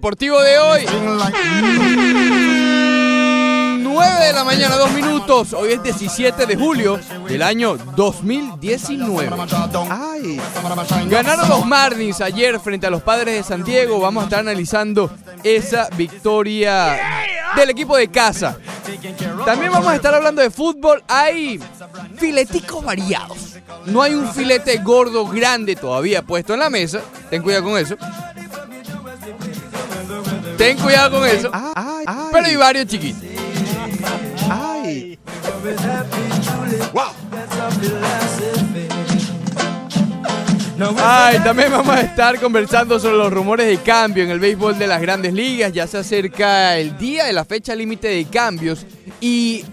Deportivo de hoy. sting like 9 de la mañana, 2 minutos. Hoy es 17 de julio del año 2019. Ay. Ganaron los Marlins ayer frente a los Padres de San Diego. Vamos a estar analizando esa victoria del equipo de casa. También vamos a estar hablando de fútbol. Hay fileticos variados. No hay un filete gordo grande todavía puesto en la mesa. Ten cuidado con eso. Ten cuidado con eso. Pero hay varios chiquitos. Ay. Ay, también vamos a estar conversando sobre los rumores de cambio en el béisbol de las grandes ligas. Ya se acerca el día de la fecha límite de cambios y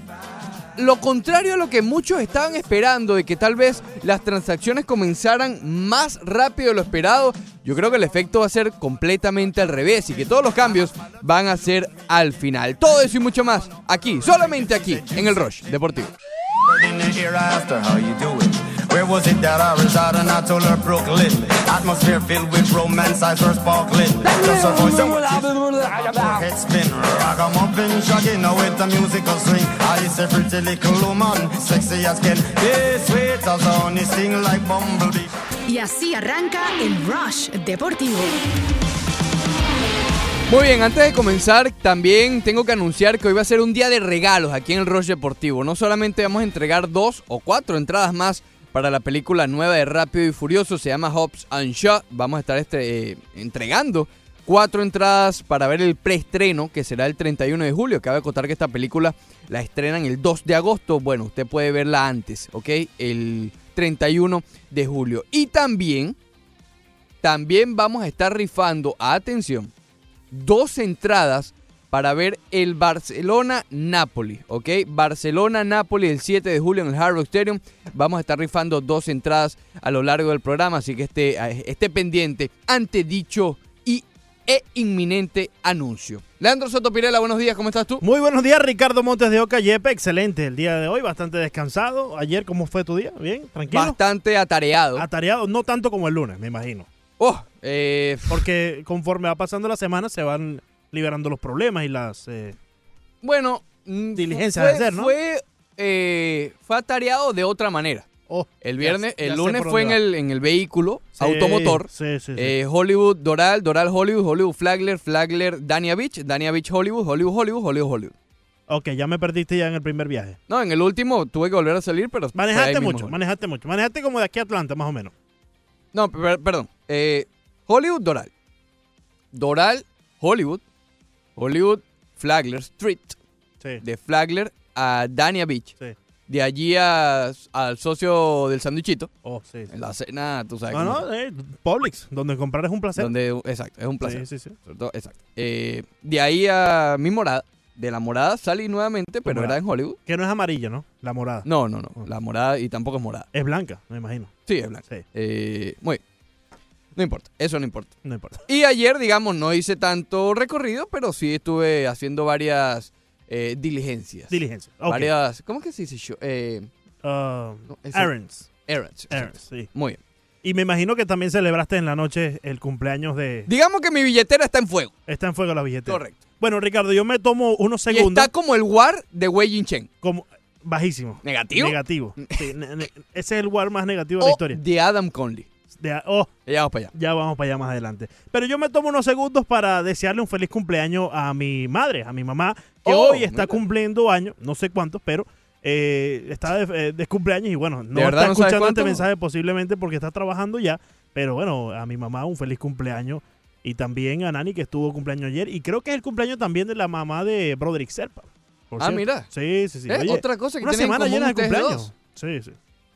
lo contrario a lo que muchos estaban esperando de que tal vez las transacciones comenzaran más rápido de lo esperado, yo creo que el efecto va a ser completamente al revés y que todos los cambios van a ser al final. Todo eso y mucho más aquí, solamente aquí, en el Rush Deportivo. Where was it that I resided? And I told her Brooklyn. Atmosphere filled with romance, eyes were sparkling. Just her voice and head spin. Ragamuffin, shaggy, now with the musical swing. I say pretty little woman, sexy as can be, sweet as honey, like bumblebee. Y así arranca el Rush Deportivo. Muy bien, antes de comenzar, también tengo que anunciar que hoy va a ser un día de regalos aquí en el Rush Deportivo. No solamente vamos a entregar dos o cuatro entradas más para la película nueva de Rápido y Furioso, se llama Hobbs and Shaw. Vamos a estar este, eh, entregando cuatro entradas para ver el preestreno, que será el 31 de julio. Cabe acotar que esta película la estrenan el 2 de agosto. Bueno, usted puede verla antes, ¿ok? El 31 de julio. Y también, también vamos a estar rifando, atención, dos entradas para ver el Barcelona-Napoli, ¿ok? Barcelona-Napoli el 7 de julio en el Hard Rock Stadium. Vamos a estar rifando dos entradas a lo largo del programa, así que esté, esté pendiente ante dicho y e inminente anuncio. Leandro Soto Pirela, buenos días, ¿cómo estás tú? Muy buenos días, Ricardo Montes de Oca, Yepe. Excelente el día de hoy, bastante descansado. Ayer, ¿cómo fue tu día? ¿Bien? ¿Tranquilo? Bastante atareado. Atareado, no tanto como el lunes, me imagino. Oh, eh, Porque conforme va pasando la semana se van liberando los problemas y las... eh, bueno, mm, Diligencias fue, de hacer, ¿no? Fue, eh, fue atareado de otra manera. oh, El viernes, ya el lunes fue en el, en el vehículo Sí, automotor. Sí, sí. Eh, Hollywood Doral, Doral Hollywood, Hollywood Flagler, Flagler Dania Beach, Dania Beach Hollywood, Hollywood Hollywood, Hollywood Hollywood. ok, ya me perdiste ya en el primer viaje. No, en el último tuve que volver a salir, pero... Manejaste mucho, manejaste mucho. Manejaste como de aquí a Atlanta, más o menos. No, per- perdón. Eh, Hollywood Doral. Doral Hollywood, Hollywood Flagler Street, Sí, de Flagler a Dania Beach. sí. De allí a- al socio del sanduichito. Oh, sí. sí. En la cena, tú sabes. No, no, eh, Publix, donde comprar es un placer. Donde, exacto, es un placer. Sí, sí, sí. Exacto. Eh, de ahí a mi morada. De la morada salí nuevamente, pero morada. era en Hollywood. Que no es amarilla, ¿no? La morada. No, no, no. La morada y tampoco es morada. Es blanca, me imagino. Sí, es blanca. Sí, Eh, muy bien. No importa, eso no importa. no importa. Y ayer, digamos, no hice tanto recorrido, pero sí estuve haciendo varias eh, diligencias. Diligencia. Ok. Varias. ¿Cómo es que se dice? yo? Eh, Uh, no, ese- errands. Errands. exacto. Errands, sí. Muy bien. Y me imagino que también celebraste en la noche el cumpleaños de... Digamos que mi billetera está en fuego. Está en fuego la billetera. Correcto. Bueno, Ricardo, yo me tomo unos Y segundos está como el war de Wei Chen. como... Bajísimo. ¿Negativo? Negativo. Sí, ne- ne- ese es el war más negativo de la O historia. de Adam Conley. De- oh, Ya vamos para allá. ya vamos para allá más adelante. Pero yo me tomo unos segundos para desearle un feliz cumpleaños a mi madre, a mi mamá, que Oh, hoy está cumpliendo años, no sé cuántos, pero eh, está de, eh, de cumpleaños y bueno, no está no escuchando este mensaje posiblemente porque está trabajando ya, pero bueno, a mi mamá un feliz cumpleaños y también a Nani que estuvo cumpleaños ayer y creo que es el cumpleaños también de la mamá de Broderick Serpa. Ah, cierto. mira. Sí, sí, sí. Eh, Oye, Otra cosa que una tienen semana llena de cumpleaños. Sí, sí.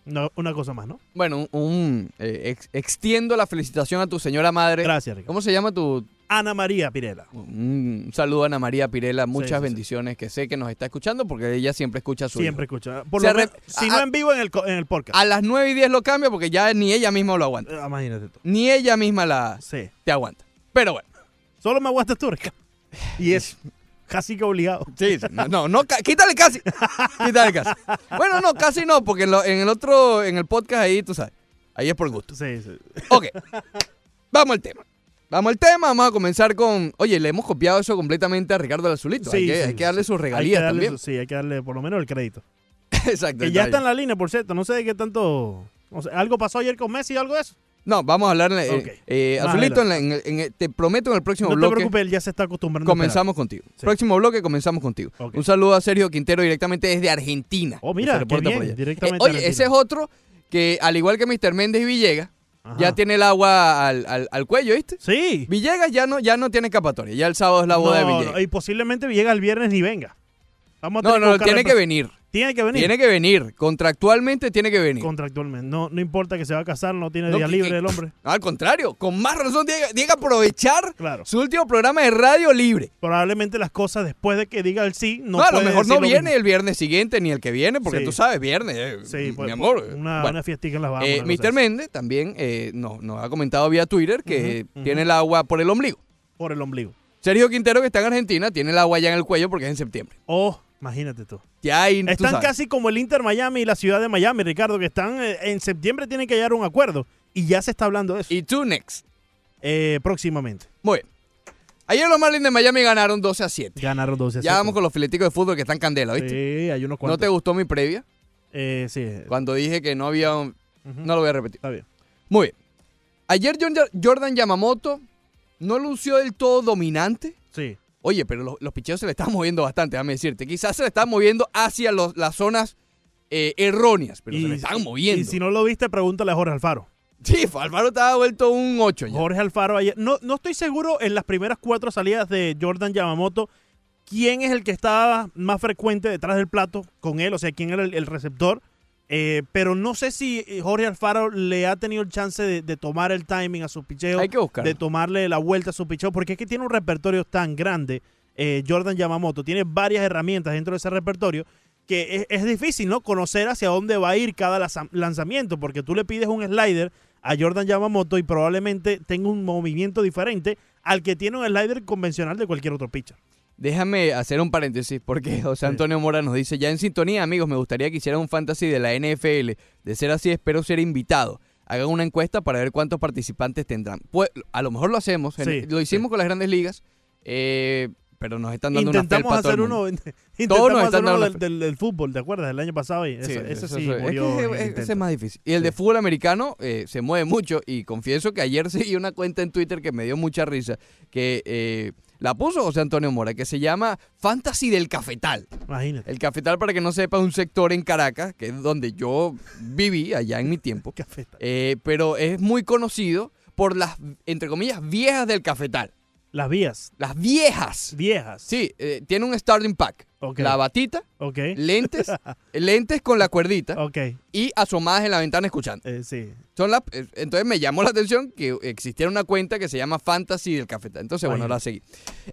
No, una cosa más, ¿no? Bueno, un, un, eh, ex- extiendo la felicitación a tu señora madre. Gracias, Ricardo. ¿Cómo se llama tu...? Ana María Pirela. Un saludo a Ana María Pirela, muchas sí, sí. bendiciones, que sé que nos está escuchando porque ella siempre escucha a su hijo. Siempre escucha. Por Se lo arre- menos, si a- no en vivo, en el, en el podcast. A las 9 y 10 lo cambia porque ya ni ella misma lo aguanta. Eh, Imagínate tú. Ni ella misma la Sí. te aguanta. Pero bueno. Solo me aguantas tú, Ricardo. Y es casi que obligado. Sí, sí, no, no, quítale casi. Quítale casi. Bueno, no, casi no, porque en, lo- en el otro, en el podcast ahí, tú sabes, ahí es por gusto. Sí, sí. Ok, vamos al tema. Vamos al tema, vamos a comenzar con, oye, le hemos copiado eso completamente a Ricardo del Azulito. hay, Sí, que, sí, hay que darle sí. sus regalías darle también. su- sí, hay que darle por lo menos el crédito. Exacto. Que ya está en la línea, por cierto. No sé de qué tanto. no sé, ¿Algo pasó ayer con Messi algo de eso? No, vamos a hablar, eh, eh, Azulito, en la- en el- en el- te prometo en el próximo No te bloque. preocupes, él ya se está acostumbrando. a Comenzamos contigo. Sí. Próximo bloque, comenzamos contigo. Un saludo a Sergio Quintero directamente desde Argentina. Oh, mira, qué bien, por allá. directamente Eh, oye, Argentina. ese es otro que, al igual que Mr. Méndez y Villegas, ya tiene el agua al, al- al cuello, ¿viste? Sí. Villegas ya no, ya no tiene escapatoria. Ya el sábado es la boda de No, Villegas. no, y posiblemente llega el viernes ni venga. Vamos a No, no, tiene que venir. Tiene que venir. Tiene que venir. Contractualmente tiene que venir. Contractualmente. No, no importa que se va a casar, no tiene No, día que- libre que- el hombre. Al contrario, con más razón tiene, tiene que aprovechar Claro. su último programa de radio libre. Probablemente las cosas después de que diga el sí, no No, a lo mejor no lo viene mismo. el viernes siguiente ni el que viene, porque Sí. tú sabes, viernes, eh, Sí, mi pues, amor. Una, Bueno. una fiestica en las Bahamas. Eh, Mr. Méndez también eh, nos, ha comentado vía Twitter que tiene el agua por el ombligo. Por el ombligo. Sergio Quintero, que está en Argentina, tiene el agua ya en el cuello porque es en septiembre. Oh, imagínate tú. Ya ahí, tú Están sabes. casi como el Inter Miami y la ciudad de Miami, Ricardo, que están eh, en septiembre tienen que llegar a un acuerdo. Y ya se está hablando de eso Y tú next. eh, próximamente. Muy bien. Ayer los Marlins de Miami ganaron 12 a 7. Ganaron 12 a Ya 7. vamos con los fileticos de fútbol que están candela, ¿viste? Sí, hay unos ¿No cuantos. te gustó mi previa? Eh, sí. Cuando dije que no había... un-. No lo voy a repetir. Está bien. Muy bien. Ayer Jordan- Jordan Yamamoto no lució del todo dominante. Sí. Oye, pero los, los picheos se le están moviendo bastante, déjame decirte. Quizás se le están moviendo hacia los- las zonas eh, erróneas, pero se le están moviendo. Y si no lo viste, pregúntale a Jorge Alfaro. Sí, Alvaro estaba vuelto un 8 ya. Jorge Alfaro ayer. No, no estoy seguro en las primeras cuatro salidas de Jordan Yamamoto quién es el que estaba más frecuente detrás del plato con él, o sea, quién era el, el receptor. Eh, pero no sé si eh, Jorge Alfaro le ha tenido el chance de, de tomar el timing a su picheo, Hay que buscarlo. de tomarle la vuelta a su picheo, porque es que tiene un repertorio tan grande, eh, Jordan Yamamoto, tiene varias herramientas dentro de ese repertorio que es, es difícil, ¿no? Conocer hacia dónde va a ir cada lanza- lanzamiento, porque tú le pides un slider a Jordan Yamamoto y probablemente tenga un movimiento diferente al que tiene un slider convencional de cualquier otro pitcher. Déjame hacer un paréntesis porque José. Antonio Mora nos dice, ya en sintonía amigos, me gustaría que hicieran un fantasy de la NFL. De ser así, espero ser invitado. Hagan una encuesta para ver cuántos participantes tendrán. Pues, a lo mejor lo hacemos, Sí, lo hicimos sí. con las grandes ligas, eh, pero nos están dando Intentamos una todo hacer uno, nos intentamos están hacer uno dando del, del- del fútbol, ¿te acuerdas? Del año pasado. Y Sí, eso- ese eso- sí es que ese- ese es más difícil. Y el de fútbol americano eh, se mueve mucho y confieso que ayer seguí una cuenta en Twitter que me dio mucha risa, que eh, la puso José Antonio Mora, que se llama Fantasy del Cafetal. Imagínate. El Cafetal, para que no sepa, es un sector en Caracas, que es donde yo viví allá en mi tiempo, Café. eh, pero es muy conocido por las, entre comillas, viejas del Cafetal. Las vías Las viejas. viejas. Sí, eh, tiene un starting pack. Ok. La batita, Ok. lentes, lentes con la cuerdita Ok. y asomadas en la ventana escuchando. Eh, sí. Son las, eh, entonces me llamó la atención que existiera una cuenta que se llama Fantasy del Cafetal. Entonces, bueno, la seguí.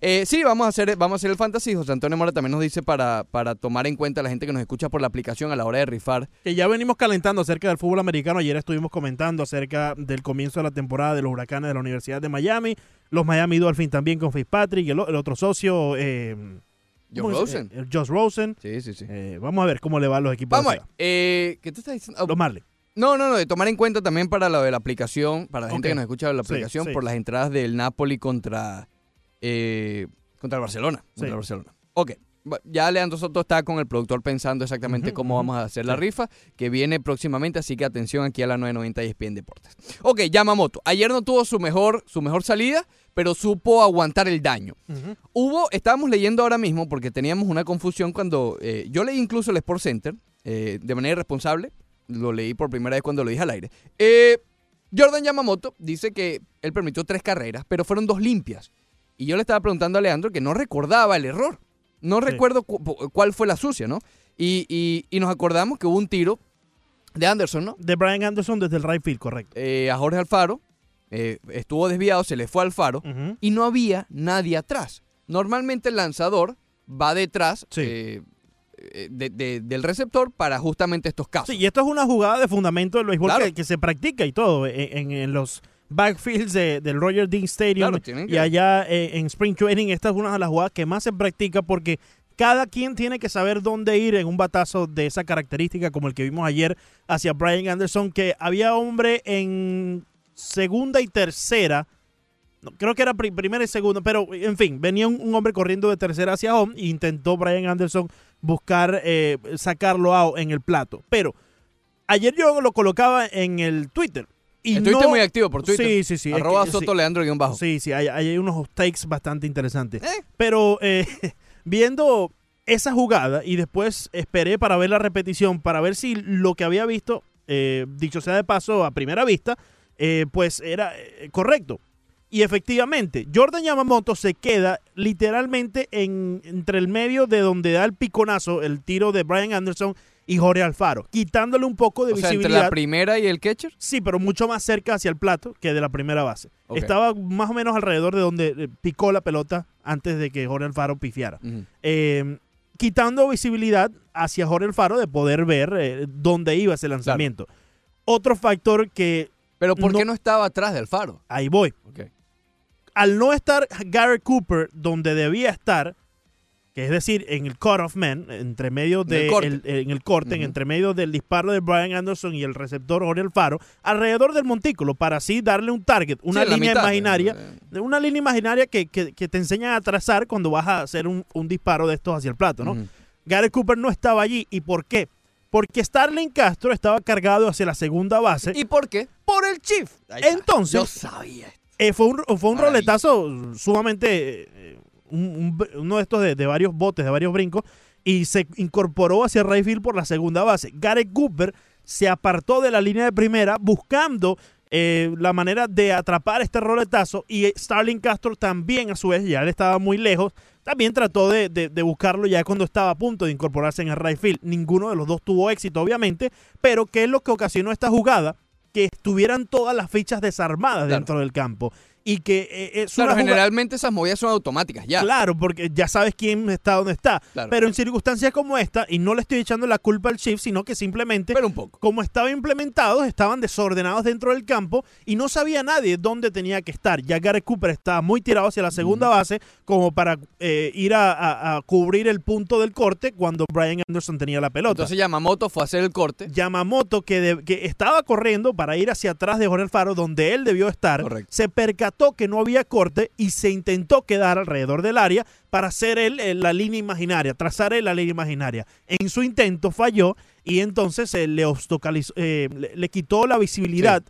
Eh, sí, vamos a hacer, vamos a hacer el Fantasy. José Antonio Mora también nos dice para, para tomar en cuenta a la gente que nos escucha por la aplicación a la hora de rifar. Que ya venimos calentando acerca del fútbol americano. Ayer estuvimos comentando acerca del comienzo de la temporada de los huracanes de la Universidad de Miami. Los Miami Dolphins también con Fitzpatrick. El, el otro socio, eh, Joe ¿cómo es? Rosen. Eh, el Josh Rosen. Sí, sí, sí. Eh, vamos a ver cómo le va a los equipos. Vamos a ver. Eh, ¿Qué te estás diciendo? Los Marlins. No, no, no, de tomar en cuenta también para lo de la aplicación, para la gente que nos escucha de la aplicación, sí. por las entradas del Napoli contra, eh, contra el Barcelona. Contra Sí. el Barcelona. Ok, Ya Leandro Soto está con el productor pensando exactamente cómo vamos a hacer la rifa, que viene próximamente, así que atención aquí a la 990 y ESPN Deportes. Ok, Yamamoto. Ayer no tuvo su mejor, su mejor salida, pero supo aguantar el daño. Hubo, estábamos leyendo ahora mismo, porque teníamos una confusión cuando eh, yo leí incluso el Sport Center, eh, de manera irresponsable, lo leí por primera vez cuando lo dije al aire. Eh, Jordan Yamamoto dice que él permitió tres carreras, pero fueron dos limpias. Y yo le estaba preguntando a Leandro que no recordaba el error. No Sí. recuerdo cu- cuál fue la sucia, ¿no? Y, y- y nos acordamos que hubo un tiro de Anderson, ¿no? De Brian Anderson desde el right field, correcto. Eh, a Jorge Alfaro. eh, estuvo desviado, se le fue a Alfaro Ujú. y no había nadie atrás. Normalmente el lanzador va detrás Sí. eh, eh, de- de- del receptor para justamente estos casos. Sí, y esto es una jugada de fundamento del béisbol Claro. que, que se practica y todo en- en los backfields de- del Roger Dean Stadium Claro, y allá eh, en Spring Training. Esta es una de las jugadas que más se practica porque cada quien tiene que saber dónde ir en un batazo de esa característica como el que vimos ayer hacia Brian Anderson, que había hombre en segunda y tercera. No, creo que era pri- primera y segunda, pero en fin, venía un, un hombre corriendo de tercera hacia home e intentó Brian Anderson buscar eh, sacarlo out en el plato. Pero ayer yo lo colocaba en el Twitter. Y Estuviste no- muy activo por Twitter. Sí, sí, sí. es Arroba que- Soto sí. Leandro guion bajo. Sí, sí, hay, hay unos takes bastante interesantes. Eh. Pero eh, viendo esa jugada y después esperé para ver la repetición, para ver si lo que había visto, eh, dicho sea de paso, a primera vista, pues era correcto. Y efectivamente, Jordan Yamamoto se queda literalmente en, entre el medio de donde da el piconazo, el tiro de Brian Anderson y Jorge Alfaro, quitándole un poco de O sea, entre visibilidad. la primera y el catcher. Sí, pero mucho más cerca hacia el plato que de la primera base. Estaba más o menos alrededor de donde eh, picó la pelota antes de que Jorge Alfaro pifiara. Eh, quitando visibilidad hacia Jorge Alfaro de poder ver eh, dónde iba ese lanzamiento. Otro factor que Pero ¿por No- qué no estaba atrás del faro? ahí voy. Ok. Al no estar Garrett Cooper donde debía estar, que es decir, en el cut-off man, entre medio En el de corte. el- en el corte, en Ujú. entre medio del disparo de Brian Anderson y el receptor Jorge Alfaro, alrededor del montículo, para así darle un target, una Sí, línea mitad, imaginaria, eh, de una línea imaginaria que, que- que te enseñan a trazar cuando vas a hacer un, un disparo de estos hacia el plato, ¿no? Garrett Cooper no estaba allí. ¿Y por qué? Porque Starling Castro estaba cargado hacia la segunda base ¿Y por qué? por el Chief. Entonces, Yo sabía. eh, fue un, fue un roletazo sumamente. eh, un- un br- uno de estos de, de varios botes, de varios brincos. Y se incorporó hacia right field por la segunda base. Garrett Cooper se apartó de la línea de primera buscando eh, la manera de atrapar este roletazo. Y eh, Starling Castro también, a su vez, ya él estaba muy lejos. También trató de, de- de buscarlo ya cuando estaba a punto de incorporarse en el right field. Ninguno de los dos tuvo éxito, obviamente. Pero ¿qué es lo que ocasionó esta jugada? Que estuvieran todas las fichas desarmadas Claro. dentro del campo. Y que eh, es Claro, una generalmente esas movidas son automáticas, ya. Claro, porque ya sabes quién está donde está. Claro. Pero en circunstancias como esta, y no le estoy echando la culpa al Chief, sino que simplemente Pero un poco. como estaban implementados, estaban desordenados dentro del campo y no sabía nadie dónde tenía que estar. Ya Garrett Cooper estaba muy tirado hacia la segunda base como para eh, ir a, a- a cubrir el punto del corte cuando Brian Anderson tenía la pelota. Entonces Yamamoto fue a hacer el corte. Yamamoto, que, de- que estaba corriendo para ir hacia atrás de Jorge Alfaro, donde él debió estar, Correcto. se percató que no había corte y se intentó quedar alrededor del área para hacer él la línea imaginaria, trazar la línea imaginaria. En su intento falló y entonces eh, eh, le, le quitó la visibilidad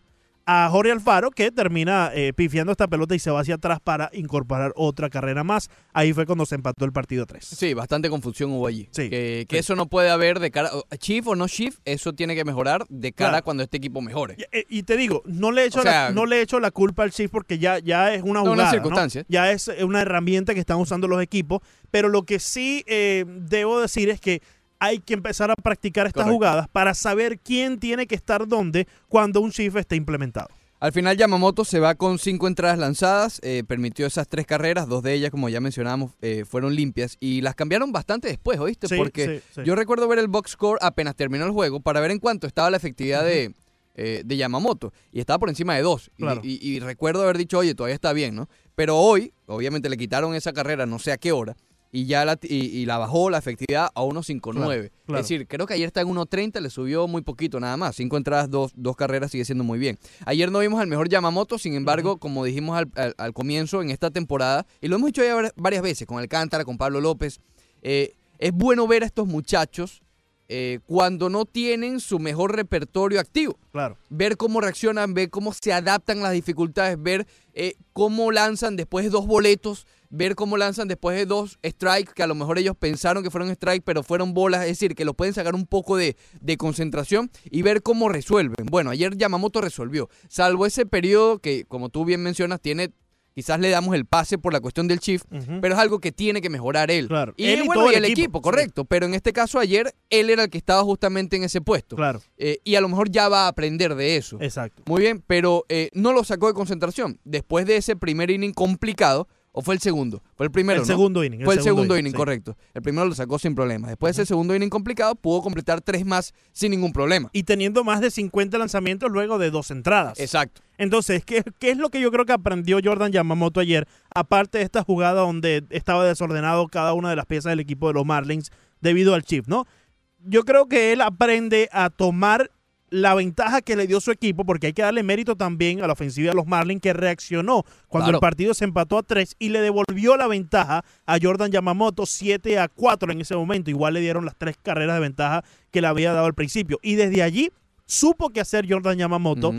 a Jorge Alfaro, que termina eh, pifiando esta pelota y se va hacia atrás para incorporar otra carrera más. Ahí fue cuando se empató el partido 3. Sí, bastante confusión hubo allí. Sí, Que, que sí. eso no puede haber de cara. Chief o no Chief, eso tiene que mejorar de cara Claro. a cuando este equipo mejore. Y, eh, y te digo, no le echo O sea, la, no le echo la culpa al Chief porque ya, ya es una No, una jugada, ¿no? circunstancia. Ya es eh, una herramienta que están usando los equipos. Pero lo que sí eh, debo decir es que hay que empezar a practicar estas Correcto. jugadas para saber quién tiene que estar dónde cuando un Chief esté implementado. Al final Yamamoto se va con cinco entradas lanzadas, eh, permitió esas tres carreras, dos de ellas, como ya mencionábamos, eh, fueron limpias y las cambiaron bastante después, ¿oíste? Sí, Porque sí, sí. yo recuerdo ver el box score apenas terminó el juego para ver en cuánto estaba la efectividad de, eh, de Yamamoto y estaba por encima de dos. Y, y recuerdo haber dicho, oye, todavía está bien, ¿no? Pero hoy, obviamente le quitaron esa carrera no sé a qué hora y ya la, y, y la bajó la efectividad a 1.59. Claro, claro. Es decir, creo que ayer está en 1.30, le subió muy poquito nada más. Cinco entradas, dos, dos carreras, sigue siendo muy bien. Ayer no vimos al mejor Yamamoto, sin embargo, como dijimos al, al- al comienzo en esta temporada, y lo hemos dicho ya var- varias veces con Alcántara, con Pablo López, eh, es bueno ver a estos muchachos eh, cuando no tienen su mejor repertorio activo. Claro. Ver cómo reaccionan, ver cómo se adaptan las dificultades, ver eh, cómo lanzan después de dos boletos, ver cómo lanzan después de dos strikes, que a lo mejor ellos pensaron que fueron strikes, pero fueron bolas, es decir, que los pueden sacar un poco de, de concentración y ver cómo resuelven. Bueno, ayer Yamamoto resolvió, salvo ese periodo que, como tú bien mencionas, tiene... Quizás le damos el pase por la cuestión del Chief, pero es algo que tiene que mejorar él. Claro. Y, Él y bueno, todo y el el equipo, equipo, sí. correcto. Pero en este caso ayer, él era el que estaba justamente en ese puesto. Claro. Eh, y a lo mejor ya va a aprender de eso. Exacto. Muy bien, pero eh, no lo sacó de concentración. Después de ese primer inning complicado, ¿o fue el segundo? Fue el primero, el ¿no? segundo inning. Fue el segundo inning, sí. correcto. El primero lo sacó sin problemas. Después de ese segundo inning complicado, pudo completar tres más sin ningún problema. Y teniendo más de 50 lanzamientos luego de dos entradas. Exacto. Entonces, ¿qué, qué es lo que yo creo que aprendió Jordan Yamamoto ayer? Aparte de esta jugada donde estaba desordenado cada una de las piezas del equipo de los Marlins debido al chip, ¿no? Yo creo que él aprende a tomar la ventaja que le dio su equipo, porque hay que darle mérito también a la ofensiva de los Marlins que reaccionó cuando Claro. el partido se empató a 3 y le devolvió la ventaja a Jordan Yamamoto 7 a 4 en ese momento. Igual le dieron las tres carreras de ventaja que le había dado al principio. Y desde allí supo qué hacer Jordan Yamamoto.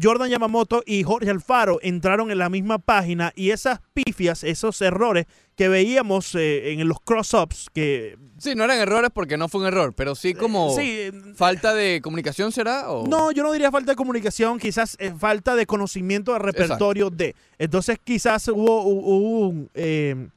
Jordan Yamamoto y Jorge Alfaro entraron en la misma página y esas pifias, esos errores que veíamos eh, en los cross-ups, que... Sí, no eran errores porque no fue un error, pero sí como Sí, eh, falta de comunicación será o no, yo no diría falta de comunicación, quizás eh, falta de conocimiento de repertorio de. Entonces quizás hubo, hubo un, eh,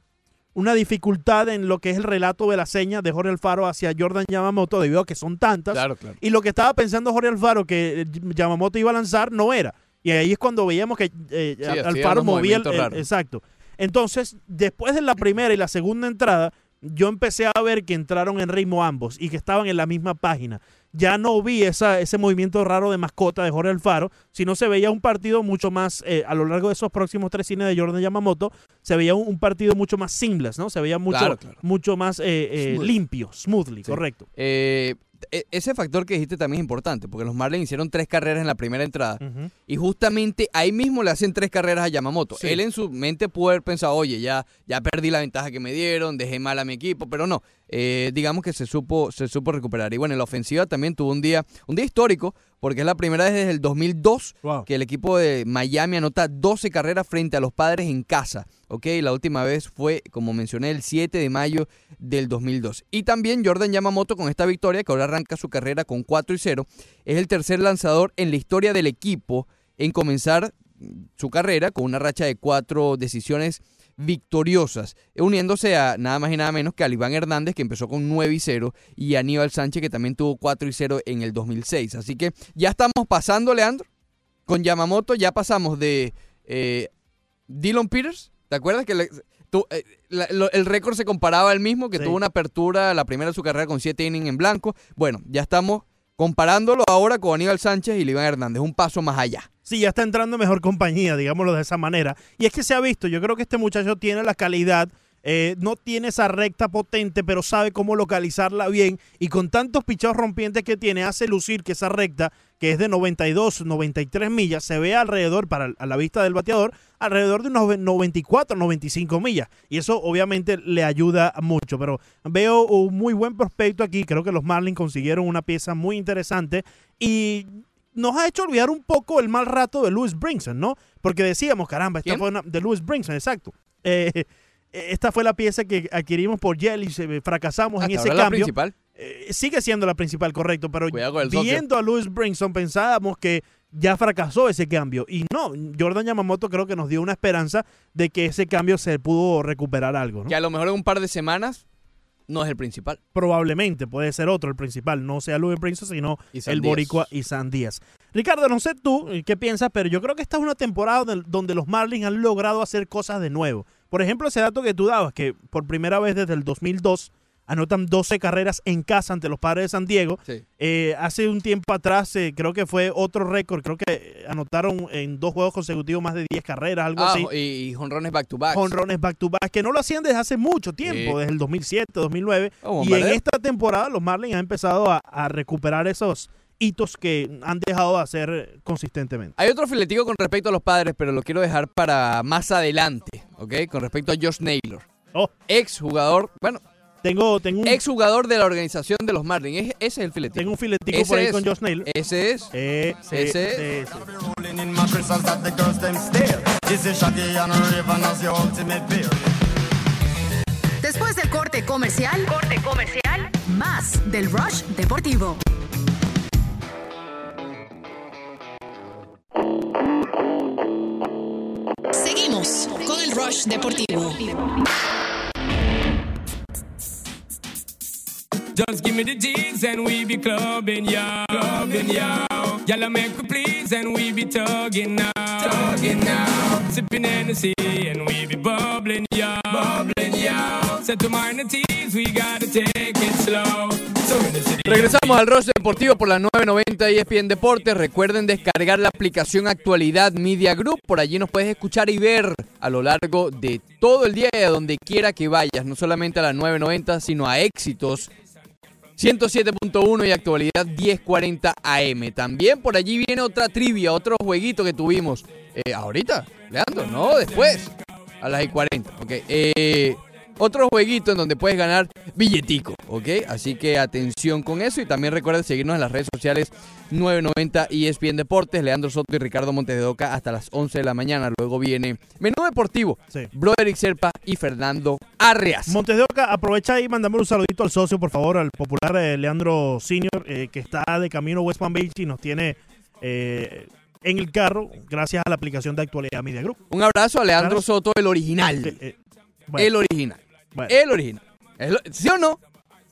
una dificultad en lo que es el relato de la seña de Jorge Alfaro hacia Jordan Yamamoto debido a que son tantas. Claro, claro. Y lo que estaba pensando Jorge Alfaro que eh, Yamamoto iba a lanzar no era. Y ahí es cuando veíamos que eh, Sí, Alfaro movía el. Exacto. Entonces, después de la primera y la segunda entrada, yo empecé a ver que entraron en ritmo ambos y que estaban en la misma página. Ya no vi esa, ese movimiento raro de mascota de Jorge Alfaro, sino se veía un partido mucho más, eh, a lo largo de esos próximos tres cines de Jordan Yamamoto, se veía un, un partido mucho más seamless, ¿no? Se veía mucho, Claro, claro. mucho más eh, eh, Smooth. limpio, smoothly, Sí. correcto. E- ese factor que dijiste también es importante, porque los Marlins hicieron tres carreras en la primera entrada. Y justamente ahí mismo le hacen tres carreras a Yamamoto. Sí. Él en su mente pudo haber pensado, oye, ya, ya perdí la ventaja que me dieron, dejé mal a mi equipo, pero no. Eh, digamos que se supo, se supo recuperar. Y bueno, en la ofensiva también tuvo un día, un día histórico, porque es la primera vez desde el 2002 Wow. que el equipo de Miami anota 12 carreras frente a los padres en casa. ¿ok? La última vez fue, como mencioné, el 7 de mayo del 2002. Y también Jordan Yamamoto con esta victoria, que ahora arranca su carrera con 4 y 0, es el tercer lanzador en la historia del equipo en comenzar su carrera con una racha de cuatro decisiones victoriosas, uniéndose a nada más y nada menos que a Iván Hernández, que empezó con 9 y 0, y a Aníbal Sánchez, que también tuvo 4 y 0 en el 2006. Así que ya estamos pasando, Leandro, con Yamamoto, ya pasamos de eh, Dylan Peters, ¿te acuerdas que le- tú, eh, la- lo- el récord se comparaba al mismo, que Sí. tuvo una apertura, la primera de su carrera con 7 innings en blanco? Bueno, ya estamos comparándolo ahora con Aníbal Sánchez y Iván Hernández, un paso más allá. Sí, ya está entrando en mejor compañía, digámoslo de esa manera. Y es que se ha visto, yo creo que este muchacho tiene la calidad, eh, no tiene esa recta potente, pero sabe cómo localizarla bien. Y con tantos pichados rompientes que tiene, hace lucir que esa recta, que es de 92, 93 millas, se ve alrededor, para a la vista del bateador, alrededor de unos 94, 95 millas. Y eso obviamente le ayuda mucho. Pero veo un muy buen prospecto aquí. Creo que los Marlins consiguieron una pieza muy interesante. Y nos ha hecho olvidar un poco el mal rato de Louis Brinson, ¿no? Porque decíamos, caramba, esta ¿Quién? fue una, de Louis Brinson, exacto. Eh, esta fue la pieza que adquirimos por Jelly, se- fracasamos en ese ahora la cambio. principal. Eh, sigue siendo la principal, correcto, pero socio. viendo a Louis Brinson pensábamos que ya fracasó ese cambio. Y no, Jordan Yamamoto creo que nos dio una esperanza de que ese cambio se pudo recuperar algo, ¿no? Que a lo mejor en un par de semanas no es el principal. Probablemente puede ser otro el principal, no sea Louis Brinson, sino el. Boricua y San Díaz. Ricardo, no sé tú eh, qué piensas, pero yo creo que esta es una temporada donde, donde los Marlins han logrado hacer cosas de nuevo. Por ejemplo, ese dato que tú dabas, que por primera vez desde el 2002 anotan 12 carreras en casa ante los padres de San Diego. Sí. Eh, hace un tiempo atrás eh, creo que fue otro récord, creo que anotaron en dos juegos consecutivos más de 10 carreras, algo Ah, así. y, y jonrones back to back. Jonrones back to back, que no lo hacían desde hace mucho tiempo, Sí. desde el 2007, 2009. Oh, y en esta temporada los Marlins han empezado a, a recuperar esos hitos que han dejado de hacer consistentemente. Hay otro filetico con respecto a los padres, pero lo quiero dejar para más adelante, ¿ok? Con respecto a Josh Naylor. Oh, Ex jugador, bueno, Tengo, tengo, un, Exjugador de la organización de los Marlins. Ese es el filetico. tengo un filetico Ese por ahí es. con Josh Naylor. Ese es. Eh, Ese es. Después del corte comercial, corte comercial, más del Rush Deportivo. Seguimos con el Rush Deportivo. Just give me the G's and we be clubbing, yo. Clubbing, yo. Y'all make me please and we be tugging now. Tugging now. Sipping Hennessy and we be bubbling, yo. Bubbling, yo. Set to minor teas, we gotta take it slow. Regresamos al Roche Deportivo por las 9.90 y ESPN Deportes. Recuerden descargar la aplicación Actualidad Media Group. Por allí nos puedes escuchar y ver a lo largo de todo el día y a donde quiera que vayas. No solamente a las 9.90, sino a éxitos 107.1 y actualidad 1040 AM. También por allí viene otra trivia, otro jueguito que tuvimos. Eh, ahorita, Leandro, no, después. A las y 40, ok. Eh, otro jueguito en donde puedes ganar billetico, ok. Así que atención con eso y también recuerda seguirnos en las redes sociales 990 ESPN Deportes, Leandro Soto y Ricardo Montes de Oca hasta las 11 de la mañana. Luego viene Menú Deportivo, Sí. Broderick Serpa y Fernando Arreas. Montes de Oca, aprovecha y mandame un saludito al socio, por favor, al popular eh, Leandro Senior, eh, que está de camino a West Palm Beach y nos tiene eh, en el carro gracias a la aplicación de Actualidad Media Group. Un abrazo a Leandro. Soto, el original. Bueno, el original. Bueno, El original. Es lo- ¿Sí o no?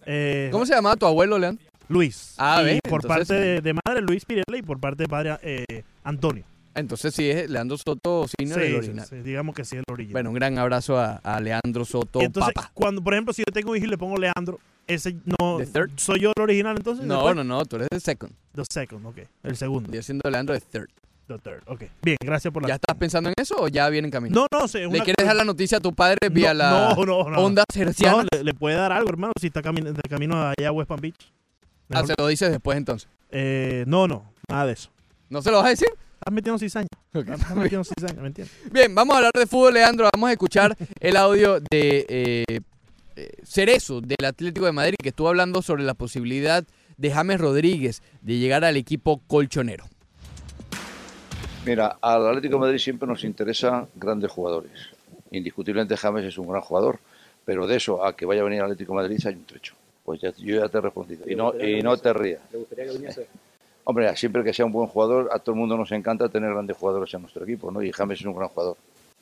eh, ¿Cómo se llamaba tu abuelo, Leandro? Luis. Ah, y ve, por entonces- parte de, de madre Luis Pirela y por parte de padre eh, Antonio. Entonces sí es Leandro Soto Senior, el Sí, original. sí, digamos que sí es el original. Bueno, un gran abrazo a, a Leandro Soto, entonces, cuando, por ejemplo, si yo tengo un hijo y le pongo Leandro, ese no. The third. ¿Soy yo el original entonces? No, después? no, no, tú eres el second. The second, ok. El segundo. Yo siendo Leandro de third. The third, ok. Bien, gracias por la. ¿Ya estás pensando en eso o ya viene en camino? No, no, sé. ¿Le quieres dejar la noticia a tu padre vía No, la no, no, no. onda No, herciana? le, le puede dar algo, hermano, si está camino, de camino allá a West Palm Beach. Ah, Mejor- se lo dices después entonces. eh, no, no, nada de eso. ¿No se lo vas a decir? Estás metiendo cizaña. Ok. Estás metiendo cizaña, ¿me entiendes? Bien, vamos a hablar de fútbol, Leandro. Vamos a escuchar el audio de eh, eh, Cerezo del Atlético de Madrid, que estuvo hablando sobre la posibilidad de James Rodríguez de llegar al equipo colchonero. Mira, al Atlético de Madrid siempre nos interesan grandes jugadores. Indiscutiblemente James es un gran jugador, pero de eso a que vaya a venir al Atlético de Madrid hay un trecho. Pues ya, yo ya te he respondido. Y no, y no te rías. Hombre, siempre que sea un buen jugador, a todo el mundo nos encanta tener grandes jugadores en nuestro equipo, ¿no? Y James es un gran jugador.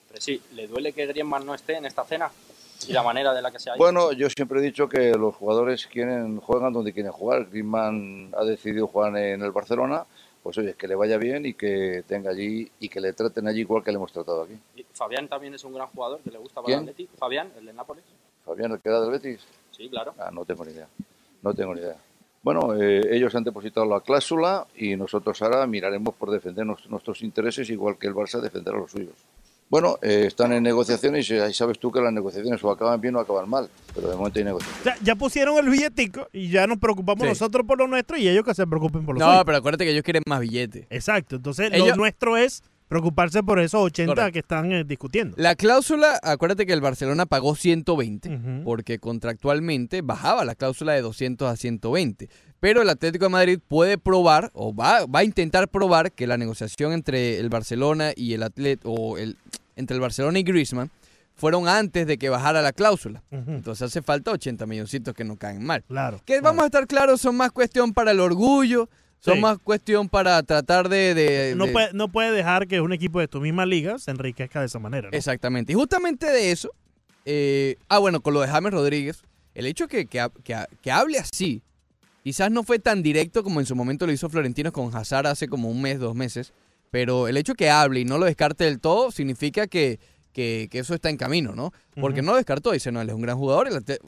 Pero sí, ¿le duele que Griezmann no esté en esta cena? Y la manera de la que se ha ido. Bueno, yo siempre he dicho que los jugadores quieren juegan donde quieren jugar. Griezmann ha decidido jugar en el Barcelona, pues oye, que le vaya bien y que tenga allí y que le traten allí igual que le hemos tratado aquí. Y Fabián también es un gran jugador que le gusta para el. Fabián, el de Nápoles. Fabián, el que era del Betis. Sí, claro. Ah, no tengo ni idea. No tengo ni idea. Bueno, eh, ellos han depositado la cláusula y nosotros ahora miraremos por defender nuestros, nuestros intereses igual que el Barça defenderá los suyos. Bueno, eh, están en negociaciones y ahí sabes tú que las negociaciones o acaban bien o acaban mal, pero de momento hay negociaciones. Ya, ya pusieron el billetico y ya nos preocupamos Sí. nosotros por lo nuestro y ellos que se preocupen por lo No, suyo. pero acuérdate que ellos quieren más billetes. Exacto. Entonces, Ellos- lo nuestro es preocuparse por esos 80 Correcto. que están eh, discutiendo. La cláusula, acuérdate que el Barcelona pagó 120, Ujú. porque contractualmente bajaba la cláusula de 200 a 120. Pero el Atlético de Madrid puede probar, o va, va a intentar probar, que la negociación entre el Barcelona y el Atlet, o el, entre el Barcelona y Griezmann fueron antes de que bajara la cláusula. Entonces hace falta 80 milloncitos que no caen mal. Claro. Que vamos a estar claros, son más cuestión para el orgullo, son Sí. más cuestión para tratar de... de- No de- puede, no puede dejar que un equipo de tu misma liga se enriquezca de esa manera. ¿no? Exactamente. Y justamente de eso, eh, ah, bueno, con lo de James Rodríguez, el hecho que, que, que que hable así, quizás no fue tan directo como en su momento lo hizo Florentino con Hazard hace como un mes, dos meses, pero el hecho que hable y no lo descarte del todo significa que, que, que eso está en camino, ¿no? Porque no lo descartó, dice, no, él es un gran jugador. el Atle-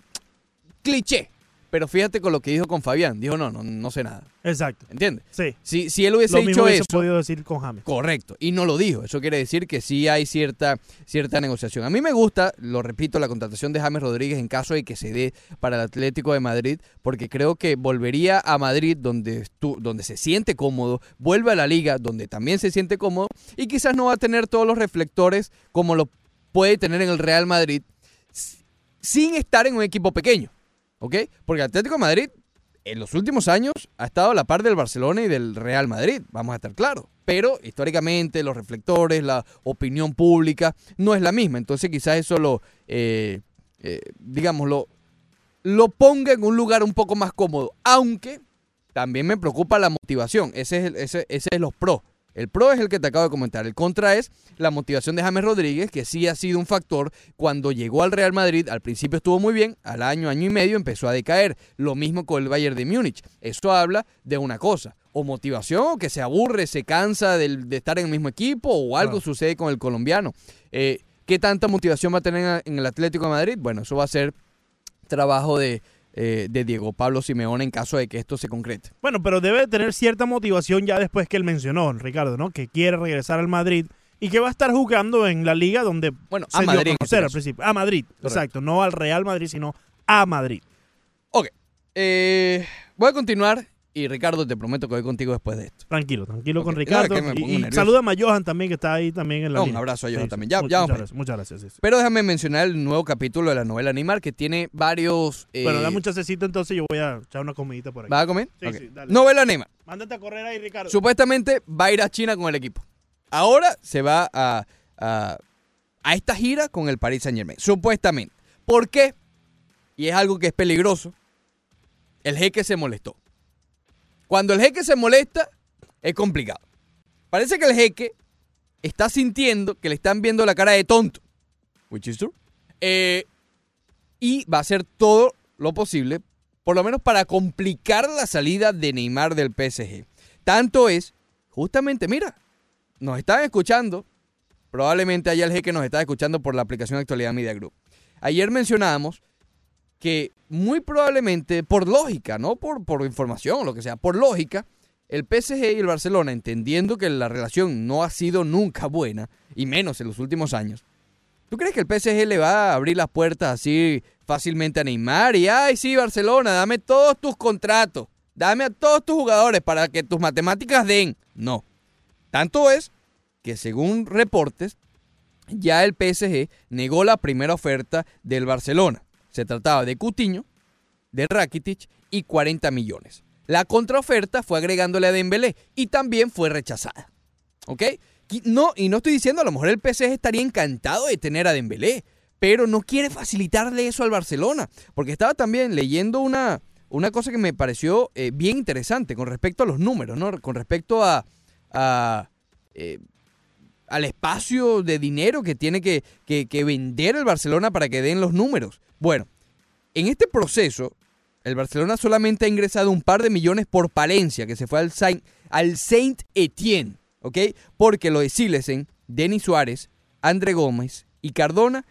Cliché. Pero fíjate con lo que dijo con Fabián. Dijo, no, no, no sé nada. Exacto. ¿Entiendes? Sí. Si, si él hubiese Lo mismo dicho hubiese eso, podido decir con James. Correcto, y no lo dijo. Eso quiere decir que sí hay cierta, cierta negociación. A mí me gusta, lo repito, la contratación de James Rodríguez en caso de que se dé para el Atlético de Madrid, porque creo que volvería a Madrid donde, estu- donde se siente cómodo, vuelve a la liga donde también se siente cómodo y quizás no va a tener todos los reflectores como lo puede tener en el Real Madrid sin estar en un equipo pequeño. ¿Ok? Porque Atlético de Madrid en los últimos años ha estado a la par del Barcelona y del Real Madrid, vamos a estar claros. Pero históricamente los reflectores, la opinión pública no es la misma. Entonces quizás eso lo, eh, eh, digamos, lo, lo ponga en un lugar un poco más cómodo. Aunque también me preocupa la motivación. Ese es, el- ese, ese es los pros. El pro es el que te acabo de comentar. El contra es la motivación de James Rodríguez, que sí ha sido un factor. Cuando llegó al Real Madrid, al principio estuvo muy bien, al año, año y medio empezó a decaer. Lo mismo con el Bayern de Múnich. Eso habla de una cosa. O motivación, o que se aburre, se cansa de, estar en el mismo equipo, o algo sucede con el colombiano. Eh, ¿Qué tanta motivación va a tener en- en el Atlético de Madrid? Bueno, eso va a ser trabajo de, eh, de Diego Pablo Simeone en caso de que esto se concrete. Bueno, pero debe de tener cierta motivación ya después que él mencionó, Ricardo, ¿no? Que quiere regresar al Madrid y que va a estar jugando en la liga donde Bueno, se a dio Madrid conocer este al caso. principio. A Madrid, Correcto. exacto. No al Real Madrid, sino a Madrid. Ok. Eh, voy a continuar y Ricardo, te prometo que voy contigo después de esto. Tranquilo, tranquilo con. Ricardo. Me y salúdame a Johan también, que está ahí también en la No, un abrazo a Johan Sí, también. Ya- ya vamos muchas gracias, muchas gracias. sí, sí. Pero déjame mencionar el nuevo capítulo de la novela Animal que tiene varios... eh, Bueno, dame un chasecito entonces, yo voy a echar una comidita por aquí. ¿Vas a comer? Sí, sí, dale. Novela Animal. Mándate a correr ahí, Ricardo. Supuestamente va a ir a China con el equipo. Ahora se va a, a, a esta gira con el Paris Saint Germain. Supuestamente. ¿Por qué? Y es algo que es peligroso. El jeque se molestó. Cuando el jeque se molesta, es complicado. Parece que el jeque está sintiendo que le están viendo la cara de tonto. Which is true. Eh, y va a hacer todo lo posible, por lo menos para complicar la salida de Neymar del PSG. Tanto es, justamente, mira, nos están escuchando. Probablemente haya el jeque nos está escuchando por la aplicación Actualidad Media Group. Ayer mencionábamos que muy probablemente, por lógica, no por, por información o lo que sea, por lógica, el PSG y el Barcelona, entendiendo que la relación no ha sido nunca buena, y menos en los últimos años, ¿tú crees que el PSG le va a abrir las puertas así fácilmente a Neymar? Y, ay, sí, Barcelona, dame todos tus contratos, dame a todos tus jugadores para que tus matemáticas den. No. Tanto es que según reportes, ya el PSG negó la primera oferta del Barcelona. Se trataba de Cutiño, de Rakitic y 40 millones. La contraoferta fue agregándole a Dembélé y también fue rechazada. ¿Ok? No, y no estoy diciendo, a lo mejor el PSG estaría encantado de tener a Dembélé, pero no quiere facilitarle eso al Barcelona, porque estaba también leyendo una, una cosa que me pareció eh, bien interesante con respecto a los números, ¿no? Con respecto a, a, eh, al espacio de dinero que tiene que, que- vender el Barcelona para que den los números. Bueno, en este proceso, el Barcelona solamente ha ingresado un par de millones por Palencia, que se fue al Saint, al Saint Etienne, ¿ok? Porque lo de Silesen, Denis Suárez, André Gómez y Cardona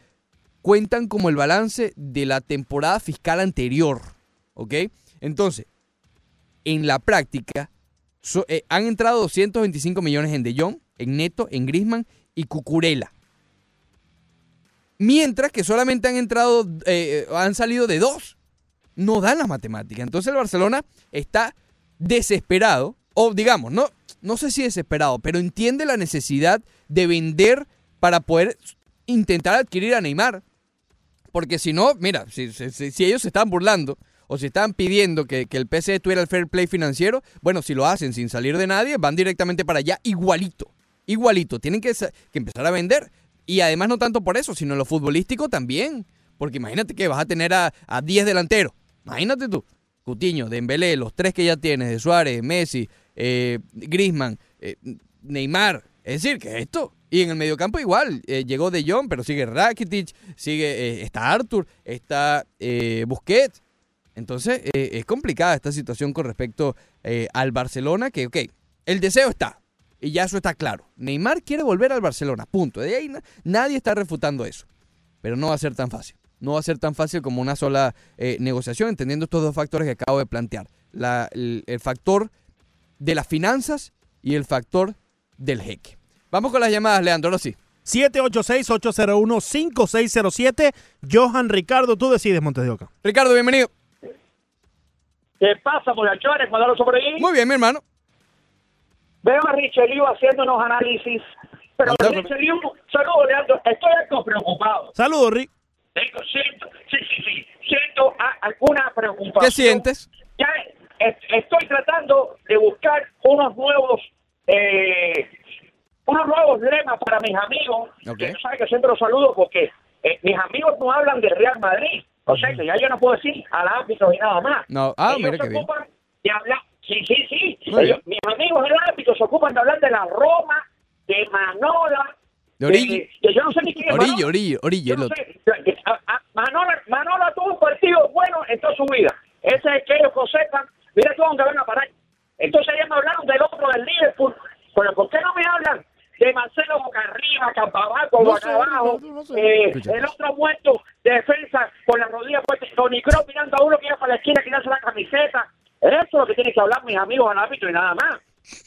cuentan como el balance de la temporada fiscal anterior, ¿ok? Entonces, en la práctica, eh, han entrado 225 millones en De Jong, en Neto, en Grisman y Cucurella. Mientras que solamente han entrado, eh, han salido de dos. No dan las matemáticas. Entonces el Barcelona está desesperado, o digamos, no, no sé si desesperado, pero entiende la necesidad de vender para poder intentar adquirir a Neymar. Porque si no, mira, si- si ellos se están burlando o si están pidiendo que, que el PSG tuviera el fair play financiero, bueno, si lo hacen sin salir de nadie, van directamente para allá igualito. Igualito. Tienen que, que empezar a vender. Y además no tanto por eso, sino en lo futbolístico también. Porque imagínate que vas a tener a, a 10 delanteros. Imagínate tú. Cutiño, Dembélé, los tres que ya tienes, de Suárez, Messi, eh, Griezmann, eh, Neymar. Es decir, que esto. Y en el mediocampo igual. eh, llegó De Jong, pero sigue Rakitic, sigue, eh, está Arthur, está Busquets. Entonces, eh, es complicada esta situación con respecto eh, al Barcelona, que, ok, el deseo está. Y ya eso está claro. Neymar quiere volver al Barcelona, punto. De ahí na- nadie está refutando eso. Pero no va a ser tan fácil. No va a ser tan fácil como una sola eh, negociación, entendiendo estos dos factores que acabo de plantear. La- el, el factor de las finanzas y el factor del jeque. Vamos con las llamadas, Leandro, ahora sí. 786-801-5607. Johan Ricardo, tú decides, Montes de Oca. Ricardo, bienvenido. ¿Qué pasa, muchachones? Sobre ahí, Muy bien, mi hermano. veo a Richelieu haciendo unos análisis. Pero. Richelieu, saludos, Leandro. Estoy algo preocupado. Saludos, Rick. Tengo, siento, sí, sí, sí, siento alguna preocupación. ¿Qué sientes? Ya estoy tratando de buscar unos nuevos, eh, unos nuevos lemas para mis amigos. Ok. Que tú sabes que siempre los saludo porque eh, mis amigos no hablan de Real Madrid. O sea, que ya yo no puedo decir al árbitro y nada más. No, ah, Ellos mira se qué bien. ocupan de hablar. Sí, sí, sí. Ellos- mis amigos del árbitro se ocupan de hablar de la Roma, de Manola. De Origi. que yo no sé ni quién es Orillo, orillo, orillo, no sé. A- a- Manola, Manola tuvo un partido bueno en toda su vida. Ese es el que ellos conservan. Mira tú dónde van a parar. Entonces ellos me hablaron del otro del Liverpool. Pero ¿por qué no me hablan de Marcelo Boca Arriba, Campabaco, No Boca sé, Abajo? no, no sé. eh, el otro muerto de defensa con la rodilla puesta. Tony Kroos mirando a uno que iba para la esquina quitarse la camiseta. Eso es lo que tienen que hablar mis amigos al árbitro y nada más.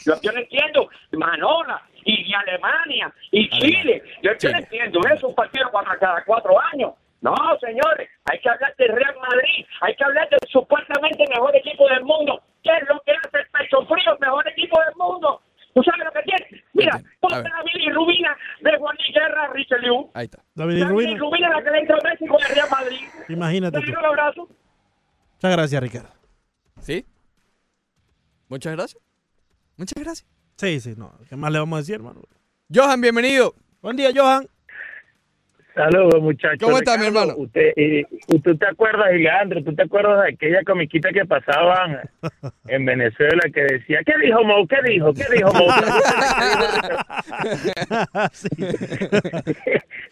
Yo, yo no entiendo. Manola y, y Alemania y Chile. Yo, no entiendo. Eso es un partido para cada cuatro años. No, señores, hay que hablar del Real Madrid, hay que hablar del supuestamente mejor equipo del mundo. ¿Qué es lo que hace el pecho frío, el mejor equipo del mundo? ¿Tú sabes lo que tiene? Mira, ponte la bilirrubina de Juan Guerra Richelieu. Ahí está. David La Rubino. bilirrubina la que le entra a con el Real Madrid. Imagínate Te doy un abrazo. Muchas gracias, Ricardo. ¿Sí? Muchas gracias. Muchas gracias. Sí, sí, no. ¿Qué más le vamos a decir, hermano? Johan, bienvenido. Buen día, Johan. Saludos, muchachos. ¿Cómo está, mi hermano? Usted, eh, ¿Tú te acuerdas, Leandro? ¿Tú te acuerdas de aquella comiquita que pasaban en Venezuela que decía, ¿qué dijo Mo? ¿Qué dijo? ¿Qué dijo Mo?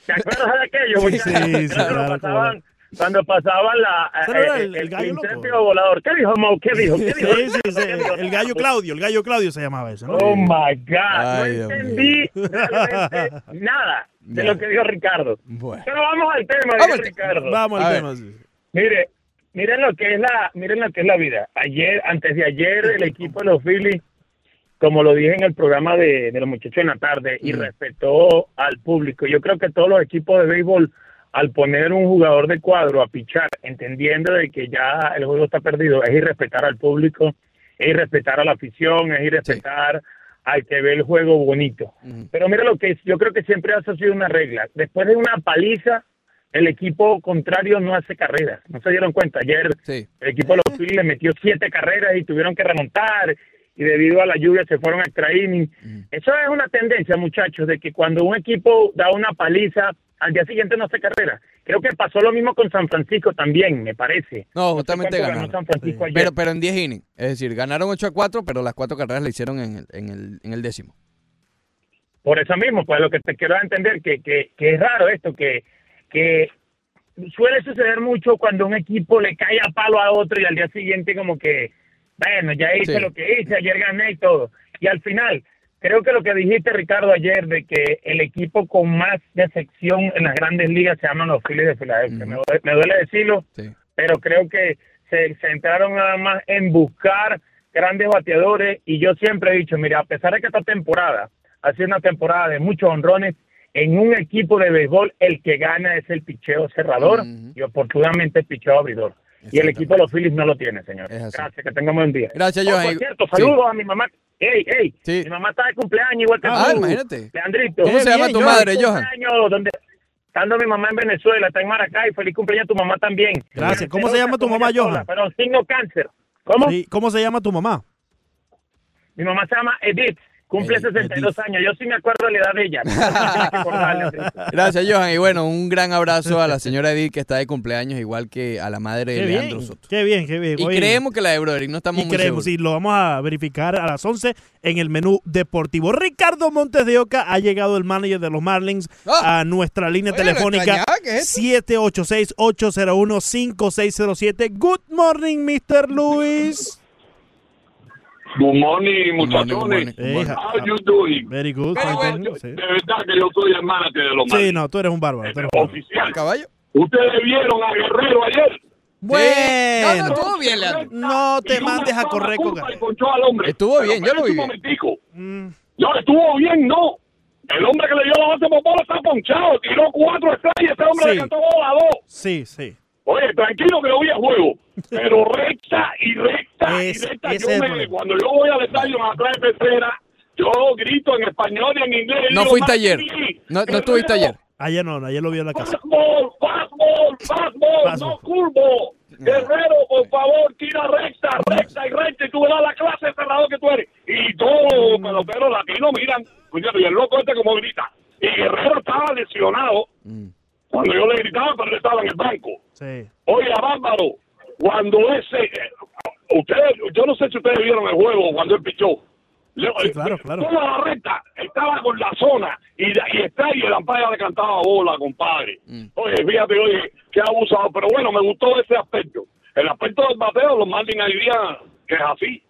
¿Te acuerdas de aquello, muchachos? sí, sí, Cuando claro, pasaban, cuando pasaban la, eh, el- el gallo loco. volador. ¿Qué dijo Mo? ¿Qué dijo? ¿Qué dijo? Sí, sí, sí, El gallo Claudio, el gallo Claudio se llamaba eso, ¿no? Oh my God, Ay, no entendí realmente nada de lo que dijo Ricardo. Bueno. Pero vamos al tema, Vamos. Ricardo. Vamos al tema. sí. Mire, miren lo que es la, miren lo que es la vida. Ayer, antes de ayer, el equipo de los Phillies, como lo dije en el programa de, de los muchachos en la tarde, y Mm. respetó al público. Yo creo que todos los equipos de béisbol, al poner un jugador de cuadro a pichar, entendiendo de que ya el juego está perdido, es irrespetar al público, es irrespetar a la afición, es irrespetar al que ve el juego bonito. Pero mira lo que es, yo creo que siempre ha sido una regla. Después de una paliza, el equipo contrario no hace carreras. No se dieron cuenta. Ayer Sí. el equipo de los Phillies le metió siete carreras y tuvieron que remontar y debido a la lluvia se fueron a extra inning. Eso es una tendencia, muchachos, de que cuando un equipo da una paliza, al día siguiente no hace carrera. Creo que pasó lo mismo con San Francisco también, me parece. No, justamente ganaron. San Francisco ayer. Pero, pero en 10 innings. Es decir, ganaron 8 a 4, pero las cuatro carreras la hicieron en el, en el, en el décimo. Por eso mismo, pues lo que te quiero entender, que, que, que es raro esto, que, que suele suceder mucho cuando un equipo le cae a palo a otro y al día siguiente como que, bueno, ya hice Sí. lo que hice, ayer gané y todo. Y al final, creo que lo que dijiste, Ricardo, ayer, de que el equipo con más decepción en las grandes ligas se llaman los Phillies de Filadelfia. Me, duele, me duele decirlo, Sí. pero creo que se centraron nada más en buscar grandes bateadores y yo siempre he dicho, mira, a pesar de que esta temporada ha sido una temporada de muchos honrones, en un equipo de béisbol el que gana es el picheo cerrador y oportunamente el picheo abridor. Y el equipo de los Phillies no lo tiene, señor. Gracias, que tengan buen día. Gracias, Oh, Johan. por cierto, Sí. saludos a mi mamá. Ey, ey, Sí. mi mamá está de cumpleaños igual que Ah, tú. imagínate. Leandrito. ¿Cómo se llama tu madre, Johan? Donde estando mi mamá en Venezuela, está en Maracay, feliz cumpleaños a tu mamá también. Gracias. ¿Cómo se llama tu mamá, Johan? Pero signo cáncer. ¿Cómo? ¿Cómo se llama tu mamá? Mi mamá se llama Edith, cumple Edith, 62 años. Yo sí me acuerdo de la edad de ella. Gracias, Johan. Y bueno, un gran abrazo a la señora Edith que está de cumpleaños, igual que a la madre de Leandro Soto. qué bien, qué bien. Y Oye, creemos que la de Broderick, no estamos y muy creemos, seguros. sí, lo vamos a verificar a las 11 en el menú deportivo. Ricardo Montes de Oca ha llegado el manager de los Marlins Ah. a nuestra línea Oye, telefónica extrañaba, ¿qué es 786-801-5607. Good morning, Mr. Luis. Good morning, good muchachones. good morning. How you doing? Very good. Pero, fine, yo- De verdad que yo soy el manager de los Sí, Marlins. no, tú eres un bárbaro. tú eres un bárbaro. Oficial. Caballo. Ustedes vieron a Guerrero ayer. No, no, Bueno, estuvo bien, Leandro. no te mandes a correr con hombre. Estuvo bien, yo lo vi un. Mm, No, estuvo bien, no. El hombre que le dio la base por bola está ponchado. Tiró cuatro strikes. Ese hombre Sí. le cantó bola a dos. sí, sí. Oye, tranquilo que yo vi el juego. Pero recta y recta Es- y recta. Yo me- cuando yo voy al estadio atrás de tercera, yo grito en español y en inglés. No Digo, fuiste ayer. "Martín, No, no estuviste ayer. Ayer no, ayer lo vi en la casa. Fastball, fastball. fastball, fastball, no curvo. Guerrero, por favor, tira recta, recta y recta y tú verás la clase de cerrador que tú eres. Y todos los peloteros latinos miran, y el loco este como grita. Y Guerrero estaba lesionado cuando yo le gritaba, pero él estaba en el banco. Sí. Oye, Bárbaro, cuando ese, eh, ustedes, yo no sé si ustedes vieron el juego cuando él pichó. Le- Sí, claro, claro. Toda la recta estaba con la zona y, y está y el amparo le cantaba bola, compadre. Oye, fíjate, oye, qué abusado. Pero bueno, me gustó ese aspecto. El aspecto del bateo, los Marlins hay días que es así.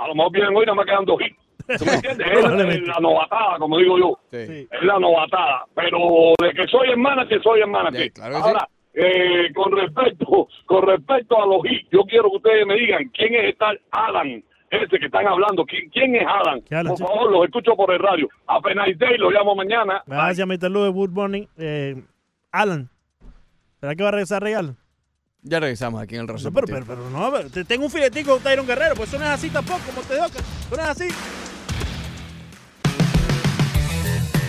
A lo mejor vienen hoy, nada más quedan dos hits. ¿Tú me entiendes? Es, la novatada, como digo yo. Es la novatada. Pero de que soy hermana, que soy hermana. que Ahora, eh, con respecto con respecto a los hits, yo quiero que ustedes me digan quién es tal Alan, ese que están hablando. ¿Quién, quién es Alan? ¿Qué Alan, Por chico? favor, los escucho por el radio. Apenas esté, lo llamo mañana. Gracias, Mr. De Good Morning. Eh, Alan, ¿será que va a regresar Real? Ya regresamos aquí en el Rosso No, pero, pero, pero no, tengo un filetico de Tyron Guerrero, pues eso no es así tampoco, como te digo, que eso no es así.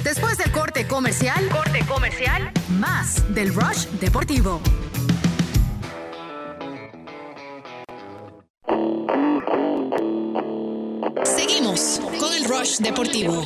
Después del corte comercial, corte comercial, más del Rush Deportivo. Seguimos con el Rush Deportivo.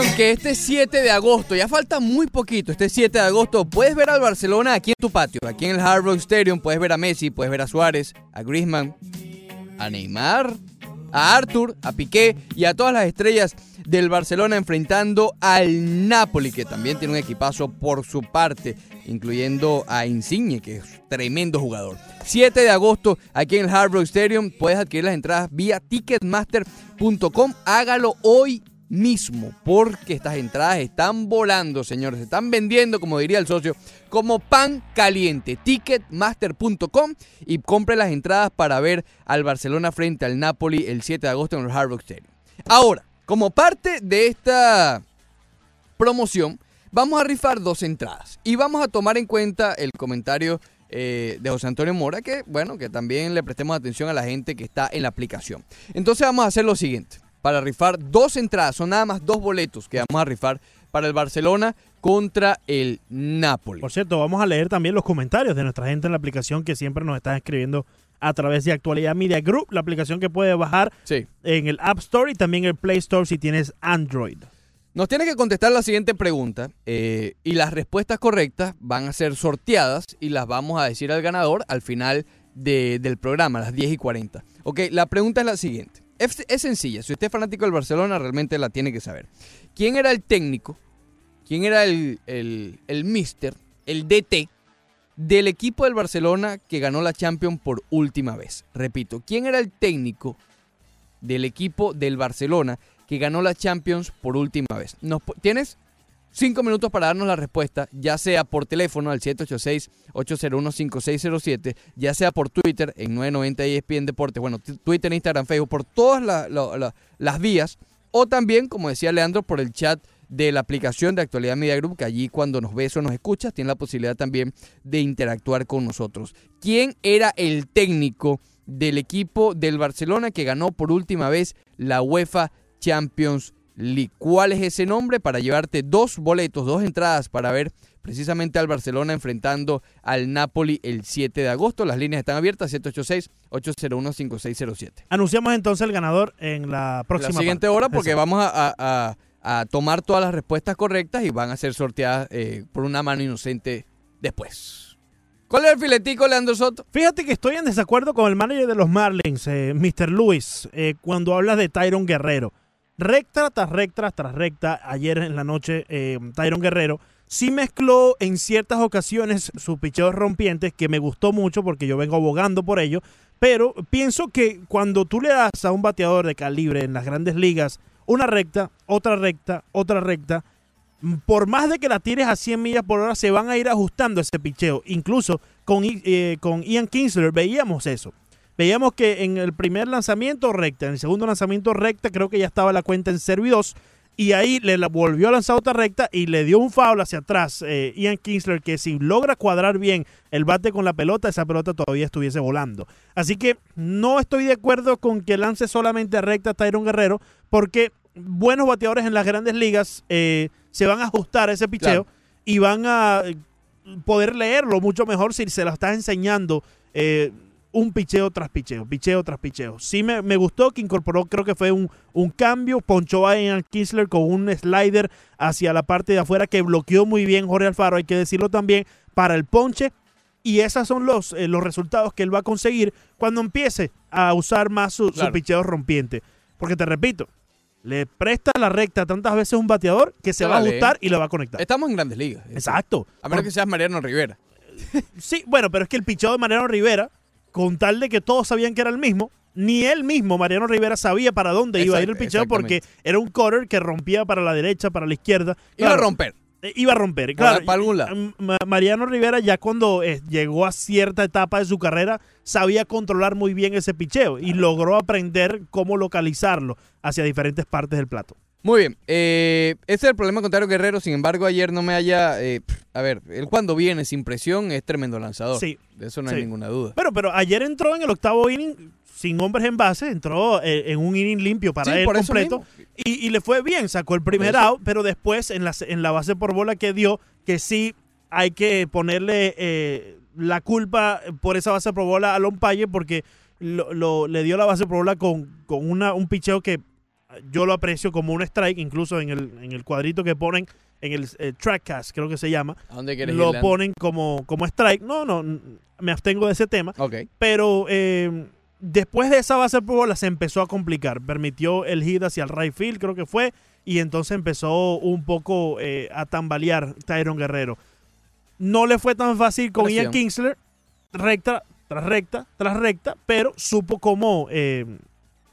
Que este 7 de agosto, ya falta muy poquito, este 7 de agosto puedes ver al Barcelona aquí en tu patio, aquí en el Hard Rock Stadium, puedes ver a Messi, puedes ver a Suárez, a Griezmann, a Neymar, a Arthur, a Piqué y a todas las estrellas del Barcelona enfrentando al Napoli, que también tiene un equipazo por su parte, incluyendo a Insigne, que es tremendo jugador. 7 de agosto, aquí en el Hard Rock Stadium, puedes adquirir las entradas vía ticketmaster.com. Hágalo hoy mismo, porque estas entradas están volando, señores. Se están vendiendo, como diría el socio, como pan caliente. Ticketmaster.com y compre las entradas para ver al Barcelona frente al Napoli el 7 de agosto en el Hard Rock Stadium. Ahora, como parte de esta promoción, vamos a rifar dos entradas y vamos a tomar en cuenta el comentario eh, de José Antonio Mora, que bueno, que también le prestemos atención a la gente que está en la aplicación. Entonces vamos a hacer lo siguiente, para rifar dos entradas, son nada más dos boletos que vamos a rifar para el Barcelona contra el Napoli. Por cierto, vamos a leer también los comentarios de nuestra gente en la aplicación que siempre nos están escribiendo a través de Actualidad Media Group, la aplicación que puedes bajar en el App Store y también en el Play Store si tienes Android. Nos tiene que contestar la siguiente pregunta eh, y las respuestas correctas van a ser sorteadas y las vamos a decir al ganador al final de- del programa, a las 10 y 40. Ok, la pregunta es la siguiente. Es, sencilla, si usted es fanático del Barcelona realmente la tiene que saber. ¿Quién era el técnico? ¿Quién era el, el, el mister, el DT del equipo del Barcelona que ganó la Champions por última vez? Repito, ¿quién era el técnico del equipo del Barcelona que ganó la Champions por última vez. Tienes cinco minutos para darnos la respuesta, ya sea por teléfono al 786-801-5607, ya sea por Twitter en 990 ESPN Deportes, bueno, Twitter, Instagram, Facebook, por todas la- la- la- las vías, o también, como decía Leandro, por el chat de la aplicación de Actualidad Media Group, que allí cuando nos ves o nos escuchas, tienes la posibilidad también de interactuar con nosotros. ¿Quién era el técnico del equipo del Barcelona que ganó por última vez la UEFA Champions? ¿Cuál es ese nombre? Para llevarte dos boletos, dos entradas para ver precisamente al Barcelona enfrentando al Napoli el 7 de agosto. Las líneas están abiertas, 786-801-5607. Anunciamos entonces el ganador en la próxima la siguiente parte. hora porque Exacto. vamos a, a- a- a tomar todas las respuestas correctas y van a ser sorteadas eh, por una mano inocente después. ¿Cuál es el filetico, Leandro Soto? Fíjate que estoy en desacuerdo con el manager de los Marlins, eh, Mr. Lewis, eh, cuando habla de Tyron Guerrero. Recta tras recta tras recta, ayer en la noche, eh, Tyron Guerrero sí mezcló en ciertas ocasiones sus picheos rompientes, que me gustó mucho porque yo vengo abogando por ello, pero pienso que cuando tú le das a un bateador de calibre en las grandes ligas una recta, otra recta, otra recta. Por más de que la tires a 100 millas por hora, se van a ir ajustando ese picheo. Incluso con, eh, con Ian Kinsler veíamos eso. Veíamos que en el primer lanzamiento recta, en el segundo lanzamiento recta, creo que ya estaba la cuenta en 0 y 2. Y ahí le volvió a lanzar otra recta y le dio un foul hacia atrás eh, Ian Kinsler que si logra cuadrar bien el bate con la pelota, esa pelota todavía estuviese volando. Así que no estoy de acuerdo con que lance solamente recta Tyron Guerrero porque buenos bateadores en las grandes ligas eh, se van a ajustar a ese picheo Claro. y van a poder leerlo mucho mejor si se lo estás enseñando eh, un picheo tras picheo, picheo tras picheo. Sí me, me gustó que incorporó, creo que fue un, un cambio, ponchó a Ian Kinsler con un slider hacia la parte de afuera que bloqueó muy bien Jorge Alfaro, hay que decirlo también, para el ponche. Y esos son los, eh, los resultados que él va a conseguir cuando empiece a usar más su, su picheo rompiente. Porque te repito, le presta la recta tantas veces a un bateador que se va a ajustar y lo va a conectar. Estamos en grandes ligas. Exacto. A menos que seas Mariano Rivera. Sí, bueno, pero es que el picheo de Mariano Rivera, con tal de que todos sabían que era el mismo, ni él mismo, Mariano Rivera, sabía para dónde iba a ir el picheo porque era un cutter que rompía para la derecha, para la izquierda. Iba a romper. eh, Iba a romper, Para- claro. para algún lado. Ma- Mariano Rivera ya cuando eh, llegó a cierta etapa de su carrera sabía controlar muy bien ese picheo y logró aprender cómo localizarlo hacia diferentes partes del plato. Muy bien. Eh, ese es el problema con Taro Guerrero. Sin embargo, ayer no me haya. eh, a ver, él cuando viene sin presión es tremendo lanzador. Sí. De eso no Sí. hay ninguna duda. Bueno, pero ayer entró en el octavo inning sin hombres en base, entró eh, en un inning limpio para Sí, él por completo y, y le fue bien, sacó el primer out, pero después en la, en la base por bola que dio, que sí hay que ponerle eh, la culpa por esa base por bola al umpire porque lo, lo- le dio la base por bola con, con una, un picheo que yo lo aprecio como un strike, incluso en el, en el cuadrito que ponen en el eh, trackcast, creo que se llama, ¿A dónde quieres lo ir, ponen como, como strike. No, no, me abstengo de ese tema. Pero eh, después de esa base por bola se empezó a complicar. Permitió el hit hacia el right field, creo que fue. Y entonces empezó un poco eh, a tambalear Tyron Guerrero. No le fue tan fácil con Ian. Kingsler, recta tras recta tras recta, pero supo cómo eh,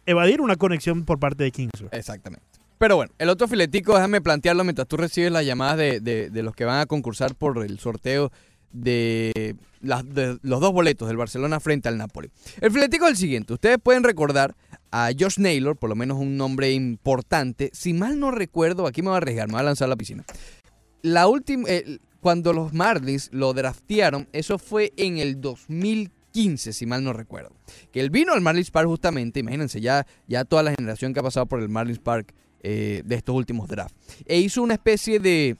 evadir una conexión por parte de Kingsler. Exactamente. Pero bueno, el otro filetico, déjame plantearlo mientras tú recibes las llamadas de, de- de los que van a concursar por el sorteo de los dos boletos del Barcelona frente al Napoli. El filetico es el siguiente. Ustedes pueden recordar a Josh Naylor, por lo menos un nombre importante. Si mal no recuerdo, aquí me voy a arriesgar, me voy a lanzar a la piscina. La última, eh, cuando los Marlins lo draftearon, eso fue en el 2015, si mal no recuerdo. Que él vino al Marlins Park justamente, imagínense, ya, ya toda la generación que ha pasado por el Marlins Park eh, de estos últimos drafts. E hizo una especie de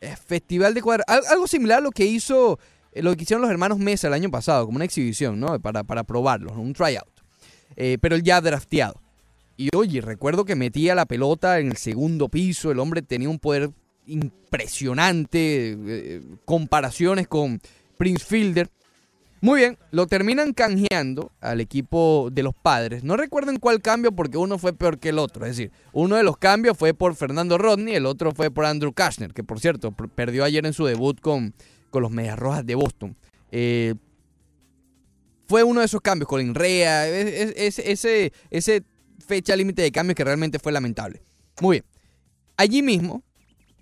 eh, festival de cuadra, al- algo similar a lo que hizo, eh, lo que hicieron los hermanos Mesa el año pasado, como una exhibición, ¿no? Para, para probarlos, un tryout. Pero él ya drafteado. Y oye, recuerdo que metía la pelota en el segundo piso, el hombre tenía un poder impresionante, comparaciones con Prince Fielder. Muy bien, lo terminan canjeando al equipo de los padres. No recuerdo en cuál cambio porque uno fue peor que el otro. Es decir, uno de los cambios fue por Fernando Rodney, el otro fue por Andrew Kashner, que por cierto per- perdió ayer en su debut con, con los Medias Rojas de Boston. Eh, fue uno de esos cambios, Colin Rea, es- es- ese, ese fecha límite de cambios que realmente fue lamentable. Muy bien. Allí mismo,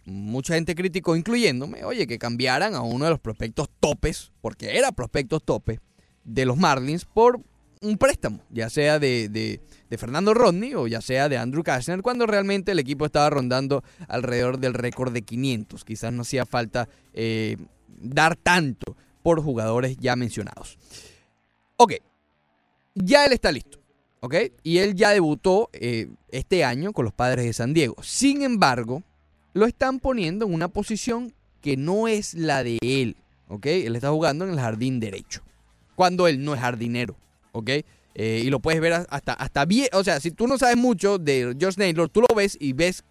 mucha gente criticó, incluyéndome, oye, que cambiaran a uno de los prospectos topes, porque era prospectos tope, de los Marlins por un préstamo, ya sea de, de- de Fernando Rodney o ya sea de Andrew Kashner, cuando realmente el equipo estaba rondando alrededor del récord de 500. Quizás no hacía falta eh, dar tanto por jugadores ya mencionados. Ok, ya él está listo. ¿Ok? Y él ya debutó eh, este año con los padres de San Diego. Sin embargo, lo están poniendo en una posición que no es la de él. ¿Ok? Él está jugando en el jardín derecho. Cuando él no es jardinero. ¿Ok? Eh, y lo puedes ver hasta, hasta bien. O sea, si tú no sabes mucho de Josh Naylor, tú lo ves y ves,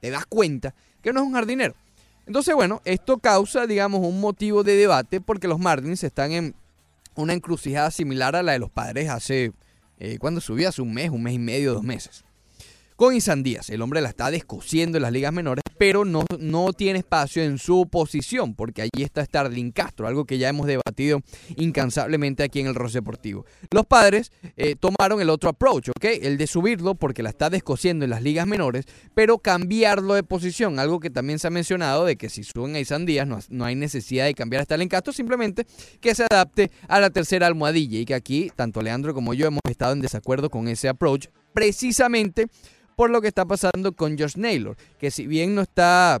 te das cuenta que no es un jardinero. Entonces, bueno, esto causa, digamos, un motivo de debate porque los Marlins están en una encrucijada similar a la de los padres hace, eh, cuando? Hace un mes, un mes y medio, dos meses. Con Isan Díaz. El hombre la está descosiendo en las ligas menores, pero no, no tiene espacio en su posición, porque allí está Starling Castro, algo que ya hemos debatido incansablemente aquí en el Rose Deportivo. Los padres eh, tomaron el otro approach, ¿ok? El de subirlo porque la está descosiendo en las ligas menores, pero cambiarlo de posición, algo que también se ha mencionado de que si suben a Isan Díaz no, no hay necesidad de cambiar a Starling Castro, simplemente que se adapte a la tercera almohadilla y que aquí tanto Leandro como yo hemos estado en desacuerdo con ese approach, precisamente por lo que está pasando con Josh Naylor, que si bien no está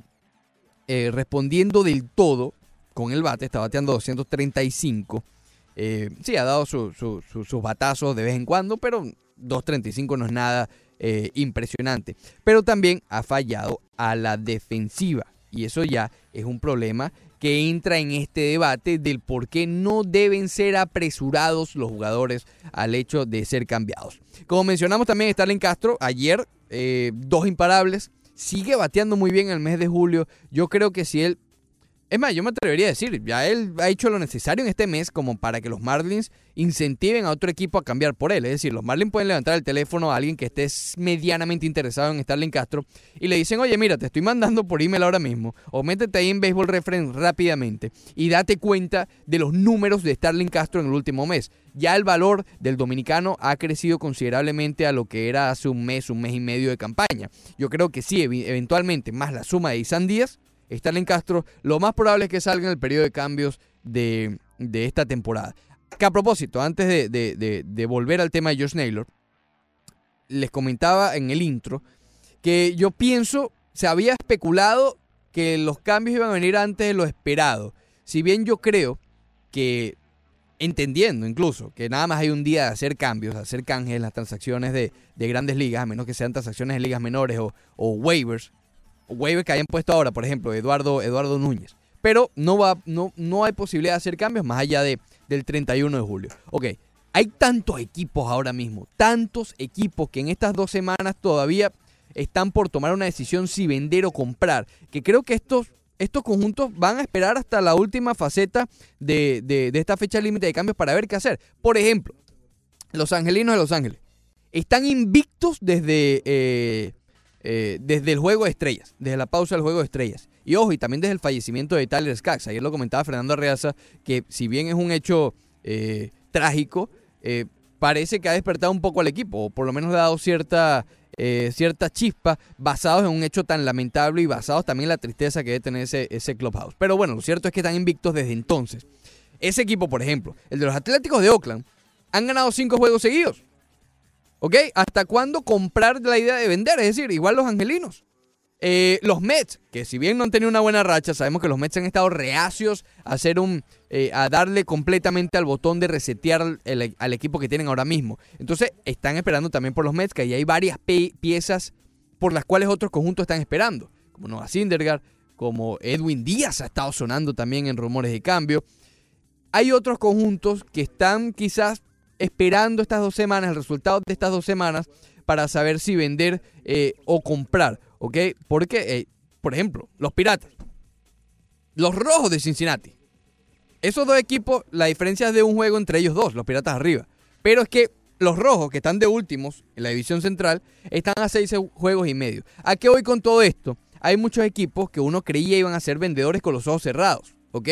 eh, respondiendo del todo con el bate, está bateando 235. Eh, sí, ha dado su- su- su- sus batazos de vez en cuando, pero 235 no es nada eh, impresionante. Pero también ha fallado a la defensiva. Y eso ya es un problema que entra en este debate del por qué no deben ser apresurados los jugadores al hecho de ser cambiados. Como mencionamos también, Starling Castro, ayer eh, dos imparables, sigue bateando muy bien el mes de julio. Yo creo que si él es más, yo me atrevería a decir, ya él ha hecho lo necesario en este mes como para que los Marlins incentiven a otro equipo a cambiar por él. Es decir, los Marlins pueden levantar el teléfono a alguien que esté medianamente interesado en Starling Castro y le dicen, oye, mira, te estoy mandando por email ahora mismo, o métete ahí en Baseball Reference rápidamente y date cuenta de los números de Starling Castro en el último mes. Ya el valor del dominicano ha crecido considerablemente a lo que era hace un mes, un mes y medio de campaña. Yo creo que sí, eventualmente, más la suma de Isan Díaz, Starling Castro, lo más probable es que salga en el periodo de cambios de, de esta temporada. Que a propósito, antes de, de- volver al tema de Josh Naylor, les comentaba en el intro que yo pienso, se había especulado que los cambios iban a venir antes de lo esperado. Si bien yo creo que, entendiendo incluso, que nada más hay un día de hacer cambios, hacer canjes en las transacciones de, de grandes ligas, a menos que sean transacciones de ligas menores o waivers, o waivers que hayan puesto ahora, por ejemplo, Eduardo, Eduardo Núñez. Pero no, va, no, no hay posibilidad de hacer cambios más allá de, del 31 de julio. Ok, hay tantos equipos ahora mismo, tantos equipos que en estas dos semanas todavía están por tomar una decisión si vender o comprar, que creo que estos, estos conjuntos van a esperar hasta la última faceta de, de- de esta fecha límite de cambios para ver qué hacer. Por ejemplo, los angelinos de Los Ángeles están invictos desde, eh, eh, desde el juego de estrellas, desde la pausa del juego de estrellas. Y ojo, y también desde el fallecimiento de Tyler Skaggs. Ayer lo comentaba Fernando Arreaza, que si bien es un hecho eh, trágico, eh, parece que ha despertado un poco al equipo, o por lo menos le ha dado cierta, cierta chispa, basados en un hecho tan lamentable y basados también en la tristeza que debe tener ese, ese clubhouse. Pero bueno, lo cierto es que están invictos desde entonces. Ese equipo, por ejemplo, el de los Atléticos de Oakland, han ganado cinco juegos seguidos. ¿Ok? ¿Hasta cuándo comprar la idea de vender? Es decir, igual los angelinos. Eh, los Mets, que si bien no han tenido una buena racha, sabemos que los Mets han estado reacios a hacer un, eh, a darle completamente al botón de resetear al equipo que tienen ahora mismo. Entonces están esperando también por los Mets, que ahí hay varias piezas por las cuales otros conjuntos están esperando, como Noah Syndergaard, como Edwin Díaz ha estado sonando también en rumores de cambio. Hay otros conjuntos que están quizás esperando estas dos semanas, el resultado de estas dos semanas, para saber si vender eh, o comprar, ¿ok? Porque, eh, por ejemplo, los Piratas, los Rojos de Cincinnati, esos dos equipos, la diferencia es de un juego entre ellos dos, los Piratas arriba. Pero es que los Rojos, que están de últimos en la división central, están a seis juegos y medio. ¿A qué voy con todo esto? Hay muchos equipos que uno creía iban a ser vendedores con los ojos cerrados, ¿ok?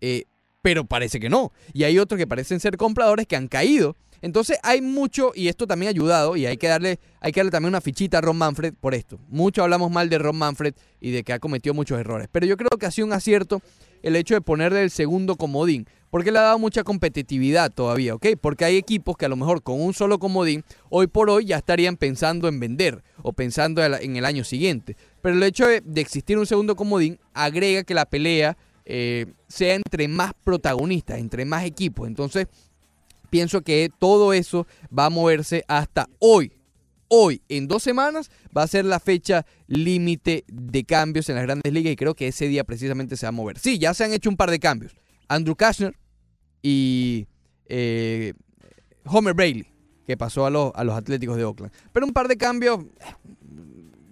Eh, pero parece que no. Y hay otros que parecen ser compradores que han caído. Entonces hay mucho, y esto también ha ayudado, y hay que darle, hay que darle también una fichita a Ron Manfred por esto. Mucho hablamos mal de Ron Manfred y de que ha cometido muchos errores. Pero yo creo que ha sido un acierto el hecho de ponerle el segundo comodín. Porque le ha dado mucha competitividad todavía, ¿ok? Porque hay equipos que a lo mejor con un solo comodín, hoy por hoy ya estarían pensando en vender o pensando en el año siguiente. Pero el hecho de existir un segundo comodín agrega que la pelea eh, sea entre más protagonistas, entre más equipos. Entonces, pienso que todo eso va a moverse hasta hoy. Hoy, en dos semanas, va a ser la fecha límite de cambios en las grandes ligas y creo que ese día precisamente se va a mover. Sí, ya se han hecho un par de cambios. Andrew Kashner y eh, Homer Bailey, que pasó a los, a los Atléticos de Oakland. Pero un par de cambios eh,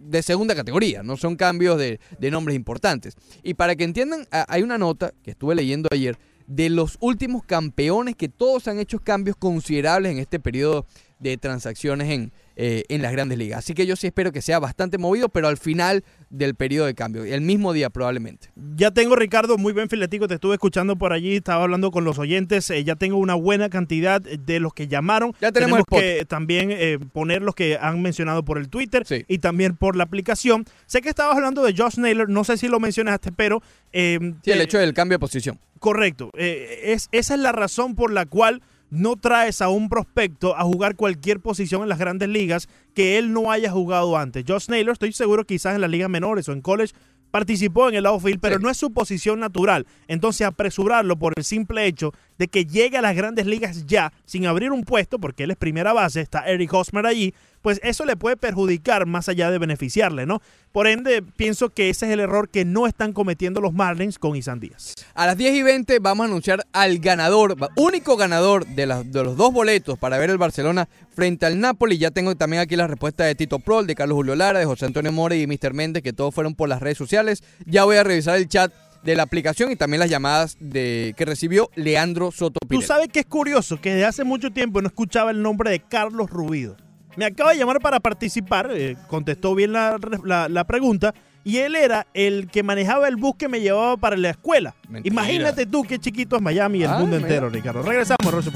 de segunda categoría, no son cambios de, de nombres importantes. Y para que entiendan, hay una nota que estuve leyendo ayer de los últimos campeones que todos han hecho cambios considerables en este periodo de transacciones en, eh, en las grandes ligas. Así que yo sí espero que sea bastante movido, pero al final del periodo de cambio, el mismo día probablemente. Ya tengo, Ricardo, muy buen filetico. Te estuve escuchando por allí, estaba hablando con los oyentes. eh, ya tengo una buena cantidad de los que llamaron. Ya tenemos el que también eh, poner los que han mencionado por el Twitter y también por la aplicación. Sé que estabas hablando de Josh Naylor, no sé si lo mencionaste, pero. eh, Sí, el hecho del cambio de posición. Correcto. Es, esa es la razón por la cual no traes a un prospecto a jugar cualquier posición en las grandes ligas que él no haya jugado antes. Josh Naylor, estoy seguro quizás en las ligas menores o en college participó en el outfield, pero no es su posición natural. Entonces apresurarlo por el simple hecho de que llegue a las grandes ligas ya, sin abrir un puesto, porque él es primera base, está Eric Hosmer allí, pues eso le puede perjudicar más allá de beneficiarle, ¿no? Por ende, pienso que ese es el error que no están cometiendo los Marlins con Isan Díaz. A las 10 y 20 vamos a anunciar al ganador, único ganador de, las- de los dos boletos para ver el Barcelona frente al Napoli. Ya tengo también aquí la respuesta de Tito Prol, de Carlos Julio Lara, de José Antonio More y Mr. Méndez, que todos fueron por las redes sociales. Ya voy a revisar el chat de la aplicación y también las llamadas de que recibió Leandro Soto Tú sabes que es curioso que desde hace mucho tiempo no escuchaba el nombre de Carlos Rubido. Me acaba de llamar para participar, eh, contestó bien la, la- la pregunta, y él era el que manejaba el bus que me llevaba para la escuela. Mentira. Imagínate tú qué chiquito es Miami y el Ah, mundo mira. entero, Ricardo. Regresamos, Roche.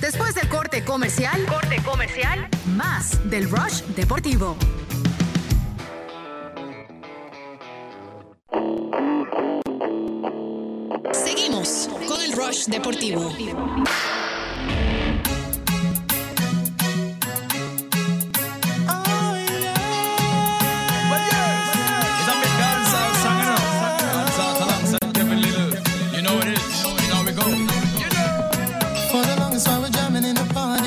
Después del corte comercial, corte comercial, más del Rush Deportivo. Seguimos con el Rush Deportivo.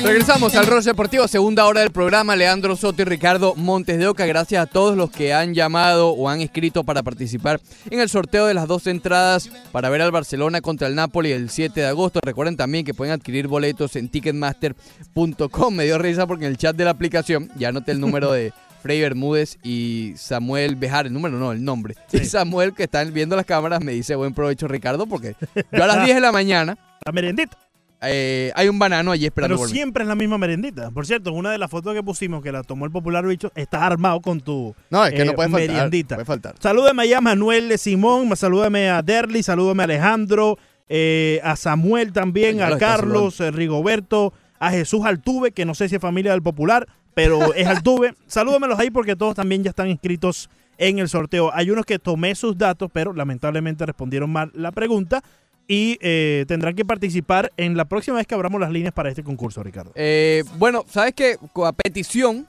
Regresamos al Roche Deportivo, segunda hora del programa. Leandro Soto y Ricardo Montes de Oca. Gracias a todos los que han llamado o han escrito para participar en el sorteo de las dos entradas para ver al Barcelona contra el Napoli el 7 de agosto. Recuerden también que pueden adquirir boletos en ticketmaster.com. Me dio risa porque en el chat de la aplicación ya anoté el número de Frey Bermúdez y Samuel Bejar. El número no, el nombre. Y Samuel, que están viendo las cámaras, me dice buen provecho, Ricardo, porque yo a las 10 de la mañana. La merendita. Eh, hay un banano allí esperando Pero por mí. siempre es la misma merendita. Por cierto, en una de las fotos que pusimos que la tomó el popular bicho, estás armado con tu No, es que no puede faltar, meriendita. puede faltar. Salúdame allá a Manuel de Simón, salúdame a Derly, salúdame a Alejandro, eh, a Samuel también, a Carlos, eh, Rigoberto, a Jesús Altuve, que no sé si es familia del popular, pero es Altuve. Salúdamelos ahí porque todos también ya están inscritos en el sorteo. Hay unos que tomé sus datos, pero lamentablemente respondieron mal la pregunta. Y eh, tendrán que participar en la próxima vez que abramos las líneas para este concurso, Ricardo. Eh, bueno, ¿sabes? Co- A petición,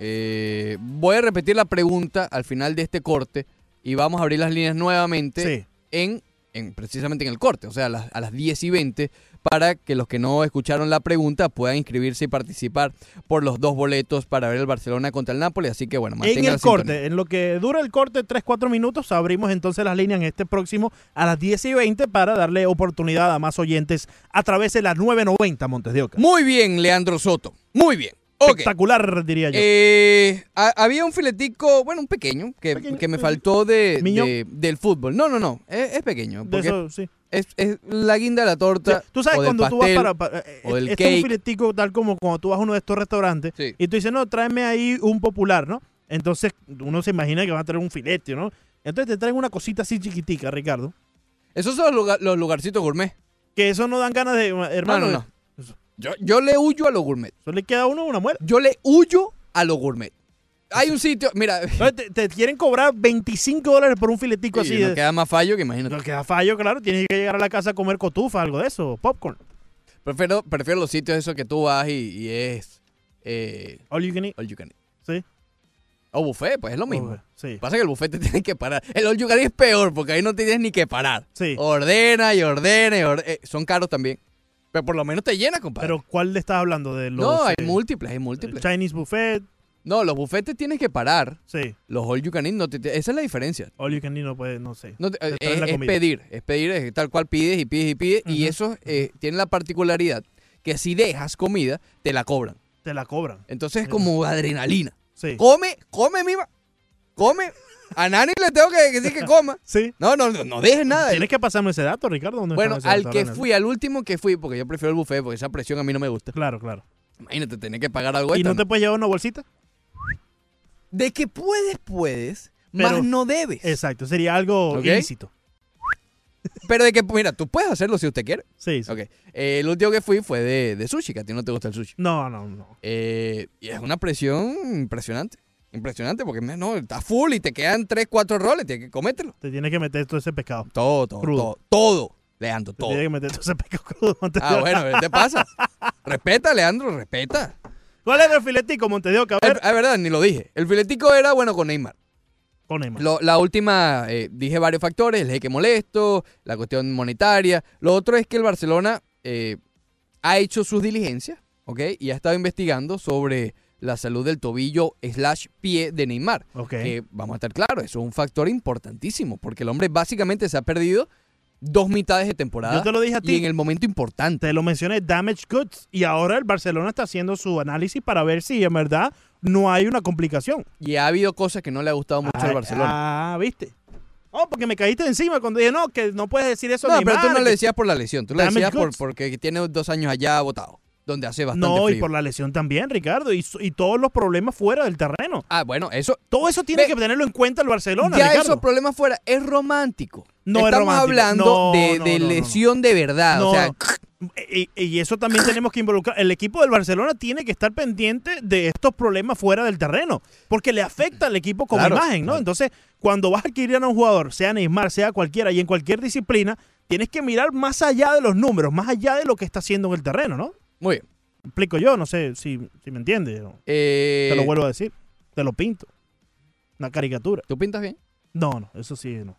eh, voy a repetir la pregunta al final de este corte y vamos a abrir las líneas nuevamente Sí. en, en- precisamente en el corte, o sea, a las, a las 10 y 20, para que los que no escucharon la pregunta puedan inscribirse y participar por los dos boletos para ver el Barcelona contra el Napoli. Así que bueno, En el la sintonía. corte, en lo que dura el corte, 3-4 minutos, abrimos entonces las líneas en este próximo a las 10 y 20 para darle oportunidad a más oyentes a través de las 990 Montes de Oca. Muy bien, Leandro Soto. Muy bien. Espectacular, diría yo. Eh, ha- había un filetico, bueno, un pequeño, que, que me faltó de, del fútbol. No, no, no, es, es pequeño. De Porque eso, sí. es, es la guinda de la torta. Tú sabes o del cuando tú vas pastel, para... para- eh, o del este es un cake. filetico tal como cuando tú vas a uno de estos restaurantes y tú dices, no, tráeme ahí un popular, ¿no? Entonces uno se imagina que va a traer un filete, ¿no? Entonces te traen una cosita así chiquitica, Ricardo. Esos son los, lugar- los lugarcitos gourmet. Que eso no dan ganas de... Hermano, no, no. Yo, yo le huyo a los gourmet. ¿Eso le queda uno una muela? Yo le huyo a los gourmet. Hay un sitio, mira. Te, te quieren cobrar 25 dólares por un filetico Sí, así. no de- queda más fallo que imagínate. No queda fallo, claro. Tienes que llegar a la casa a comer cotufa, algo de eso, popcorn. Prefiero, prefiero los sitios esos que tú vas y, y es. Eh, all you can eat. All you can eat. Sí. O buffet, pues es lo mismo. Buffet, sí. Pasa que el buffet te tiene que parar. El all you can eat es peor porque ahí no tienes ni que parar. Sí. Ordena y ordena y ordena. Eh, son caros también. Pero por lo menos te llena, compadre. Pero ¿cuál le estás hablando? De los, no, hay eh, múltiples, hay múltiples. Chinese buffet. No, los buffetes tienes que parar. Sí. Los all you can eat no te- te- esa es la diferencia. All you can eat no puede, no sé. No te- Te eh, es, pedir, es pedir, es tal cual pides y pides y pides. Y eso eh, tiene la particularidad que si dejas comida, te la cobran. Te la cobran. Entonces es como adrenalina. Sí. Come, come, mima. Come. A Nani le tengo que decir que coma. Sí. No, no, no, no dejes nada. Tienes que pasarme ese dato, Ricardo. ¿dónde Bueno, al que fui, al último que fui, porque yo prefiero el buffet, porque esa presión a mí no me gusta. Claro, claro. Imagínate, tener que pagar algo ¿Y no te puedes llevar una bolsita? De que puedes, puedes, Pero- más no debes. Exacto, sería algo Ok. ilícito. Pero de que, mira, tú puedes hacerlo si usted quiere. Sí, sí. Ok. Eh, el último que fui fue de, de sushi, que a ti no te gusta el sushi. No, no, no. Eh, y es una presión impresionante. Impresionante porque no, está full y te quedan 3, 4 roles, tienes que comértelo. Te tienes que meter todo ese pescado. Todo, todo, Crudo. todo, todo, Leandro, Te todo. tienes que meter todo ese pescado crudo. antes de- Ah, bueno, ¿qué te pasa? Respeta, Leandro, respeta. ¿Cuál era el filetico, Montedio? Que a ver, Es verdad, ni lo dije. El filetico era, bueno, con Neymar. con Neymar. Lo- la última, eh, dije varios factores, el jeque molesto, la cuestión monetaria. Lo otro es que el Barcelona eh, ha hecho sus diligencias, ¿ok? Y ha estado investigando sobre la salud del tobillo slash pie de Neymar. Que, vamos a estar claros, eso es un factor importantísimo, porque el hombre básicamente se ha perdido dos mitades de temporada. Yo te lo dije a Y ti. en el momento importante. Te lo mencioné, damage goods. Y ahora el Barcelona está haciendo su análisis para ver si en verdad no hay una complicación. Y ha habido cosas que no le ha gustado mucho al Ah, Barcelona. Ah, ¿viste? Oh, porque me caíste encima cuando dije, no, que no puedes decir eso a No, pero Neymar, tú no le decías por la lesión, tú le decías por, porque tiene dos años allá votado, donde hace bastante No, y frío. por la lesión también, Ricardo. Y, y todos los problemas fuera del terreno. Ah, bueno, eso... Todo eso tiene que tenerlo en cuenta el Barcelona, ya Ricardo. esos problemas fuera, es romántico. No es Estamos romántico. hablando No, de, no, de no, no, lesión de verdad. No, o sea. Y, y eso también tenemos que involucrar. El equipo del Barcelona tiene que estar pendiente de estos problemas fuera del terreno, porque le afecta al equipo como Claro, imagen, ¿no? claro. Entonces, cuando vas a adquirir a un jugador, sea Neymar, sea cualquiera, y en cualquier disciplina, tienes que mirar más allá de los números, más allá de lo que está haciendo en el terreno, ¿no? Muy bien. Explico yo, no sé si, si me entiendes. Eh, Te lo vuelvo a decir. Te lo pinto. Una caricatura. ¿Tú pintas bien? No, no, eso sí, no.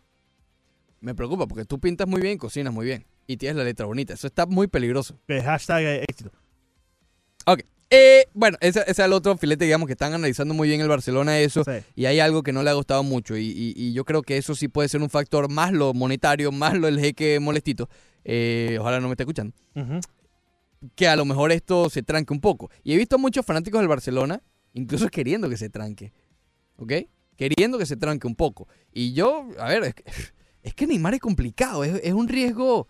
Me preocupa porque tú pintas muy bien cocinas muy bien. Y tienes la letra bonita. Eso está muy peligroso. Que hashtag éxito. Ok. Eh, bueno, ese, ese es el otro filete, digamos, que están analizando muy bien el Barcelona eso. Sí. Y hay algo que no le ha gustado mucho. Y, y- y yo creo que eso sí puede ser un factor, más lo monetario, más lo del jeque molestito. Eh, ojalá no me esté escuchando. Que a lo mejor esto se tranque un poco. Y he visto muchos fanáticos del Barcelona, incluso queriendo que se tranque. ¿Ok? Queriendo que se tranque un poco. Y yo, a ver, es que, es que Neymar es complicado. Es, es un riesgo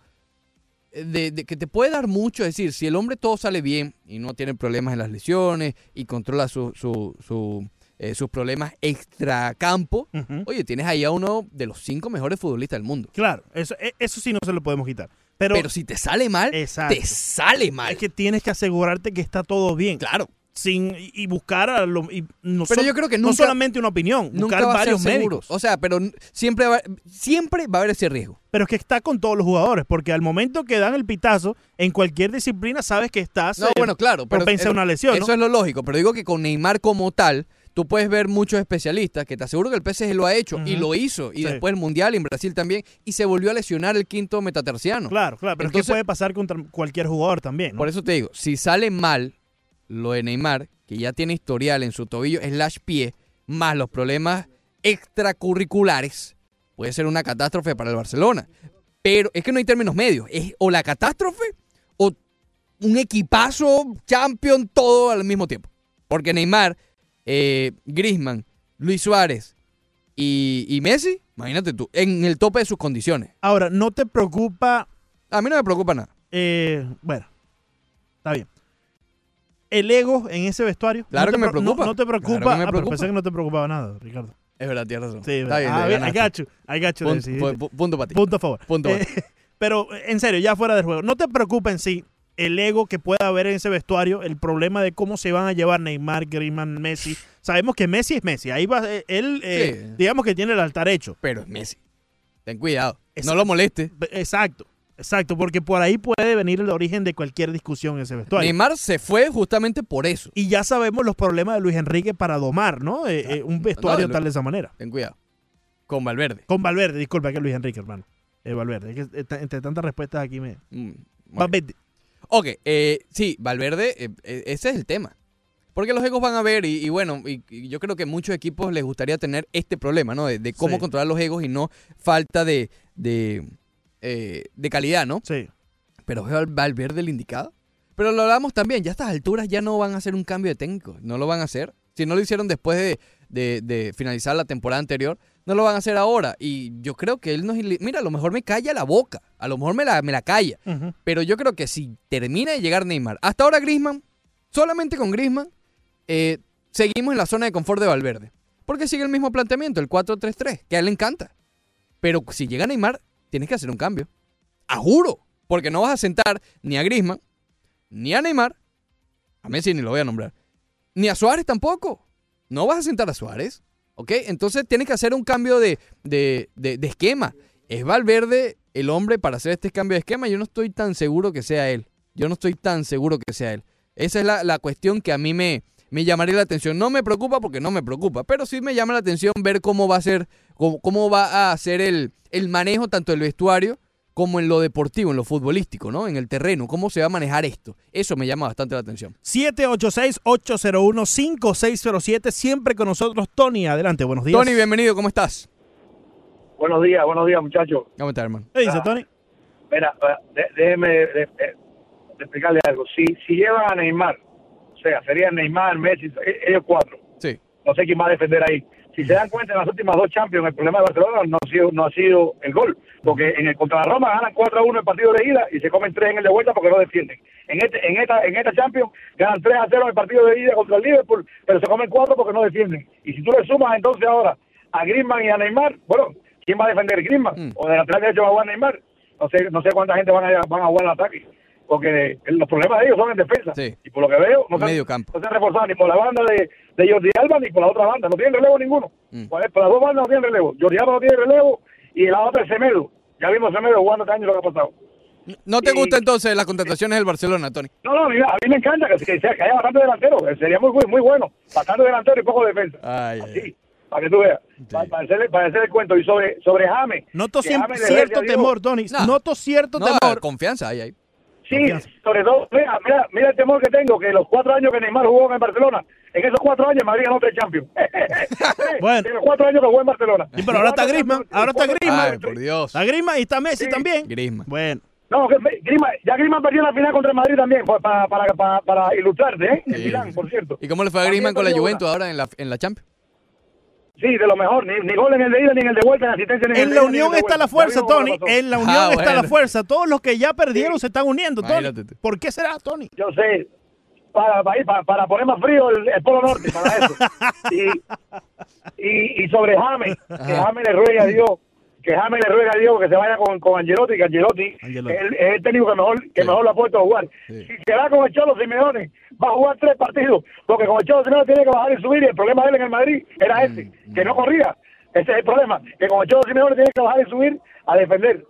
de, de que te puede dar mucho. Es decir, si el hombre todo sale bien y no tiene problemas en las lesiones y controla su, su- su, eh, sus problemas extracampo, Ujú. oye, tienes ahí a uno de los cinco mejores futbolistas del mundo. Claro, eso, e- eso sí no se lo podemos quitar. Pero, Pero si te sale mal, Exacto. te sale mal. es que tienes que asegurarte que está todo bien. Claro. Sin, y buscar a lo- y no, Pero yo creo que no nunca- solamente una opinión, Nunca buscar varios médicos. O sea, pero siempre va, siempre va a haber ese riesgo. Pero es que está con todos los jugadores, porque al momento que dan el pitazo, en cualquier disciplina sabes que estás No, eh, bueno, claro. Pero propensa a una lesión. Eso ¿no? es lo lógico. Pero digo que con Neymar como tal, tú puedes ver muchos especialistas que te aseguro que el PSG lo ha hecho y lo hizo. Y Sí. después el Mundial y en Brasil también. Y se volvió a lesionar el quinto metaterciano. Claro, claro, pero es Entonces- que puede pasar contra cualquier jugador también. ¿no? Por eso te digo, si sale mal lo de Neymar, que ya tiene historial en su tobillo slash pie, más los problemas extracurriculares, puede ser una catástrofe para el Barcelona. Pero es que no hay términos medios. Es o la catástrofe o un equipazo, champion, todo al mismo tiempo. Porque Neymar, eh, Grisman, Luis Suárez y, y Messi, imagínate tú, en el tope de sus condiciones. Ahora, ¿no te preocupa? A mí no me preocupa nada. eh, bueno, está bien. El ego en ese vestuario. Claro ¿no que me pro- no- preocupa. No, te Claro preocupa. que me Ah, pero preocupa. pensé que no te preocupaba nada, Ricardo. Es verdad, tienes razón. Sí, Está bien, ah, te bien, I got you. I got you. Punto, punto para ti. Punto a favor. Punto para Eh, pero, en serio, ya fuera del juego, ¿no te preocupa en sí el ego que pueda haber en ese vestuario, el problema de cómo se van a llevar Neymar, Griezmann, Messi? Sabemos que Messi es Messi, ahí va, eh, él, eh, Sí. digamos que tiene el altar hecho. Pero es Messi. Ten cuidado. No lo moleste. Exacto, exacto, porque por ahí puede venir el origen de cualquier discusión en ese vestuario. Neymar se fue justamente por eso. Y ya sabemos los problemas de Luis Enrique para domar, ¿no? Eh, eh, un vestuario No, tal de esa manera. Ten cuidado. Con Valverde. Con Valverde, disculpa, que es Luis Enrique, hermano. Eh, Valverde, es que entre tantas respuestas aquí me... Mm. Valverde. Ok, eh, sí, Valverde, eh, eh, ese es el tema. Porque los egos van a ver y, y bueno, y, y yo creo que muchos equipos les gustaría tener este problema, ¿no? De, de cómo Sí. controlar los egos y no falta de, de, eh, de calidad, ¿no? Sí. Pero veo al Valverde el indicado. Pero lo hablamos también, ya a estas alturas ya no van a hacer un cambio de técnico, no lo van a hacer. Si no lo hicieron después de, de- de finalizar la temporada anterior, No lo van a hacer ahora. Y yo creo que él nos... Mira, a lo mejor me calla la boca. A lo mejor me la, me la calla. Pero yo creo que si termina de llegar Neymar, hasta ahora Grisman, solamente con Grisman, eh, seguimos en la zona de confort de Valverde. Porque sigue el mismo planteamiento, el 4-3-3, que a él le encanta. Pero si llega Neymar, tienes que hacer un cambio. A juro. Porque no vas a sentar ni a Grisman, ni a Neymar, a Messi ni lo voy a nombrar, ni a Suárez tampoco. No vas a sentar a Suárez. ¿Ok? Entonces tienes que hacer un cambio de, de- de- de esquema. ¿Es Valverde el hombre para hacer este cambio de esquema? Yo no estoy tan seguro que sea él. Yo no estoy tan seguro que sea él. Esa es la, la cuestión que a mí me, me llamaría la atención. No me preocupa porque no me preocupa, pero sí me llama la atención ver cómo va a ser, cómo, cómo va a hacer el, el manejo tanto del vestuario como en lo deportivo, en lo futbolístico, ¿no? En el terreno, cómo se va a manejar esto. Eso me llama bastante la atención. 786-801-5607. Siempre con nosotros, Tony. Adelante, buenos días. Tony, bienvenido, ¿cómo estás? Buenos días, buenos días, muchachos. ¿Cómo estás, hermano? ¿Qué dice Tony? Mira, eh, déjeme de- de- de explicarle algo. Si, si llevan a Neymar, o sea, serían Neymar, Messi, ellos cuatro. Sí. No sé quién va a defender ahí. Si se dan cuenta, en las últimas dos Champions, el problema de Barcelona no ha sido, no ha sido el gol. Porque en el contra la Roma ganan 4 a 1 el partido de ida y se comen 3 en el de vuelta porque no defienden. En este en esta en esta Champions ganan 3 a 0 el partido de ida contra el Liverpool, pero se comen 4 porque no defienden. Y si tú le sumas entonces ahora a Griezmann y a Neymar, bueno, ¿quién va a defender Griezmann? O de lateral derecho va a jugar Neymar. No sé, no sé cuánta gente van a, van a jugar en ataque. Porque los problemas de ellos son en defensa. Y por lo que veo, no se, campo. no se han reforzado ni por la banda de, de Jordi Alba ni por la otra banda. No tienen relevo ninguno. Mm. Por por las dos bandas no tienen relevo. Jordi Alba no tiene relevo y la otra es Semedo. Ya vimos Semedo jugando este año lo que ha pasado. ¿No te Y- gusta entonces las contrataciones del Barcelona, Tony? No, no, mira, a mí me encanta que, que, sea- que haya bastante delantero. que Sería muy, muy, muy bueno. Bastante delantero y poco defensa. Ay, ay, para que tú veas. Para, para hacerle, para hacerle el cuento. Y sobre, sobre James. Noto siempre James cierto temor, Tony. No. Noto cierto No, temor. confianza hay ahí. Sí, sobre todo, mira, mira, mira el temor que tengo, que los cuatro años que Neymar jugó en Barcelona, en esos cuatro años Madrid ganó tres Champions. Bueno. En los cuatro años que jugó en Barcelona. Sí, pero ahora está Griezmann. Ahora está Griezmann. Ay, por Dios. Está Griezmann y está Messi también. Griezmann. Bueno. No, Griezmann, ya Griezmann perdió la final contra el Madrid también, para, para, para, para ilustrarte, ¿eh? En Milán, por cierto. ¿Y cómo le fue a Griezmann con la Juventus ahora en la, en la Champions? Sí, de lo mejor. Ni, ni gol en el de ida, ni en el de vuelta, ni asistencia, ni en el En de la ni en unión está la fuerza, Tony. En la unión Ah, está la fuerza. Todos los que ya perdieron se están uniendo, Tony. Imagínate. ¿Por qué será, Tony? Yo sé, para, para, ir- para, para poner más frío el, el Polo Norte, para eso. Y, y, y sobre James, que. James le ruega a Dios, que James le ruega a Dios que se vaya con, con Angelotti, que Angelotti, Angelotti. es el técnico que mejor, que mejor lo ha puesto a jugar. Si se va con el Cholo Simeone, va a jugar tres partidos, porque con el Cholo Simeone tiene que bajar y subir, y el problema de él en el Madrid era ese, que no corría. Ese es el problema, que con el Cholo Simeone tiene que bajar y subir a defender.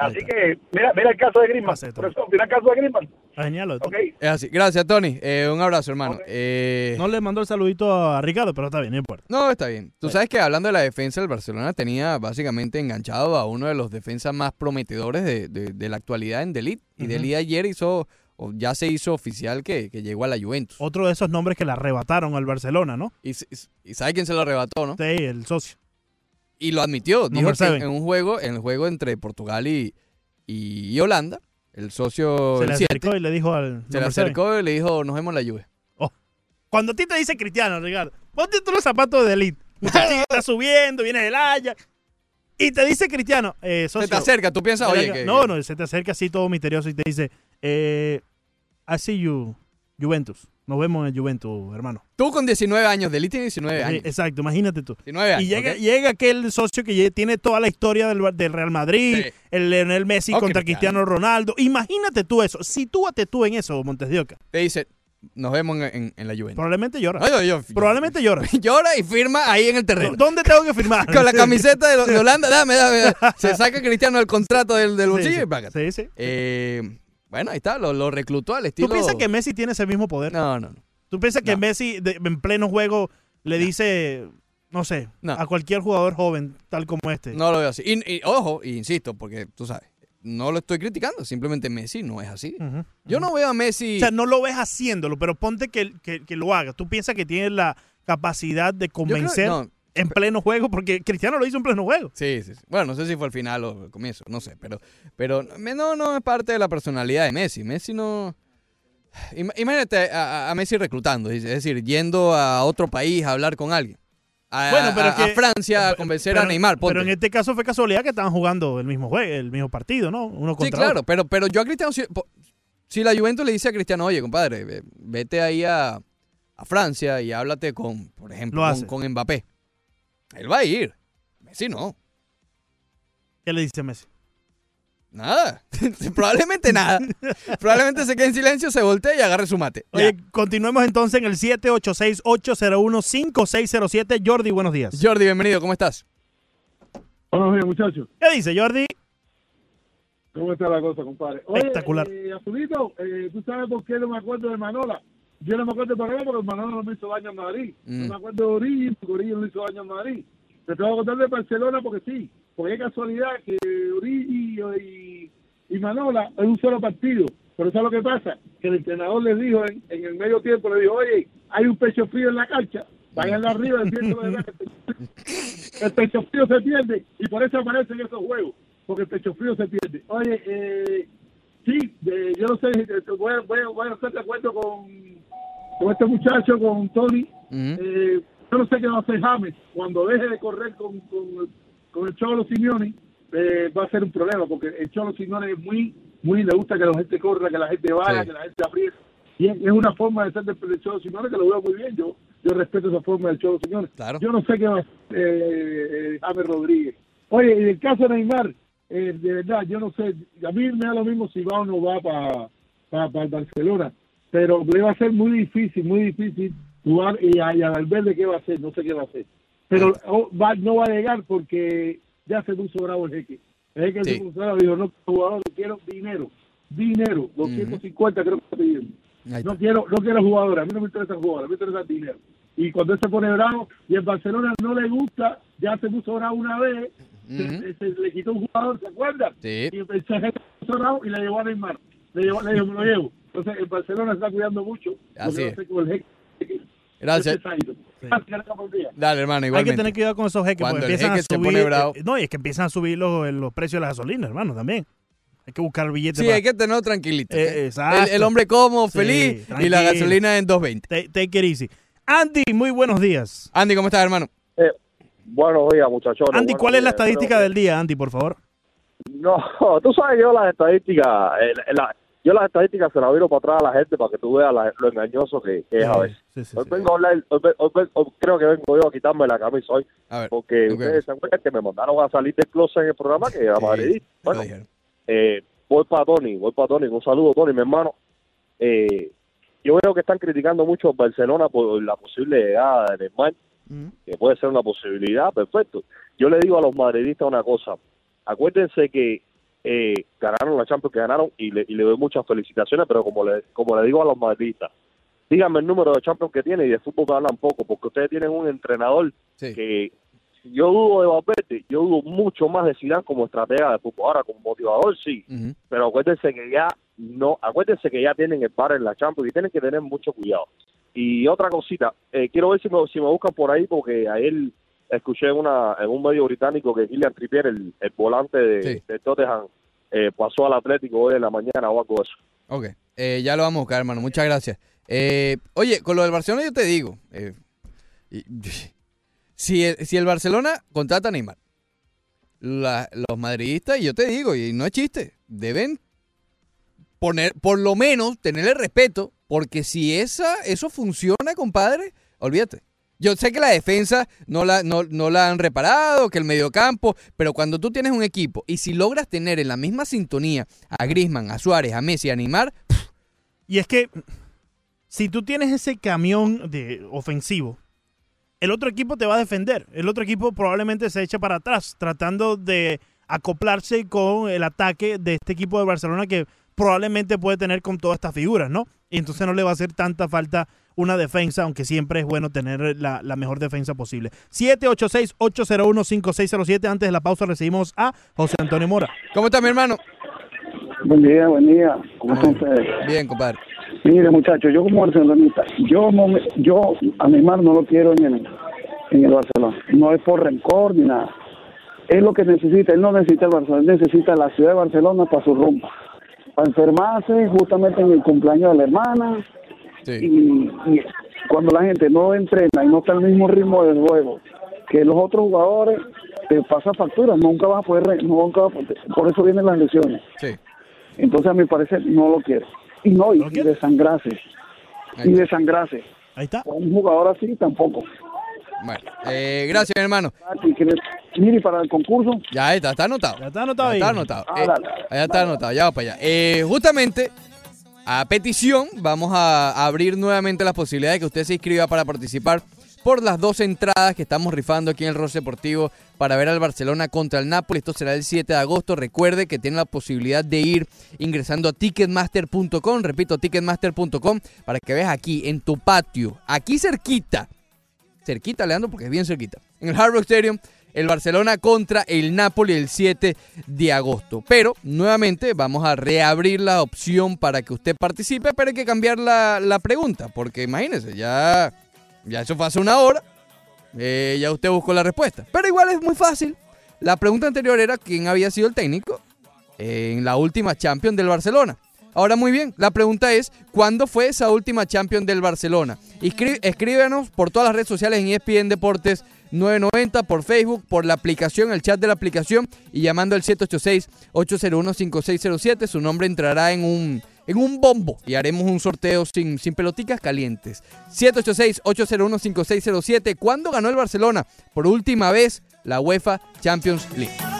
Así que, mira, mira el caso de eso, mira el caso de Griezmann. Genial. Ok. Es así. Gracias, Tony. Eh, un abrazo, hermano. Eh, No le mandó el saludito a Ricardo, pero está bien, no importa. No, está bien. Tú sabes que hablando de la defensa, el Barcelona tenía básicamente enganchado a uno de los defensas más prometedores de, de- de la actualidad en Delit. Y. Delit ayer hizo, o ya se hizo oficial que, que llegó a la Juventus. Otro de esos nombres que le arrebataron al Barcelona, ¿no? Y, s- y sabe quién se lo arrebató, ¿no? Sí, el socio. Y lo admitió. Dijo que en un juego, en el juego entre Portugal y, y, Holanda, el socio Se le siete, acercó y le dijo al. se le seven. acercó y le dijo, nos vemos en la lluvia. Cuando a ti te dice Cristiano, Ricardo, ponte tú los zapatos de elite. Muchachito está subiendo, viene del Haya. Y te dice Cristiano, eh, socio, Se te acerca, tú piensas, oye, que- No, no, se te acerca así todo misterioso y te dice, eh, I see you, Juventus. Nos vemos en Juventus, hermano. Tú con 19 años, Delit tiene 19 Sí, años. exacto, imagínate tú. 19 años, y llega, llega aquel socio que tiene toda la historia del, del Real Madrid, Sí. el Lionel Messi contra Cristiano. Ronaldo. Imagínate tú eso. Sitúate tú en eso, Montes de Oca. Te dice, nos vemos en, en- en la Juventus. Probablemente llora. Ay, ay, Probablemente llora. Llora y firma ahí en el terreno. ¿Dónde tengo que firmar? Con la camiseta de, de Holanda, dame, dame, dame. Se saca Cristiano el contrato del, del Sí, bolsillo sí. y paga. Sí, sí. Eh, bueno, ahí está, lo, lo reclutó al estilo. ¿Tú piensas que Messi tiene ese mismo poder? No, no, no. ¿Tú piensas que No. Messi de- en pleno juego le dice, no sé, No. a cualquier jugador joven tal como este? No lo veo así. Y, y, ojo, y insisto, porque tú sabes, no lo estoy criticando, simplemente Messi no es así. Ujú. Yo no veo a Messi. O sea, no lo ves haciéndolo, pero ponte que, que- que lo haga. ¿Tú piensas que tiene la capacidad de convencer no. En pleno juego? Porque Cristiano lo hizo en pleno juego. Sí, sí, sí. Bueno, no sé si fue al final o al comienzo, no sé, pero, pero no, no es parte de la personalidad de Messi. Messi no. Ima- Imagínate a, Messi reclutando, es decir, yendo a otro país a hablar con alguien. a, Bueno, pero a- que- a Francia a convencer a Neymar. ponte. Pero en este caso fue casualidad que estaban jugando el mismo juego, el mismo partido, ¿no? Uno contra Sí, claro, otro. pero, pero yo a Cristiano, si, si la Juventus le dice a Cristiano, oye, compadre, ve- vete ahí a, Francia y háblate con, por ejemplo, Lo con, con Mbappé. Él va a ir. Messi no. ¿Qué le dice Messi? Nada. Probablemente nada. Probablemente se quede en silencio, se voltee y agarre su mate. Ya. Oye, continuemos entonces en el 786-801-5607. Jordi, buenos días. Jordi, bienvenido, ¿cómo estás? Buenos días, muchachos. ¿Qué dice Jordi? ¿Cómo está la cosa, compadre? Oye, Espectacular. eh, Azulito, eh, ¿tú sabes por qué no me acuerdo de Manola? Yo no me acuerdo de Manola porque Manola no me hizo daño en Madrid. Mm. No me acuerdo de Origi porque Origi no le hizo daño en Madrid. Te tengo que contar de Barcelona porque sí. Porque es casualidad que Origi y, y Manola es un solo partido. Pero ¿sabes lo que pasa? Que el entrenador les dijo en, en el medio tiempo, le dijo, oye, hay un pecho frío en la cancha. Vayan arriba, defiéndelo de delante". El pecho frío se pierde y por eso aparecen esos juegos. Porque el pecho frío se pierde. Oye, eh, sí, eh, yo no sé, eh, voy, voy, a- voy a estar de acuerdo con, con este muchacho, con Tony. Eh, yo no sé qué va a hacer James cuando deje de correr con, con, con el Cholo Simeone. eh, va a ser un problema porque el Cholo Simeone es muy, muy le gusta que la gente corra, que la gente vaya, Sí. que la gente apriete. Y es, es una forma de ser del, del Cholo Simeone que lo veo muy bien. Yo yo respeto esa forma del Cholo Simeone. Yo no sé qué va a hacer eh, James Rodríguez. Oye, en el caso de Neymar, eh, de verdad, yo no sé, a mí me da lo mismo si va o no va para el Barcelona, pero le va a ser muy difícil, muy difícil jugar y a, y a Valverde qué va a hacer, no sé qué va a hacer. Pero oh, va- no va a llegar porque ya se puso bravo el jeque. El jeque Sí. se puso bravo dijo, no, jugador, quiero dinero, dinero, 250 creo que está pidiendo. No quiero, no quiero jugadores, a mí no me interesa jugadores, a mí me interesa dinero. Y cuando él se pone bravo y el Barcelona no le gusta, ya se puso bravo una vez, se, se- le quitó un jugador, ¿se acuerdan? Sí. Y el se puso bravo y le llevó a Neymar. Le, llevó, le dijo, me lo llevo. Entonces el Barcelona se está cuidando mucho. Así es. el. Gracias. Gracias. Dale, hermano, Hay igualmente. que tener cuidado con esos jeques Cuando porque el empiezan jeque a se subir. pone bravo. eh, no, y es que empiezan a subir los, los precios de la gasolina, hermano, también. Hay que buscar billetes. Sí, para- hay que tenerlo tranquilito. Eh, exacto. El, el hombre cómodo, Sí, feliz y tranquilo. la gasolina en 220. Take, take it easy. Andy, muy buenos días. Andy, ¿cómo estás, hermano? Buenos días, muchachos. Andy, ¿cuál es la estadística del del día, Andy, por favor? No, tú sabes yo las estadísticas, eh, la- yo las estadísticas se las viro para atrás a la gente para que tú veas la- lo engañoso que, que es a veces. hoy vengo a hablar, hoy, hoy hoy creo que vengo yo a quitarme la camisa hoy, porque ok. ustedes se acuerdan que me mandaron a salir del closet en el programa que era madridista. Bueno, eh, voy para Tony, voy para Tony, un saludo Tony, mi hermano. Eh, yo veo que están criticando mucho a Barcelona por la posible llegada de Neymar, que puede ser una posibilidad, perfecto. Yo le digo a los madridistas una cosa, acuérdense que eh, ganaron la Champions que ganaron y le, y le doy muchas felicitaciones, pero como le, como le digo a los madridistas, díganme el número de Champions que tiene y de fútbol que hablan poco, porque ustedes tienen un entrenador que yo dudo de Valverde, yo dudo mucho más de Zidane como estratega de fútbol. Ahora, como motivador, sí, pero acuérdense que ya no, acuérdense que ya tienen el par en la Champions y tienen que tener mucho cuidado. Y otra cosita, eh, quiero ver si me, si me buscan por ahí, porque ayer escuché en, una, en un medio británico que Kylian Trippier, el, el volante de, de Tottenham, eh, pasó al Atlético hoy en la mañana o algo de eso. Ok, eh, ya lo vamos a buscar, hermano. Muchas gracias. Eh, oye, con lo del Barcelona yo te digo, eh, y- si, el, si el Barcelona contrata a Neymar, la- los madridistas, y yo te digo, y no es chiste, deben poner, por lo menos, tenerle respeto, porque si esa, eso funciona, compadre, olvídate. Yo sé que la defensa no la, no, la han reparado, que el mediocampo, pero cuando tú tienes un equipo y si logras tener en la misma sintonía a Grisman, a Suárez, a Messi, a Neymar, Y es que si tú tienes ese camión de ofensivo, el otro equipo te va a defender. El otro equipo probablemente se eche para atrás, tratando de acoplarse con el ataque de este equipo de Barcelona que probablemente puede tener con todas estas figuras, ¿no? Y entonces no le va a hacer tanta falta una defensa, aunque siempre es bueno tener la, la mejor defensa posible. 786-801-5607. Antes de la pausa recibimos a José Antonio Mora. ¿Cómo está mi hermano? Buen día, buen día. ¿Cómo están ustedes? Bien, compadre. Mire, muchachos, yo como barcelonista, yo no me- yo a Neymar no lo quiero en el, en el Barcelona. No es por rencor ni nada. Es lo que necesita. Él no necesita el Barcelona, él necesita la ciudad de Barcelona para su rumba. Para enfermarse justamente en el cumpleaños de la hermana. Y, y cuando la gente no entrena y no está al mismo ritmo del juego que los otros jugadores te pasan facturas, nunca vas a poder, nunca vas a poder- por eso vienen las lesiones. Sí. Entonces a mi parecer no lo quiero. Y no, y, y desangrarse. Y desangrarse. Ahí está. Un jugador así tampoco. Bueno, eh, gracias, mi hermano. Mire, para el concurso. Ya está, está anotado. Ya está anotado Ya ahí. está anotado. Ah, Eh, dale, ya está anotado, ya va para allá. Eh, justamente, a petición, vamos a abrir nuevamente las posibilidades de que usted se inscriba para participar por las dos entradas que estamos rifando aquí en el Ross Deportivo para ver al Barcelona contra el Napoli. Esto será el 7 de agosto. Recuerde que tiene la posibilidad de ir ingresando a ticketmaster.com. Repito, ticketmaster.com para que veas aquí en tu patio, aquí cerquita, cerquita, Leandro, porque es bien cerquita. En el Hard Rock Stadium, el Barcelona contra el Napoli el 7 de agosto. Pero, nuevamente, vamos a reabrir la opción para que usted participe, pero hay que cambiar la, la pregunta, porque imagínese, ya, ya eso fue hace una hora, eh, ya usted buscó la respuesta. Pero igual es muy fácil. La pregunta anterior era quién había sido el técnico en la última Champions del Barcelona. Ahora muy bien, la pregunta es, ¿cuándo fue esa última Champions del Barcelona? Escríbenos por todas las redes sociales en ESPN Deportes 990, por Facebook, por la aplicación, el chat de la aplicación y llamando al 786-801-5607. Su nombre entrará en un, en un bombo y haremos un sorteo sin, sin peloticas calientes. 786-801-5607. ¿Cuándo ganó el Barcelona por última vez la UEFA Champions League?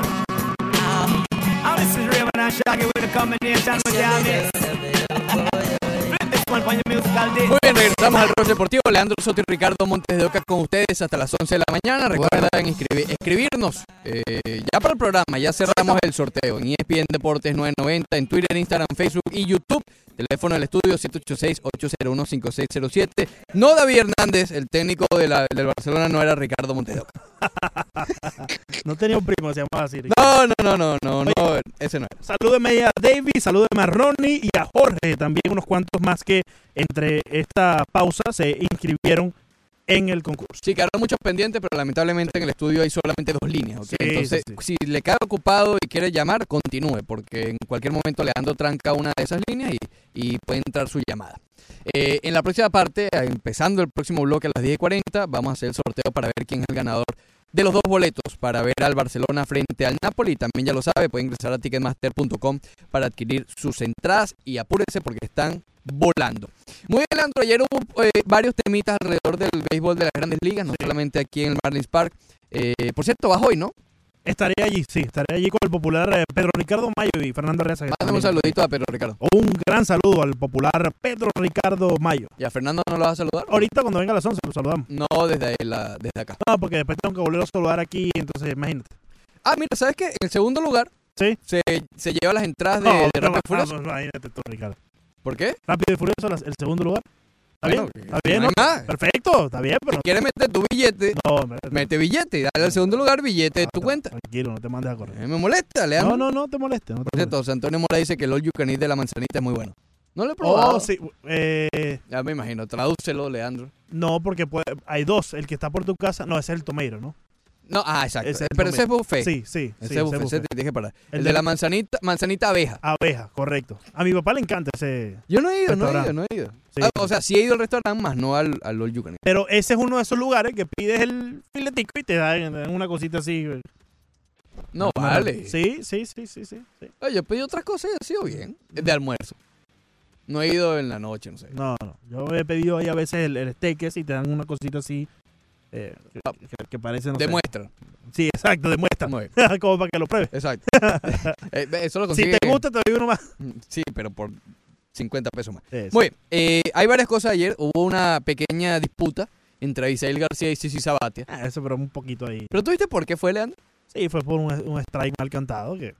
Muy bien, regresamos al Rock Deportivo. Leandro Soto y Ricardo Montes de Oca con ustedes hasta las 11 de la mañana. Recuerden escribirnos eh, ya para el programa. Ya cerramos el sorteo en ESPN Deportes 990, en Twitter, Instagram, Facebook y YouTube. Teléfono del estudio 786-801-5607. No David Hernández, el técnico del Barcelona, no era Ricardo Montes de Oca. No tenía un primo, se llamaba así. No, no, no, no, no, no, ese no era. Salúdeme a David, salúdeme a Ronnie y a Jorge, también unos cuantos más que entre esta pausa se inscribieron en el concurso. Sí, quedaron muchos pendientes, pero lamentablemente en el estudio hay solamente dos líneas. Entonces, si le queda ocupado y quiere llamar, continúe, porque en cualquier momento Leandro tranca una de esas líneas y, y puede entrar su llamada. Eh, en la próxima parte, empezando el próximo bloque a las 10.40, vamos a hacer el sorteo para ver quién es el ganador de los dos boletos para ver al Barcelona frente al Napoli. También ya lo sabe, puede ingresar a ticketmaster.com para adquirir sus entradas y apúrese porque están volando. Muy bien, ayer hubo eh, varios temitas alrededor del béisbol de las grandes ligas, no solamente aquí en el Marlins Park. Eh, por cierto, vas hoy, ¿no? Estaré allí, sí, estaré allí con el popular eh, Pedro Ricardo Mayo y Fernando Arreaza. Mándame un saludito a Pedro Ricardo. Un gran saludo al popular Pedro Ricardo Mayo. ¿Y a Fernando no lo vas a saludar? Ahorita cuando venga a las 11 lo saludamos. No, desde, la, desde acá. No, porque después tengo que volver a saludar aquí, entonces imagínate. Ah, mira, ¿sabes qué? En el segundo lugar ¿Sí? se, se lleva las entradas de, No, de Rápido y no, Furioso. no, imagínate tú, Ricardo. ¿Por qué? Rápido y Furioso, las- el segundo lugar. ¿Está Bueno, bien? ¿Está bien? no hay ¿no? más. Perfecto, está bien, pero... Si quieres meter tu billete, No, me- mete billete y dale al segundo lugar billete de tu cuenta. tranquilo, no te mandes a correr. Eh, me molesta, Leandro. No, no, no te molestes. No te Por cierto, José Antonio Mora dice que el all you can eat de la manzanita es muy bueno. No lo he probado. Oh, sí. eh, Ya me imagino. Tradúcelo, Leandro. no, porque puede- hay dos. El que está por tu casa, no, ese es el tomeiro, ¿no? No, ah, exacto. Ese Pero ese es buffet. Sí, sí. Ese sí, es buffet. Ese te dije para. El, El de de- la manzanita, manzanita abeja. Abeja, correcto. A mi papá le encanta ese. Yo no he ido, no he ido, no he ido. Sí. Ah, o sea, sí he ido al restaurante, más no al, al all you can. Pero ese es uno de esos lugares que pides el filetico y te dan una cosita así. No vale. Sí, sí, sí, sí, sí. sí. Oye, yo pedí otras cosas y ha sido bien. De almuerzo. No he ido en la noche, no sé. No, no. Yo he pedido ahí a veces el, el steak ese y te dan una cosita así. Eh, que, que- parece, no sé. Demuestra. Sí, exacto, demuestra. Como para que lo pruebes. Exacto. Eh, eso lo Si te gusta, te doy uno más. Sí, pero por 50 pesos más. Eso. Muy bien. eh, hay varias cosas ayer. Hubo una pequeña disputa entre Isael García y Sisi Sabatia. Ah, eso, pero un poquito ahí. ¿Pero tú viste por qué fue, Leandro? Sí, fue por un, un strike mal cantado. Que...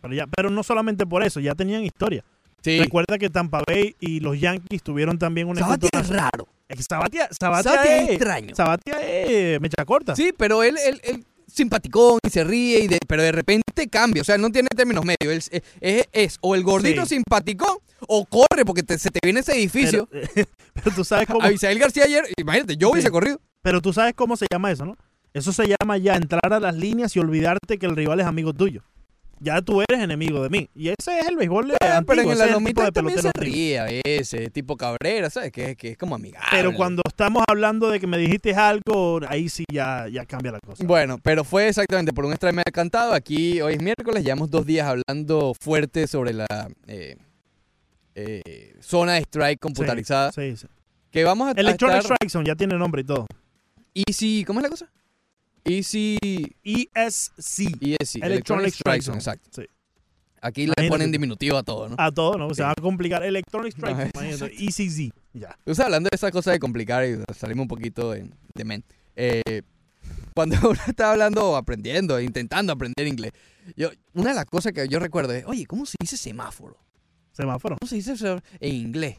Pero, ya, pero no solamente por eso, ya tenían historia. Sí. Recuerda que Tampa Bay y los Yankees tuvieron también un Sabatia es raro. Sabatia, Sabatia, Sabatia es extraño. Sabatia es mecha corta. Sí, pero él, él, él simpaticón y se ríe, y de- pero de repente cambia. O sea, él no tiene términos medios. Él es, es- es o el gordito Sí. simpaticón o corre porque te- se te viene ese edificio. Pero, pero tú sabes cómo. Abisael García ayer, imagínate, yo hubiese Sí. corrido. Pero tú sabes cómo se llama eso, ¿no? Eso se llama ya entrar a las líneas y olvidarte que el rival es amigo tuyo. Ya tú eres enemigo de mí. Y ese es el béisbol de Ah, pero en la lomita de también se antiguo. ríe a veces, tipo Cabrera, ¿sabes? Que, que es como amigable. Pero cuando estamos hablando de que me dijiste algo, ahí sí ya, ya cambia la cosa. Bueno, pero fue exactamente por un extra me ha cantado. Aquí hoy es miércoles, llevamos dos días hablando fuerte sobre la eh, eh, zona de strike computarizada. Sí, sí. Que vamos a, Electronic estar- Strike Zone ya tiene nombre y todo. Easy, ¿cómo es la cosa? Easy ESC. ESC, Electronic Strike Zone. exacto. Sí. Aquí le ponen diminutivo a todo, ¿no? A todo, ¿no? Se va a complicar. Electronic Strike Zone. ECZ. Ya. Tú estás hablando de esa cosa de complicar y salimos un poquito de, de men. Eh, cuando uno está hablando o aprendiendo, intentando aprender inglés, yo, una de las cosas que yo recuerdo es, oye, ¿cómo se dice semáforo? Semáforo. ¿Cómo se dice eso en inglés?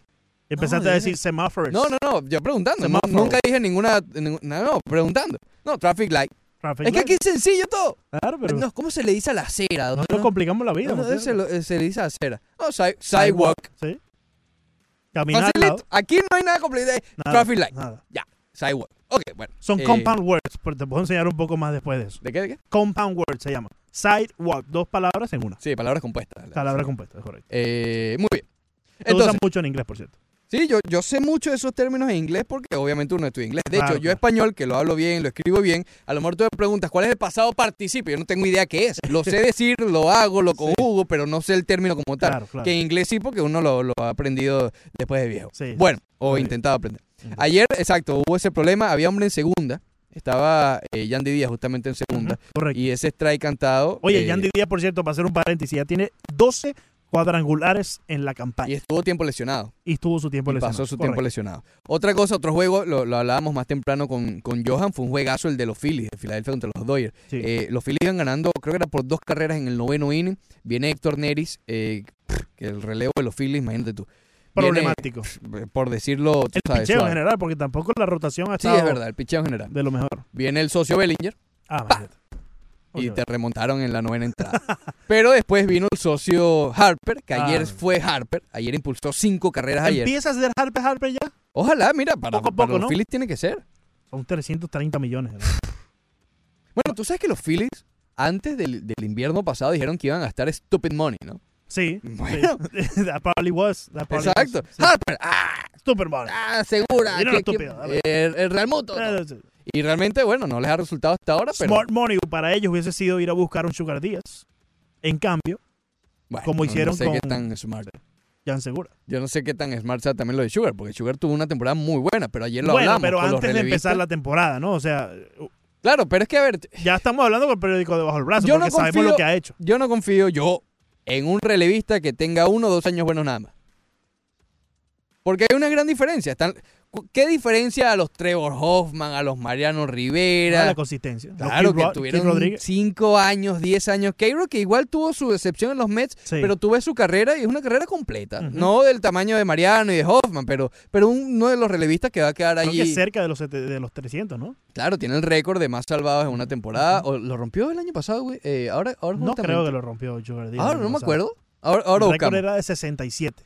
Empezaste No, a de- decir semáforos. No, no, no, yo preguntando. Semáforo. nunca dije ninguna, ninguna- no, no, preguntando. No, traffic light. Traffic es que aquí es sencillo todo. Claro, pero No, ¿Cómo se le dice a la acera? no ¿Dónde nos complicamos la vida. no, Mateo. se, lo- eh, se le dice acera. No, si- sidewalk. Sí. Caminar. Aquí no hay nada complicado. Nada, Traffic light. nada. Ya, sidewalk. Ok, bueno. Son Eh, compound words, pero te puedo enseñar un poco más después de eso. ¿De qué? ¿De qué? Compound words se llama. Sidewalk, dos palabras en una. Sí, palabras compuestas. Palabra compuesta, es correcto. Eh, muy bien. Entonces, mucho en inglés, por cierto. Sí, yo, yo sé mucho de esos términos en inglés porque obviamente uno estudia inglés. De Claro, hecho, yo español, que lo hablo bien, lo escribo bien, a lo mejor tú me preguntas cuál es el pasado participio. Yo no tengo idea qué es. Lo sé decir, lo hago, lo conjugo, pero no sé el término como tal. Claro, claro. Que en inglés sí, porque uno lo, lo ha aprendido después de viejo. Sí. Bueno, o intentado aprender. Ayer, exacto, hubo ese problema. Había hombre en segunda. Estaba eh, Yandy Díaz justamente en segunda. Correcto. Y ese strike cantado. Oye, eh, Yandy Díaz, por cierto, para hacer un paréntesis, ya tiene 12 cuadrangulares en la campaña. Y estuvo tiempo lesionado. Y estuvo su tiempo Y lesionado. pasó su tiempo lesionado. Otra cosa, otro juego, lo, lo hablábamos más temprano con, con Johan, fue un juegazo el de los Phillies, de Filadelfia contra los Dodgers. Sí. Eh, los Phillies iban ganando, creo que era por dos carreras en el noveno inning. Viene Héctor Neris, eh, que el relevo de los Phillies, imagínate tú. Viene, Problemático. por decirlo, tú El sabes, picheo en general, porque tampoco la rotación ha Sí, estado es verdad, el picheo en general. de lo mejor. Viene el socio Bellinger Ah, imagínate. Y te remontaron en la novena entrada. Pero después vino el socio Harper, que ayer Ah. fue Harper. Ayer impulsó cinco carreras ayer. ¿Empieza a ser Harper Harper ya? Ojalá, mira, para, Poco a para poco, los ¿no? Phillies tiene que ser. Son 330 millones. ¿no? Bueno, tú sabes que los Phillies, antes del, del invierno pasado, dijeron que iban a gastar stupid money, ¿no? Sí. Bueno. sí. that probably was. That probably Exacto. was. Sí. Harper, ah, Super money. ah, segura. Que- que- el, el Real Muto. Eh, sí. Y realmente, bueno, no les ha resultado hasta ahora, pero... Smart money para ellos hubiese sido ir a buscar un Sugar Díaz. En cambio, bueno, como hicieron no sé con- qué tan smart. Jan Segura. Yo no sé qué tan smart sea también lo de Sugar, porque Sugar tuvo una temporada muy buena, pero ayer lo Bueno, hablamos pero antes de empezar la temporada, ¿no? O sea, Claro, pero es que, a ver, ya estamos hablando con el periódico debajo del brazo Yo porque no sabemos confío- lo que ha hecho. yo no confío yo en un relevista que tenga uno o dos años buenos nada más. Porque hay una gran diferencia. Están, ¿Qué diferencia a los Trevor Hoffman, a los Mariano Rivera? Ah, la consistencia. Claro, que tuvieron Rodríguez. 5 años, 10 años. Keiro que igual tuvo su decepción en los Mets, Sí. pero tuve su carrera y es una carrera completa. No del tamaño de Mariano y de Hoffman, pero, pero uno de los relevistas que va a quedar Creo allí. que cerca de los, de los 300, ¿no? Claro, tiene el récord de más salvados en una temporada. ¿O lo rompió el año pasado, güey? Eh, ahora, ahora No creo que lo rompió Díaz. Ahora no me acuerdo. Ahora, ahora el récord era de 67,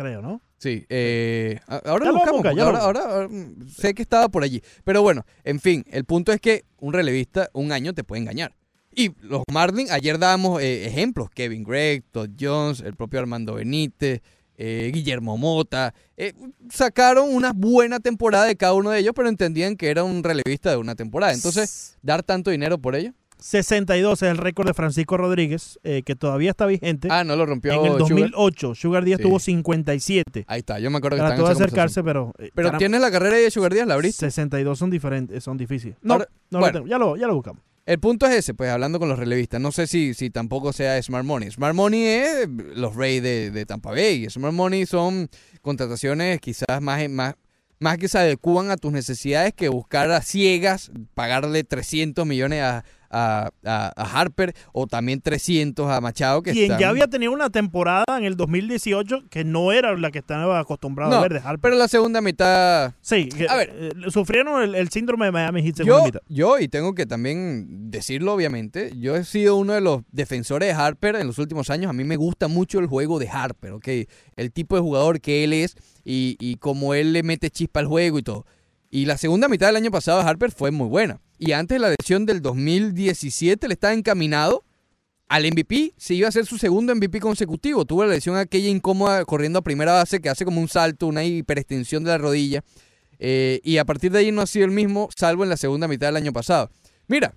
creo, ¿no? Sí, eh, ahora Ya lo buscamos. ya lo ahora, ahora, ahora, mm, sé que estaba por allí. Pero bueno, en fin, el punto es que un relevista un año te puede engañar. Y los Marlins, ayer dábamos eh, ejemplos. Kevin Gregg, Todd Jones, el propio Armando Benítez, eh, Guillermo Mota. eh, sacaron una buena temporada de cada uno de ellos, pero entendían que era un relevista de una temporada. Entonces, dar tanto dinero por ello. 62 es el récord de Francisco Rodríguez, eh, que todavía está vigente. Ah, no lo rompió en el Sugar. 2008, Sugar Díaz Sí. tuvo 57. Ahí está, yo me acuerdo que Trató en de acercarse, pero... eh, Pero tienes la carrera de Sugar Díaz, ¿la abriste? 62 son diferentes, son difíciles. No, Ahora- no lo bueno. tengo, ya lo, ya lo buscamos. El punto es ese, pues hablando con los relevistas, no sé si, si tampoco sea Smart Money. Smart Money es los Rays de, de Tampa Bay. Smart Money son contrataciones quizás más, más, más que se adecuan a tus necesidades que buscar a ciegas, pagarle 300 millones a, a, a- a Harper o también 300 a Machado. Que Quien están- ya había tenido una temporada en el 2018 que no era la que estaba acostumbrado a No, ver de Harper. pero la segunda mitad... Sí, A ver. eh, sufrieron el, el síndrome de Miami Heat segunda Yo, mitad. yo, y tengo que también decirlo obviamente, yo he sido uno de los defensores de Harper en los últimos años. A mí me gusta mucho el juego de Harper, ¿ok? El tipo de jugador que él es y, y cómo él le mete chispa al juego y todo. Y la segunda mitad del año pasado de Harper fue muy buena. Y antes de la lesión del 2017 le estaba encaminado al MVP. Se iba a ser su segundo MVP consecutivo. Tuvo la lesión aquella incómoda corriendo a primera base que hace como un salto, una hiperextensión de la rodilla. Eh, y a partir de ahí no ha sido el mismo, salvo en la segunda mitad del año pasado. Mira,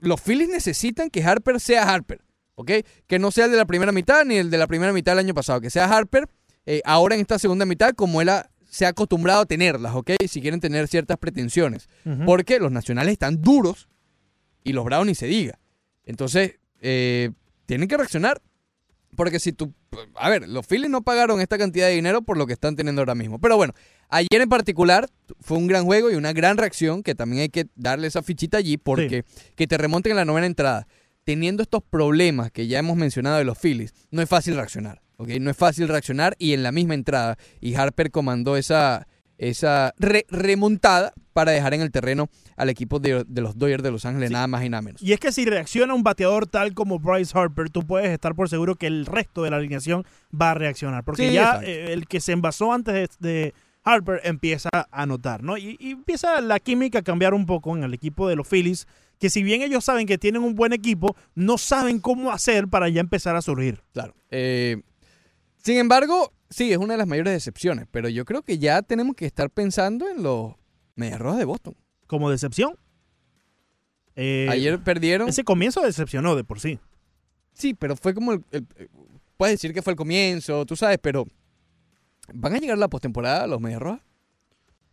los Phillies necesitan que Harper sea Harper, ¿ok? Que no sea el de la primera mitad ni el de la primera mitad del año pasado, que sea Harper eh, ahora en esta segunda mitad como él ha- se ha acostumbrado a tenerlas, ¿ok? Si quieren tener ciertas pretensiones. Porque los nacionales están duros y los Bravos ni se diga. Entonces, eh, tienen que reaccionar. Porque si tú... A ver, los Phillies no pagaron esta cantidad de dinero por lo que están teniendo ahora mismo. Pero bueno, ayer en particular fue un gran juego y una gran reacción que también hay que darle esa fichita allí porque que te remonten en la novena entrada. Teniendo estos problemas que ya hemos mencionado de los Phillies, no es fácil reaccionar. ¿Ok? No es fácil reaccionar y en la misma entrada. Y Harper comandó esa, esa re- remontada para dejar en el terreno al equipo de, de los Dodgers de Los Ángeles, nada más y nada menos. Y es que si reacciona un bateador tal como Bryce Harper, tú puedes estar por seguro que el resto de la alineación va a reaccionar. Porque Sí, ya eh, el que se envasó antes de, de Harper empieza a notar, ¿no? Y, y empieza la química a cambiar un poco en el equipo de los Phillies, que si bien ellos saben que tienen un buen equipo, no saben cómo hacer para ya empezar a surgir. Claro. Eh, sin embargo, sí, es una de las mayores decepciones, pero yo creo que ya tenemos que estar pensando en los Medias Rojas de Boston. Como decepción. Eh, Ayer perdieron. Ese comienzo decepcionó de por sí. Sí, pero fue como el, el- puedes decir que fue el comienzo, tú sabes, pero ¿van a llegar a la postemporada los Medias Rojas?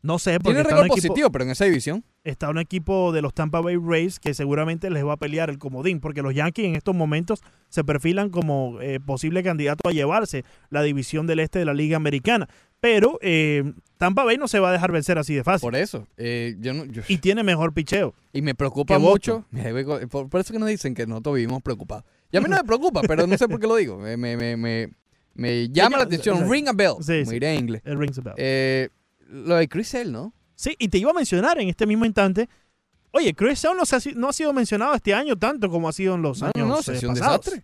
No sé, porque Tiene está récord equipo- positivo, pero en esa división. Está un equipo de los Tampa Bay Rays que seguramente les va a pelear el comodín, porque los Yankees en estos momentos se perfilan como eh, posible candidato a llevarse la división del este de la Liga Americana. Pero eh, Tampa Bay no se va a dejar vencer así de fácil. Por eso. eh, yo no- yo- Y tiene mejor picheo. Y me preocupa mucho. Por, por eso que nos dicen que nosotros vivimos preocupados. Y a mí no me preocupa, pero no sé por qué lo digo. Me, me, me, me- me llama la atención. Ring a bell. Sí, diré en inglés. El rings a bell. Lo de Chris Sale, ¿no? Sí, y te iba a mencionar en este mismo instante. Oye, Chris Sale no, se ha, no ha sido mencionado este año tanto como ha sido en los No, años no, no, eh, un pasados. desastre.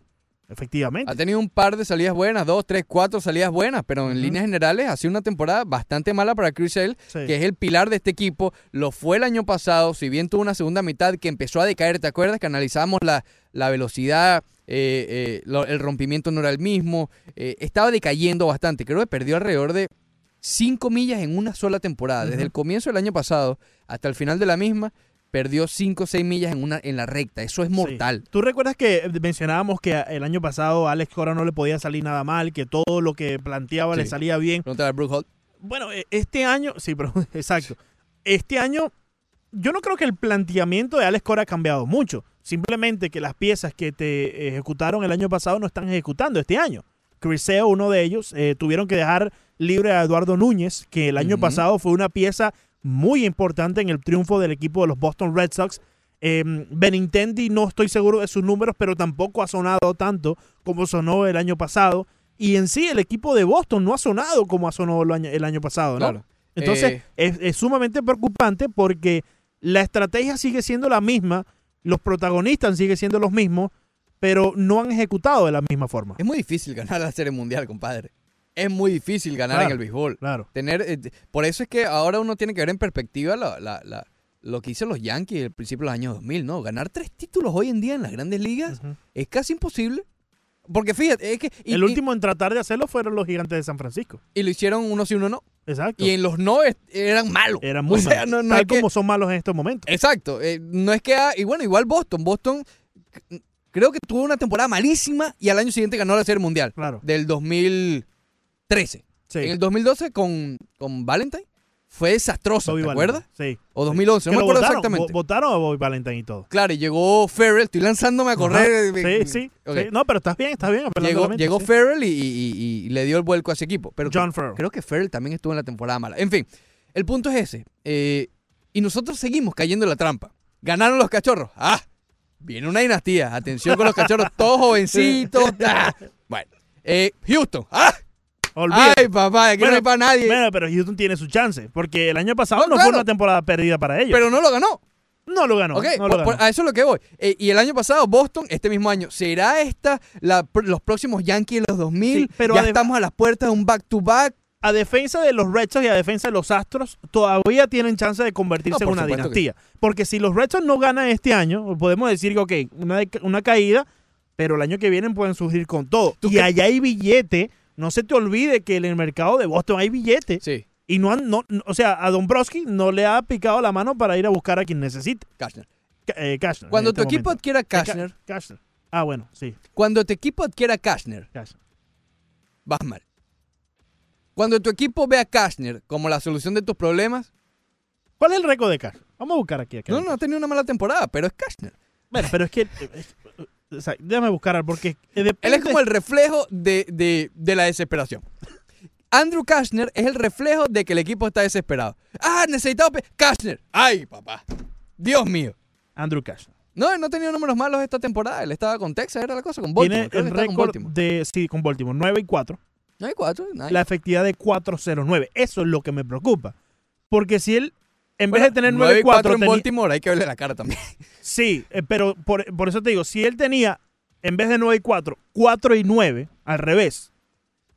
Efectivamente. Ha tenido un par de salidas buenas, dos, tres, cuatro salidas buenas, pero en líneas generales ha sido una temporada bastante mala para Chris Sale, Sí. que es el pilar de este equipo. Lo fue el año pasado, si bien tuvo una segunda mitad que empezó a decaer, ¿te acuerdas? Que analizamos la, la velocidad, eh, eh, lo- el rompimiento no era el mismo, eh, estaba decayendo bastante. Creo que perdió alrededor de 5 millas en una sola temporada. Desde el comienzo del año pasado hasta el final de la misma, perdió 5 o 6 millas en, una, en la recta. Eso es mortal. ¿Tú recuerdas que mencionábamos que el año pasado a Alex Cora no le podía salir nada mal, que todo lo que planteaba le salía bien? Pregúntale a Brooke Holt. Bueno, e- este año, sí, pero exacto. Este año, yo no creo que el planteamiento de Alex Cora ha cambiado mucho. Simplemente que las piezas que te ejecutaron el año pasado no están ejecutando este año. Criseo, uno de ellos, eh, tuvieron que dejar libre a Eduardo Núñez, que el año pasado fue una pieza muy importante en el triunfo del equipo de los Boston Red Sox. Eh, Benintendi no estoy seguro de sus números, pero tampoco ha sonado tanto como sonó el año pasado. Y en sí, el equipo de Boston no ha sonado como ha sonado el año, el año pasado, ¿no? Claro. Entonces, Eh, es, es sumamente preocupante porque la estrategia sigue siendo la misma, los protagonistas siguen siendo los mismos, pero no han ejecutado de la misma forma. Es muy difícil ganar la Serie Mundial, compadre. Es muy difícil ganar Claro, en el béisbol. Claro. Tener, eh, por eso es que ahora uno tiene que ver en perspectiva la- la- la- lo que hicieron los Yankees al principio de los años 2000, ¿no? Ganar tres títulos hoy en día en las grandes ligas es casi imposible. Porque fíjate, es que... y- el y- último en tratar de hacerlo fueron los gigantes de San Francisco. Y, lo hicieron uno sí, uno no. Exacto. Y en los no eran malos. Eran muy O sea, malos, no- no tal que- como son malos en estos momentos. Exacto. eh, no es que... ha- y bueno, igual Boston. Boston creo que tuvo una temporada malísima y al año siguiente ganó la Serie Mundial. Claro. Del 2013. Sí. En el 2012 con, con Valentine fue desastroso, Bobby ¿te acuerdas? Sí. O 2011, Que no me acuerdo votaron, exactamente. vo- Votaron a Bobby Valentine y todo. Claro, y llegó Farrell, estoy lanzándome a correr. Ajá. eh, Sí, sí, ok. sí. No, pero estás bien, estás bien. Llegó, llegó sí. Farrell y, y- y- le dio el vuelco a ese equipo. Pero John Farrell. creo que Farrell también estuvo en la temporada mala. En fin, el punto es ese. eh, y nosotros seguimos cayendo en la trampa. Ganaron los cachorros. Ah, Viene una dinastía. Atención con los cachorros, todos jovencitos. ah. Bueno, eh, Houston. ¡Ah! Olvídate. Ay, papá, aquí no hay para nadie. Bueno, pero Houston tiene su chance. Porque el año pasado No, no, fue una temporada perdida para ellos. Pero no lo ganó. no lo ganó. Ok, no por- lo por- ganó. a eso es lo que voy. Eh, y el año pasado, Boston, este mismo año, ¿será esta la, los próximos Yankees de los 2000? Sí, pero ya estamos a las puertas de un back-to-back. A defensa de los Red Sox y a defensa de los Astros, todavía tienen chance de convertirse No, en una que dinastía. Porque si los Red Sox no ganan este año, podemos decir que, ok, una, una caída, pero el año que viene pueden surgir con todo. Y allá hay billete. No se te olvide que en el mercado de Boston hay billete. Sí. Y no han, no, no- o sea, a Dombrowski no le ha picado la mano para ir a buscar a quien necesite. Cashner. Ca- eh, Cuando tu este equipo adquiera Ca- Cashner, Cashner. Ah, bueno, sí. cuando tu equipo adquiera Cashner, Cashner. vas mal. Cuando tu equipo ve a Cashner como la solución de tus problemas, ¿Cuál es el récord de Cashner? Vamos a buscar aquí. aquí. no, no ha tenido una mala temporada, pero es Cashner. Bueno, pero es que... o sea, déjame buscar porque... depende- Él es como el reflejo de, de- de la desesperación. Andrew Kashner es el reflejo de que el equipo está desesperado. Ah, necesitaba... Kashner. Ay, papá. Dios mío. Andrew Cashner. No, él no ha tenido números malos esta temporada. Él estaba con Texas, era la cosa, con Baltimore. Tiene el récord de... Sí, con Baltimore. 9 y 4. No hay cuatro. nice. La efectividad de 4.09. Eso es lo que me preocupa. Porque si él, en Bueno, vez de tener 9 nueve y 4... en Baltimore, hay que verle la cara también. Sí, eh, pero por, por eso te digo, si él tenía, en vez de 9 y 4, 4 y 9, al revés,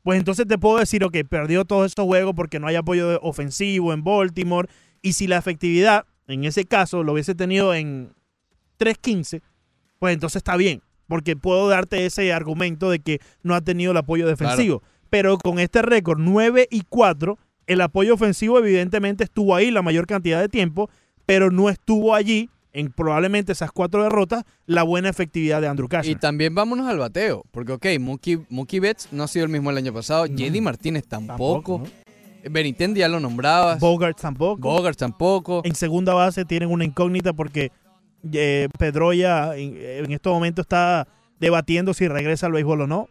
pues entonces te puedo decir, ok, perdió todos estos juegos porque no hay apoyo ofensivo en Baltimore. Y si la efectividad, en ese caso, lo hubiese tenido en 3.15, pues entonces está bien. Porque puedo darte ese argumento de que no ha tenido el apoyo defensivo. Pero con este récord 9 y 4, el apoyo ofensivo evidentemente estuvo ahí la mayor cantidad de tiempo, pero no estuvo allí en probablemente esas cuatro derrotas la buena efectividad de Andrew Y Cashner. también vámonos al bateo. Porque, ok, Mookie, Mookie Betts no ha sido el mismo el año pasado. JD Martínez tampoco. Benintendi ya lo nombrabas. Bogart tampoco. Bogart tampoco. En segunda base tienen una incógnita porque eh, Pedroya en, en estos momentos está debatiendo si regresa al béisbol o no.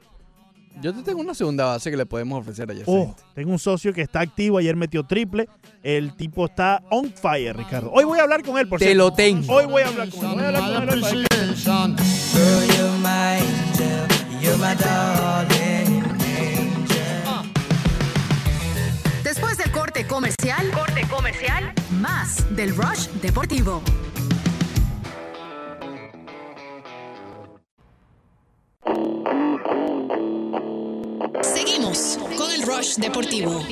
Yo te tengo una segunda base que le podemos ofrecer a Jeff Oh, tengo un socio que está activo, ayer metió triple. El tipo está on fire, Ricardo. Hoy voy a hablar con él, por Te cierto. lo tengo. Hoy voy a hablar con él. Voy a hablar con él. Después del corte comercial, corte comercial, más del Rush Deportivo. Seguimos con el Rush Deportivo.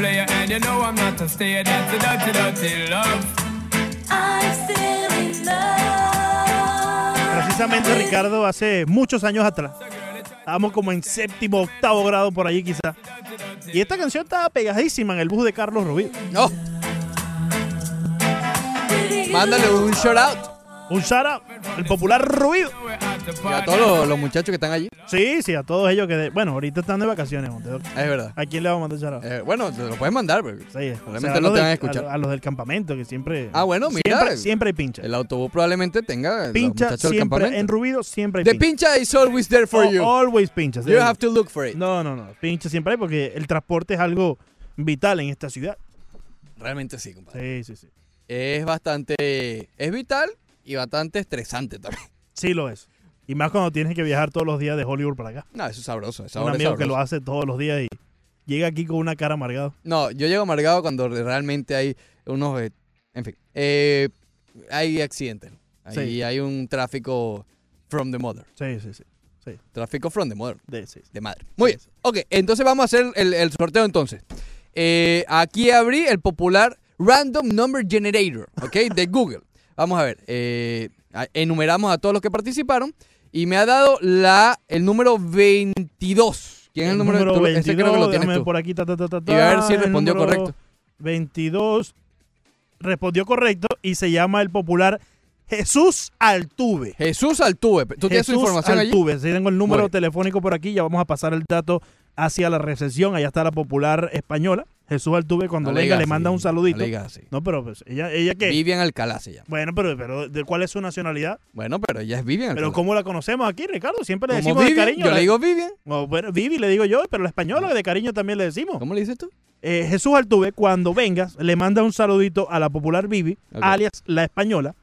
Player, you know I'm not a stayer. That's a dirty, dirty love. I'm still in love. Precisamente, Ricardo, hace muchos años atrás. Estábamos como en séptimo, octavo grado por allí quizá. Y esta canción estaba pegadísima en el bus de Carlos Rubio. No. Mándale un shout out. Un shout out. El popular Rubido. Y a todos los, los muchachos que están allí. Sí, sí, a todos ellos que... de- bueno, ahorita están de vacaciones, Montedor. Es verdad. ¿A quién le vamos a mandar out? Eh, bueno, te lo puedes mandar, pero Sí, probablemente o sea, no los te del- van a escuchar. A, a los del campamento, que siempre... Ah, bueno, mira. Siempre, siempre hay pincha. El autobús probablemente tenga los Pincha muchachos del siempre, campamento. en Rubido siempre hay The pincha. pincha is always there for Oh, you. Always pincha. You have to look for it. No, no, no. Pincha siempre hay porque el transporte es algo vital en esta ciudad. Realmente sí, compadre. Sí, sí, sí. Es bastante. Es vital y bastante estresante también. Sí lo es. Y más cuando tienes que viajar todos los días de Hollywood para acá. No, eso es sabroso. Eso Un es amigo que lo hace todos los días y llega aquí con una cara amargado. No, yo llego amargado cuando realmente hay unos. eh, en fin. eh, hay accidentes. Ahí Sí. hay un tráfico from the mother. Sí, sí, sí. sí. Tráfico from the mother. De, sí. De madre. Muy bien. Ok, entonces vamos a hacer el, el sorteo entonces. Eh, aquí abrí el popular Random Number Generator, ¿ok? De Google. Vamos a ver. eh, enumeramos a todos los que participaron y me ha dado la, el número 22. ¿Quién es el, número, tú- ese 22, creo que lo tienes tú. por aquí, ta, ta, ta, ta, Y a ver si respondió número correcto. 22 respondió correcto y se llama el popular Jesús Altuve. Jesús Altuve. ¿Tú tienes su información allí? Altuve. Sí, tengo el número telefónico por aquí, ya vamos a pasar el dato hacia la recepción. Allá está la popular española. Jesús Altuve, cuando No le venga, le manda un saludito. no así. No, pero pues, ella, ella qué. Vivian Alcalá se llama. Bueno, pero, pero ¿de cuál es su nacionalidad? Bueno, pero ella es Vivian Pero. ¿cómo la conocemos aquí, Ricardo? Siempre le decimos de Vivian, cariño. yo le digo Vivian. Oh, bueno, Vivi le digo yo, pero la española de cariño también le decimos. ¿Cómo le dices tú? Eh, Jesús Altuve, cuando vengas, le manda un saludito a la popular Vivi, alias la española.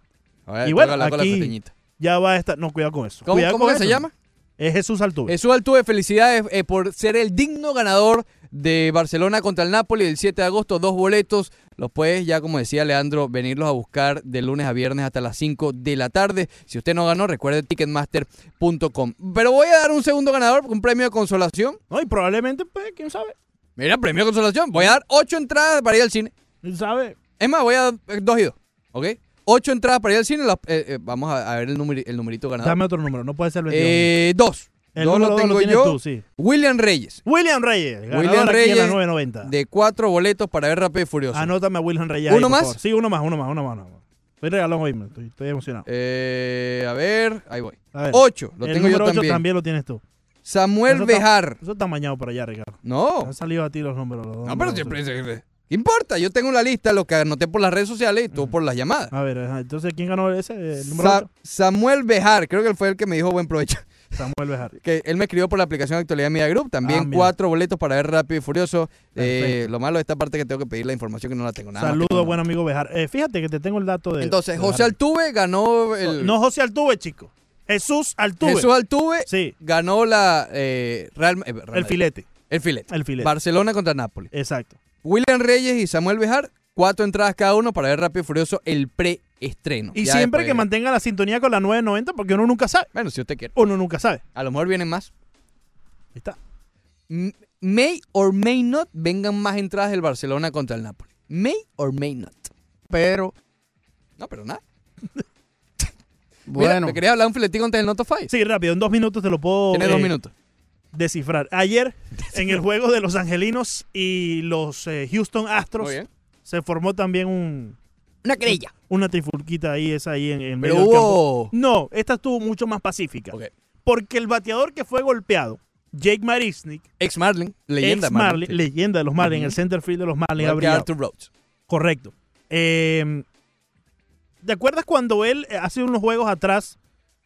A ver, y bueno, la aquí ya va a estar. No, cuidado con eso. ¿Cómo- cómo con que se eso. llama? Es Jesús Altuve. Jesús Altuve, felicidades eh, por ser el digno ganador de Barcelona contra el Napoli el 7 de agosto. Dos boletos. Los puedes, ya como decía Leandro, venirlos a buscar de lunes a viernes hasta las 5 de la tarde. Si usted no ganó, recuerde ticketmaster.com. Pero voy a dar un segundo ganador, un premio de consolación. No, y probablemente, pues, quién sabe. Mira, premio de consolación. Voy a dar ocho entradas para ir al cine. ¿Quién sabe? Es más, voy a dar eh, dos y dos. ¿Ok? Ocho entradas para ir al cine. las- eh, eh, vamos a, a ver el, numeri- el numerito ganador. Dame otro número, no puede ser el 22. Eh, dos. El número lo tengo yo. tú, sí. William Reyes. William Reyes. William aquí en la Reyes 990. de cuatro boletos para ver Rápido y Furioso. Anótame a William Reyes. ¿Uno más? favor. Sí, uno más, uno más, uno más. uno más. Estoy regalando hoy, estoy, estoy emocionado. Eh, a ver, ahí voy. Ver. Ocho, lo el tengo yo ocho también. también lo tienes tú. Samuel Bejar. Eso está mañado por allá, Ricardo. No. Han salido a ti los números. los No, pero siempre dice, ¿Qué importa? Yo tengo la lista, lo que anoté por las redes sociales y tú por las llamadas. A ver, ajá, entonces, ¿quién ganó ese? El número Sa- ocho? Samuel Bejar, creo que él fue el que me dijo buen provecho. Samuel Bejar. Que él me escribió por la aplicación Actualidad Media Group. También Ah, mira. cuatro boletos para ver Rápido y Furioso. Eh, Perfecto. lo malo de esta parte es que tengo que pedir la información que no la tengo. Nada más Saludos, buen amigo Bejar. Eh, fíjate que te tengo el dato de. Entonces, de José Bejar. Altuve ganó el... No José Altuve, chico. Jesús Altuve. Jesús Altuve Sí. ganó la eh, Real, eh, Real El Madrid. filete. El filete. El filete. Barcelona contra Nápoles. Exacto. William Reyes y Samuel Bejar, cuatro entradas cada uno para ver Rápido y Furioso el preestreno. Y Ya siempre después- que mantenga la sintonía con la 990, porque uno nunca sabe. Bueno, si usted quiere. Uno nunca sabe. A lo mejor vienen más. Ahí está. M- May or may not vengan más entradas del Barcelona contra el Napoli. May or may not. Pero, No, pero nada. bueno. Mira, ¿me querías hablar un filetico antes del Not of Five? Sí, rápido, en dos minutos te lo puedo Tienes dos eh, minutos. Descifrar. Ayer, en el juego de los Angelinos y los eh, Houston Astros, se formó también un, Una querella. una trifulquita ahí, esa ahí en, en Pero medio del hubo- campo. No, esta estuvo mucho más pacífica. Porque el bateador que fue golpeado, Jake Marisnik, Ex Marlin, leyenda ex Marlin, Marlin, sí. leyenda de los Marlins, en el Ujú. center field de los Marlins, brillado. Arthur Rhodes. Correcto. Eh, ¿Te acuerdas cuando él eh, hace unos juegos atrás,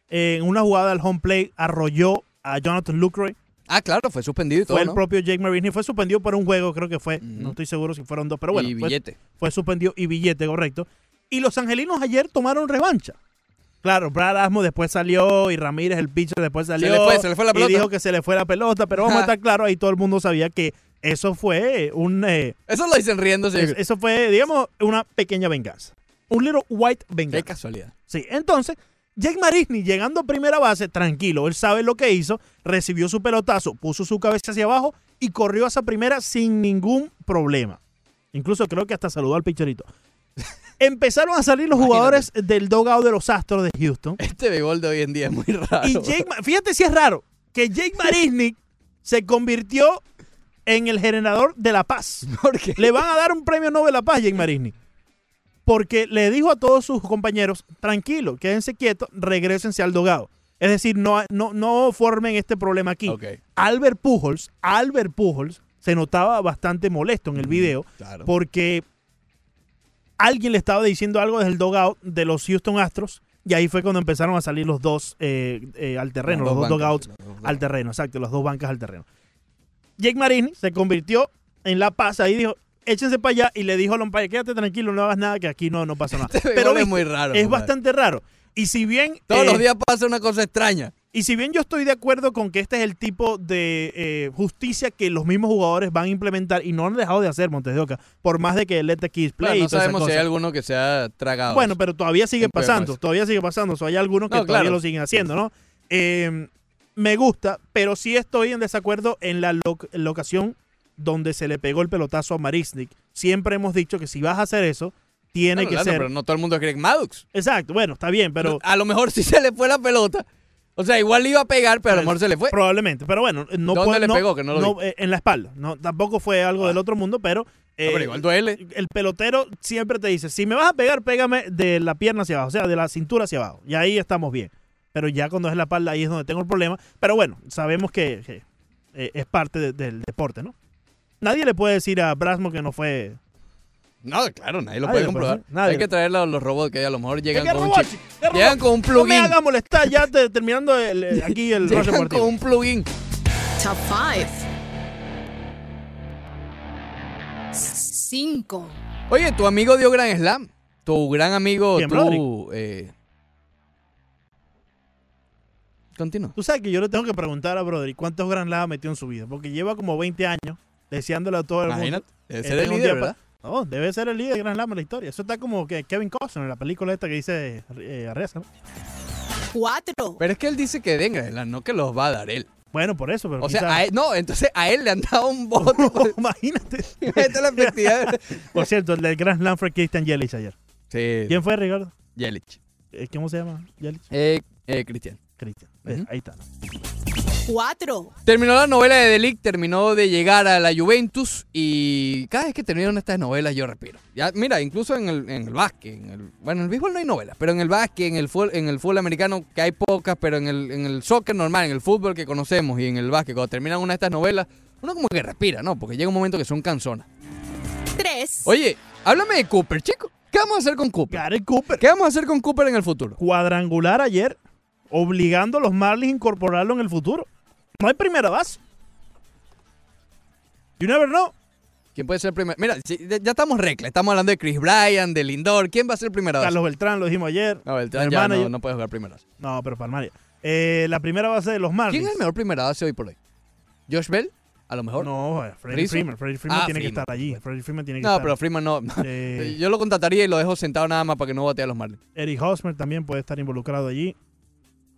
eh, en una jugada al home play, arrolló a Jonathan Lucroy? Ah, claro, fue suspendido y todo, Fue el ¿no? propio Jake Marisnik. Fue suspendido por un juego, creo que fue. No estoy seguro si fueron dos, pero bueno. Y fue- billete. Fue, suspendido y billete, correcto. Y los angelinos ayer tomaron revancha. Claro, Brad Asmo después salió y Ramírez, el pitcher, después salió. le fue- se le fue la Y pelota. dijo que se le fue la pelota, pero vamos a estar claros, ahí todo el mundo sabía que eso fue un. eh, Eso lo dicen riéndose. es- eso fue, digamos, una pequeña venganza. Un little white Qué venganza. casualidad. Sí, entonces, Jake Marisny llegando a primera base, tranquilo, él sabe lo que hizo, recibió su pelotazo, puso su cabeza hacia abajo y corrió hacia primera sin ningún problema. Incluso creo que hasta saludó al pitcherito. Empezaron a salir los jugadores del dogout de los Astros de Houston. Este béisbol de hoy en día es muy raro. Y Jake, fíjate si es raro, que Jake Marisnik se convirtió en el generador de la paz. ¿Por qué? Le van a dar un premio Nobel de la Paz, Jake Marisnik. Porque le dijo a todos sus compañeros, tranquilo, quédense quietos, regresense al dogado. Es decir, no, no, no formen este problema aquí. Albert Pujols, Albert Pujols se notaba bastante molesto en el video claro. porque alguien le estaba diciendo algo desde el dogout de los Houston Astros y ahí fue cuando empezaron a salir los dos eh, eh, al terreno, los dos dos dogouts al terreno, exacto, las dos bancas al terreno. Jake Marini se convirtió en la paz ahí dijo, échense para allá y le dijo al umpire, quédate tranquilo, no hagas nada, que aquí no, no pasa nada. Este Pero es muy raro. es bastante raro. Y si bien... Todos eh, los días pasa una cosa extraña. y si bien yo estoy de acuerdo con que este es el tipo de eh, justicia que los mismos jugadores van a implementar y no han dejado de hacer Montes de Oca, por más de que let the kids play y no sabemos si hay alguno que se ha tragado. Bueno, pero todavía sigue pasando, todavía sigue pasando. O sea, hay algunos que No, todavía claro. lo siguen haciendo, ¿no? Eh, me gusta, pero sí estoy en desacuerdo en la loc- en la ocasión donde se le pegó el pelotazo a Marisnik. Siempre hemos dicho que si vas a hacer eso, tiene que ser... Pero no todo el mundo es Greg Maddox. Exacto, bueno, está bien, pero... A lo mejor sí se le fue la pelota. O sea, igual le iba a pegar, pero a lo mejor se le fue. Probablemente, pero bueno, no ¿Dónde le no- pegó? Que no lo vi. eh, en la espalda. No, tampoco fue algo del otro mundo, pero, eh, pero igual duele. El pelotero siempre te dice, si me vas a pegar, pégame de la pierna hacia abajo, o sea, de la cintura hacia abajo. Y ahí estamos bien. Pero ya cuando es la espalda, ahí es donde tengo el problema. Pero bueno, sabemos que, que eh, es parte de- del deporte, ¿no? Nadie le puede decir a Brasmo que no fue... No, claro, nadie lo Nadie puede comprobar. nadie Hay que traer a los robots que a lo mejor llegan ¿Qué con un chip. Llegan con un No me plugin. haga molestar ya te- terminando el, eh, aquí el Llegan con un plugin. Top 5. 5. Oye, tu amigo dio Gran Slam. Tu gran amigo, ¿Quién, tú. Eh... Continúa. Tú sabes que yo le tengo que preguntar a Brother cuántos Grand Slam metió en su vida, porque lleva como 20 años deseándole a todo el mundo. Imagínate, debe que ser el líder, ¿verdad? No, debe ser el líder de Grand Slam en la historia. Eso está como que Kevin Costner en la película esta que dice eh, Arreza, ¿no? 4. Pero es que él dice que den Slam, no que los va a dar él. Bueno, por eso, pero O sea, a él- no, entonces a él le han dado un voto. Imagínate. Imagínate la efectividad. Por cierto, el del Grand Slam fue Christian Yelich ayer. Sí. ¿Quién fue, Ricardo? Yelich. Eh, ¿Cómo se llama? Yelich. Eh, eh, Cristian. Cristian. Ahí está. 4. Terminó la novela de Delic, terminó de llegar a la Juventus y cada vez que terminan estas novelas yo respiro. Ya, mira, incluso en el, en el básquet, en el, bueno, en el béisbol no hay novelas, pero en el básquet, en el fútbol, en el fútbol americano que hay pocas, pero en el, en el soccer normal, en el fútbol que conocemos y en el básquet, cuando terminan una de estas novelas, uno como que respira, ¿no? Porque llega un momento que son canzonas. 3. Oye, háblame de Cooper, chico. ¿Qué vamos a hacer con Cooper? Gary Cooper. ¿Qué vamos a hacer con Cooper en el futuro? Cuadrangular ayer, obligando a los Marlins a incorporarlo en el futuro. No hay primera base. You never know. ¿Quién puede ser el primero? Mira, ya estamos recla, estamos hablando de Chris Bryan, de Lindor. ¿Quién va a ser el primero? Carlos Beltrán, lo dijimos ayer. No, Beltrán El ya no, no puede jugar primero. No, pero Palmaria. Eh, la primera base de los Marlins. ¿Quién es el mejor primera base hoy por hoy? ¿Josh Bell? A lo mejor. No, eh, ¿Rizzo? Freeman. Freddie Freeman Ah, tiene Freeman. que estar allí. Freddie Freeman tiene que No, estar. pero Freeman no. Eh, Yo lo contrataría y lo dejo sentado nada más para que no bate a los Marlins. Eric Hosmer también puede estar involucrado allí.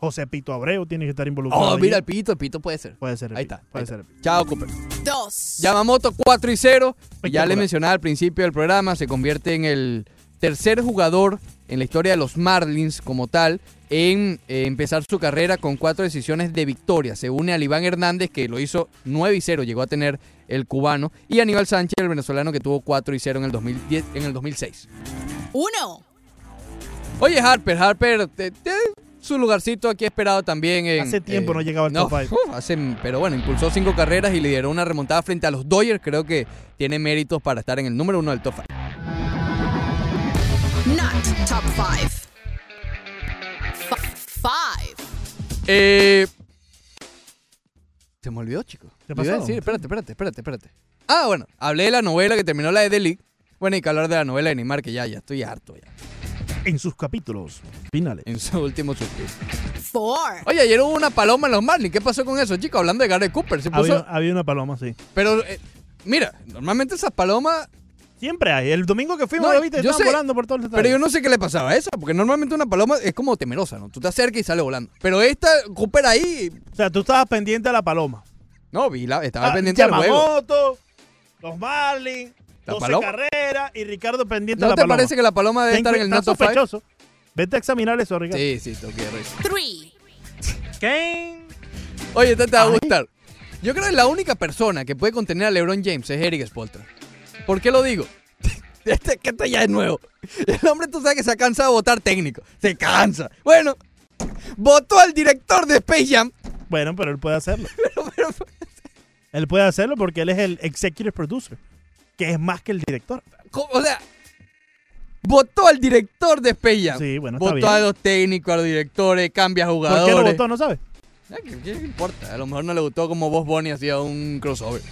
José Pito Abreu tiene que estar involucrado Oh, allí. mira, el Pito, el Pito puede ser. Puede ser. el Ahí Pito, está. Puede ahí ser. está. Chao, Cooper. 2. Yamamoto 4 y 0. Ya le mencionaba al principio del programa, se convierte en el tercer jugador en la historia de los Marlins como tal en eh, empezar su carrera con cuatro decisiones de victoria. Se une a Iván Hernández, que lo hizo 9 y 0, llegó a tener el cubano, y Aníbal Sánchez, el venezolano, que tuvo 4 y 0 en el, 2010, en el 2006. 1. Oye, Harper, Harper, te- te- su lugarcito aquí esperado también en... Hace tiempo no llegaba al no, top five. uf, hace- pero bueno, impulsó cinco carreras y lideró una remontada frente a los Dodgers. Creo que tiene méritos para estar en el número uno del top five. Not top 5. 5. Eh, se me olvidó, chico. ¿Qué pasó? decir, espérate, espérate, espérate, espérate. Ah, bueno, hablé de la novela que terminó la de The League. Bueno, hay que hablar de la novela de Neymar, que ya, ya estoy harto ya. En sus capítulos finales. En su último suspiro. 4. Oye, ayer hubo una paloma en los Marlins. ¿Qué pasó con eso, chicos? Hablando de Gary Cooper. Se puso... Había, había una paloma, sí. Pero, eh, mira, normalmente esas palomas... Siempre hay. El domingo que fuimos, No, lo viste, yo estaban sé, volando por todos los Pero yo no sé qué le pasaba a esa, porque normalmente una paloma es como temerosa, ¿no? Tú te acercas y sale volando. Pero esta, Cooper ahí... O sea, tú estabas pendiente de la paloma. No, vi la, estaba Ah, pendiente del juego. Yamamoto, los Marlins, ¿La 12 paloma? carreras y Ricardo pendiente ¿No de la te paloma. parece que la paloma debe Ten estar en el cuidado, not top five? sospechoso. Vete a examinar eso, Ricardo. Sí, sí, revisar. 3. ¿Qué? Oye, esta te va a gustar. Yo creo que la única persona que puede contener a LeBron James es Eric Spoltra. ¿Por qué lo digo? Este, que este ya es nuevo. El hombre, tú sabes que se ha cansado de votar técnico. Se cansa. Bueno, votó al director de Space Jam. Bueno, pero él puede hacerlo. Él puede hacerlo porque él es el executive producer, que es más que el director. O sea, votó al director de Space Jam. Sí, bueno, está Votó bien. a los técnicos, a los directores, cambia ¿Por jugadores. qué lo votó? ¿No sabe? Ah, ¿Qué, qué importa? A lo mejor no le gustó como Boss Bunny hacía un crossover.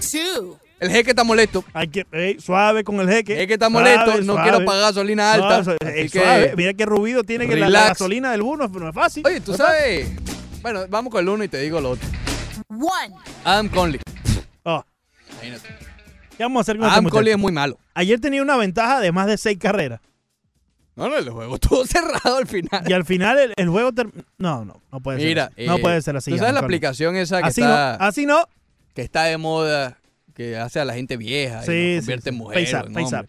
2. El jeque está molesto. Hay que, ey, suave con el jeque. El jeque está Suave, molesto, no suave. quiero pagar gasolina alta. Suave, así que- suave. Mira qué rubido tiene que la, la gasolina del Buno, no es fácil. Oye, tú No es fácil. sabes. Bueno, vamos con el uno y te digo lo otro. 1. Adam Conley. Oh, Imagínate. ¿Qué vamos a hacer con este Adam? Conley es muy malo. Ayer tenía una ventaja de más de seis carreras. No, no, el juego estuvo cerrado al final. Y al final el, el juego... ter- No, no, no puede Mira, ser así. No eh, puede ser así. ¿Tú sabes la aplicación esa que Así está, no, así no. que está de moda, que hace a la gente vieja Sí, y sí, convierte sí. en mujeres? Face App, Face.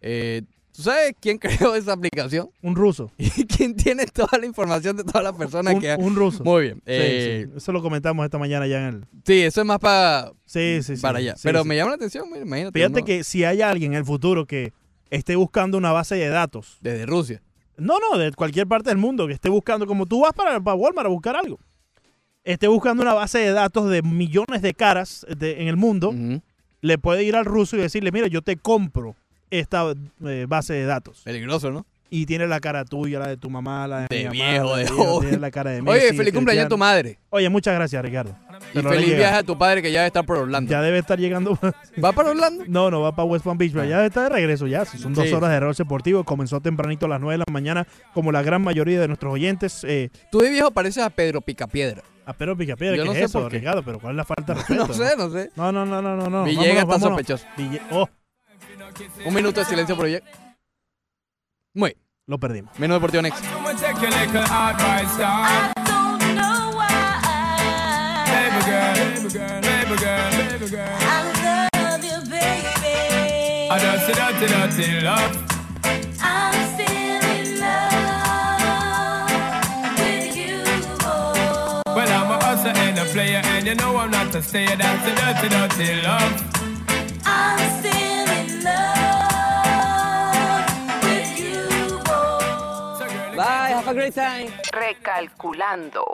Eh, ¿Tú sabes quién creó esa aplicación? Un ruso. ¿Y quién tiene toda la información de todas las personas Un, que... un ruso. Muy bien. Sí, Eh, sí. Eso lo comentamos esta mañana ya en el... sí. eso es más para Sí, sí, sí. para allá. Pero me llama la atención, mira, imagínate. Fíjate uno que si hay alguien en el futuro que esté buscando una base de datos, Desde Rusia. no, no, de cualquier parte del mundo, que esté buscando, como tú vas para, para Walmart a buscar algo, esté buscando una base de datos de millones de caras de- en el mundo, le puede ir al ruso y decirle, mira, yo te compro esta eh, base de datos. Peligroso, ¿no? Y tiene la cara tuya, la de tu mamá, la de, De mi mamá, viejo, de joven. tiene la cara de Oye, Messi, feliz cumpleaños a tu madre. Oye, muchas gracias, Ricardo. Y feliz viaje a tu padre que ya debe estar por Orlando. Ya debe estar llegando. ¿Va para Orlando? No, no va para West Palm Beach, pero ya está de regreso ya. Son dos Sí. horas de reloj deportivo, comenzó tempranito a las 9 de la mañana, como la gran mayoría de nuestros oyentes. Eh, Tú de viejo pareces a Pedro Picapiedra. a Pedro Picapiedra, Yo ¿qué no es sé eso, por qué. Ricardo? Pero ¿cuál es la falta de respeto? No sé, no sé. No, no, no, no, no. no. Villegas Vámonos, está vámonos. sospechoso. Ville- oh, Un minuto de silencio por. Muy. lo perdimos. Menos Deportivo Next. I'ma take your little advice, dog. Don't know why Baby girl, baby girl, baby girl, baby girl. I love you, baby. I dirty, dirty, dirty love. I'm still in love with you, boy. Well, I'm a hustler and a player, and you know I'm not a stayer. That's a dirty, dirty love. I'm still Bye, have a great time. Recalculando.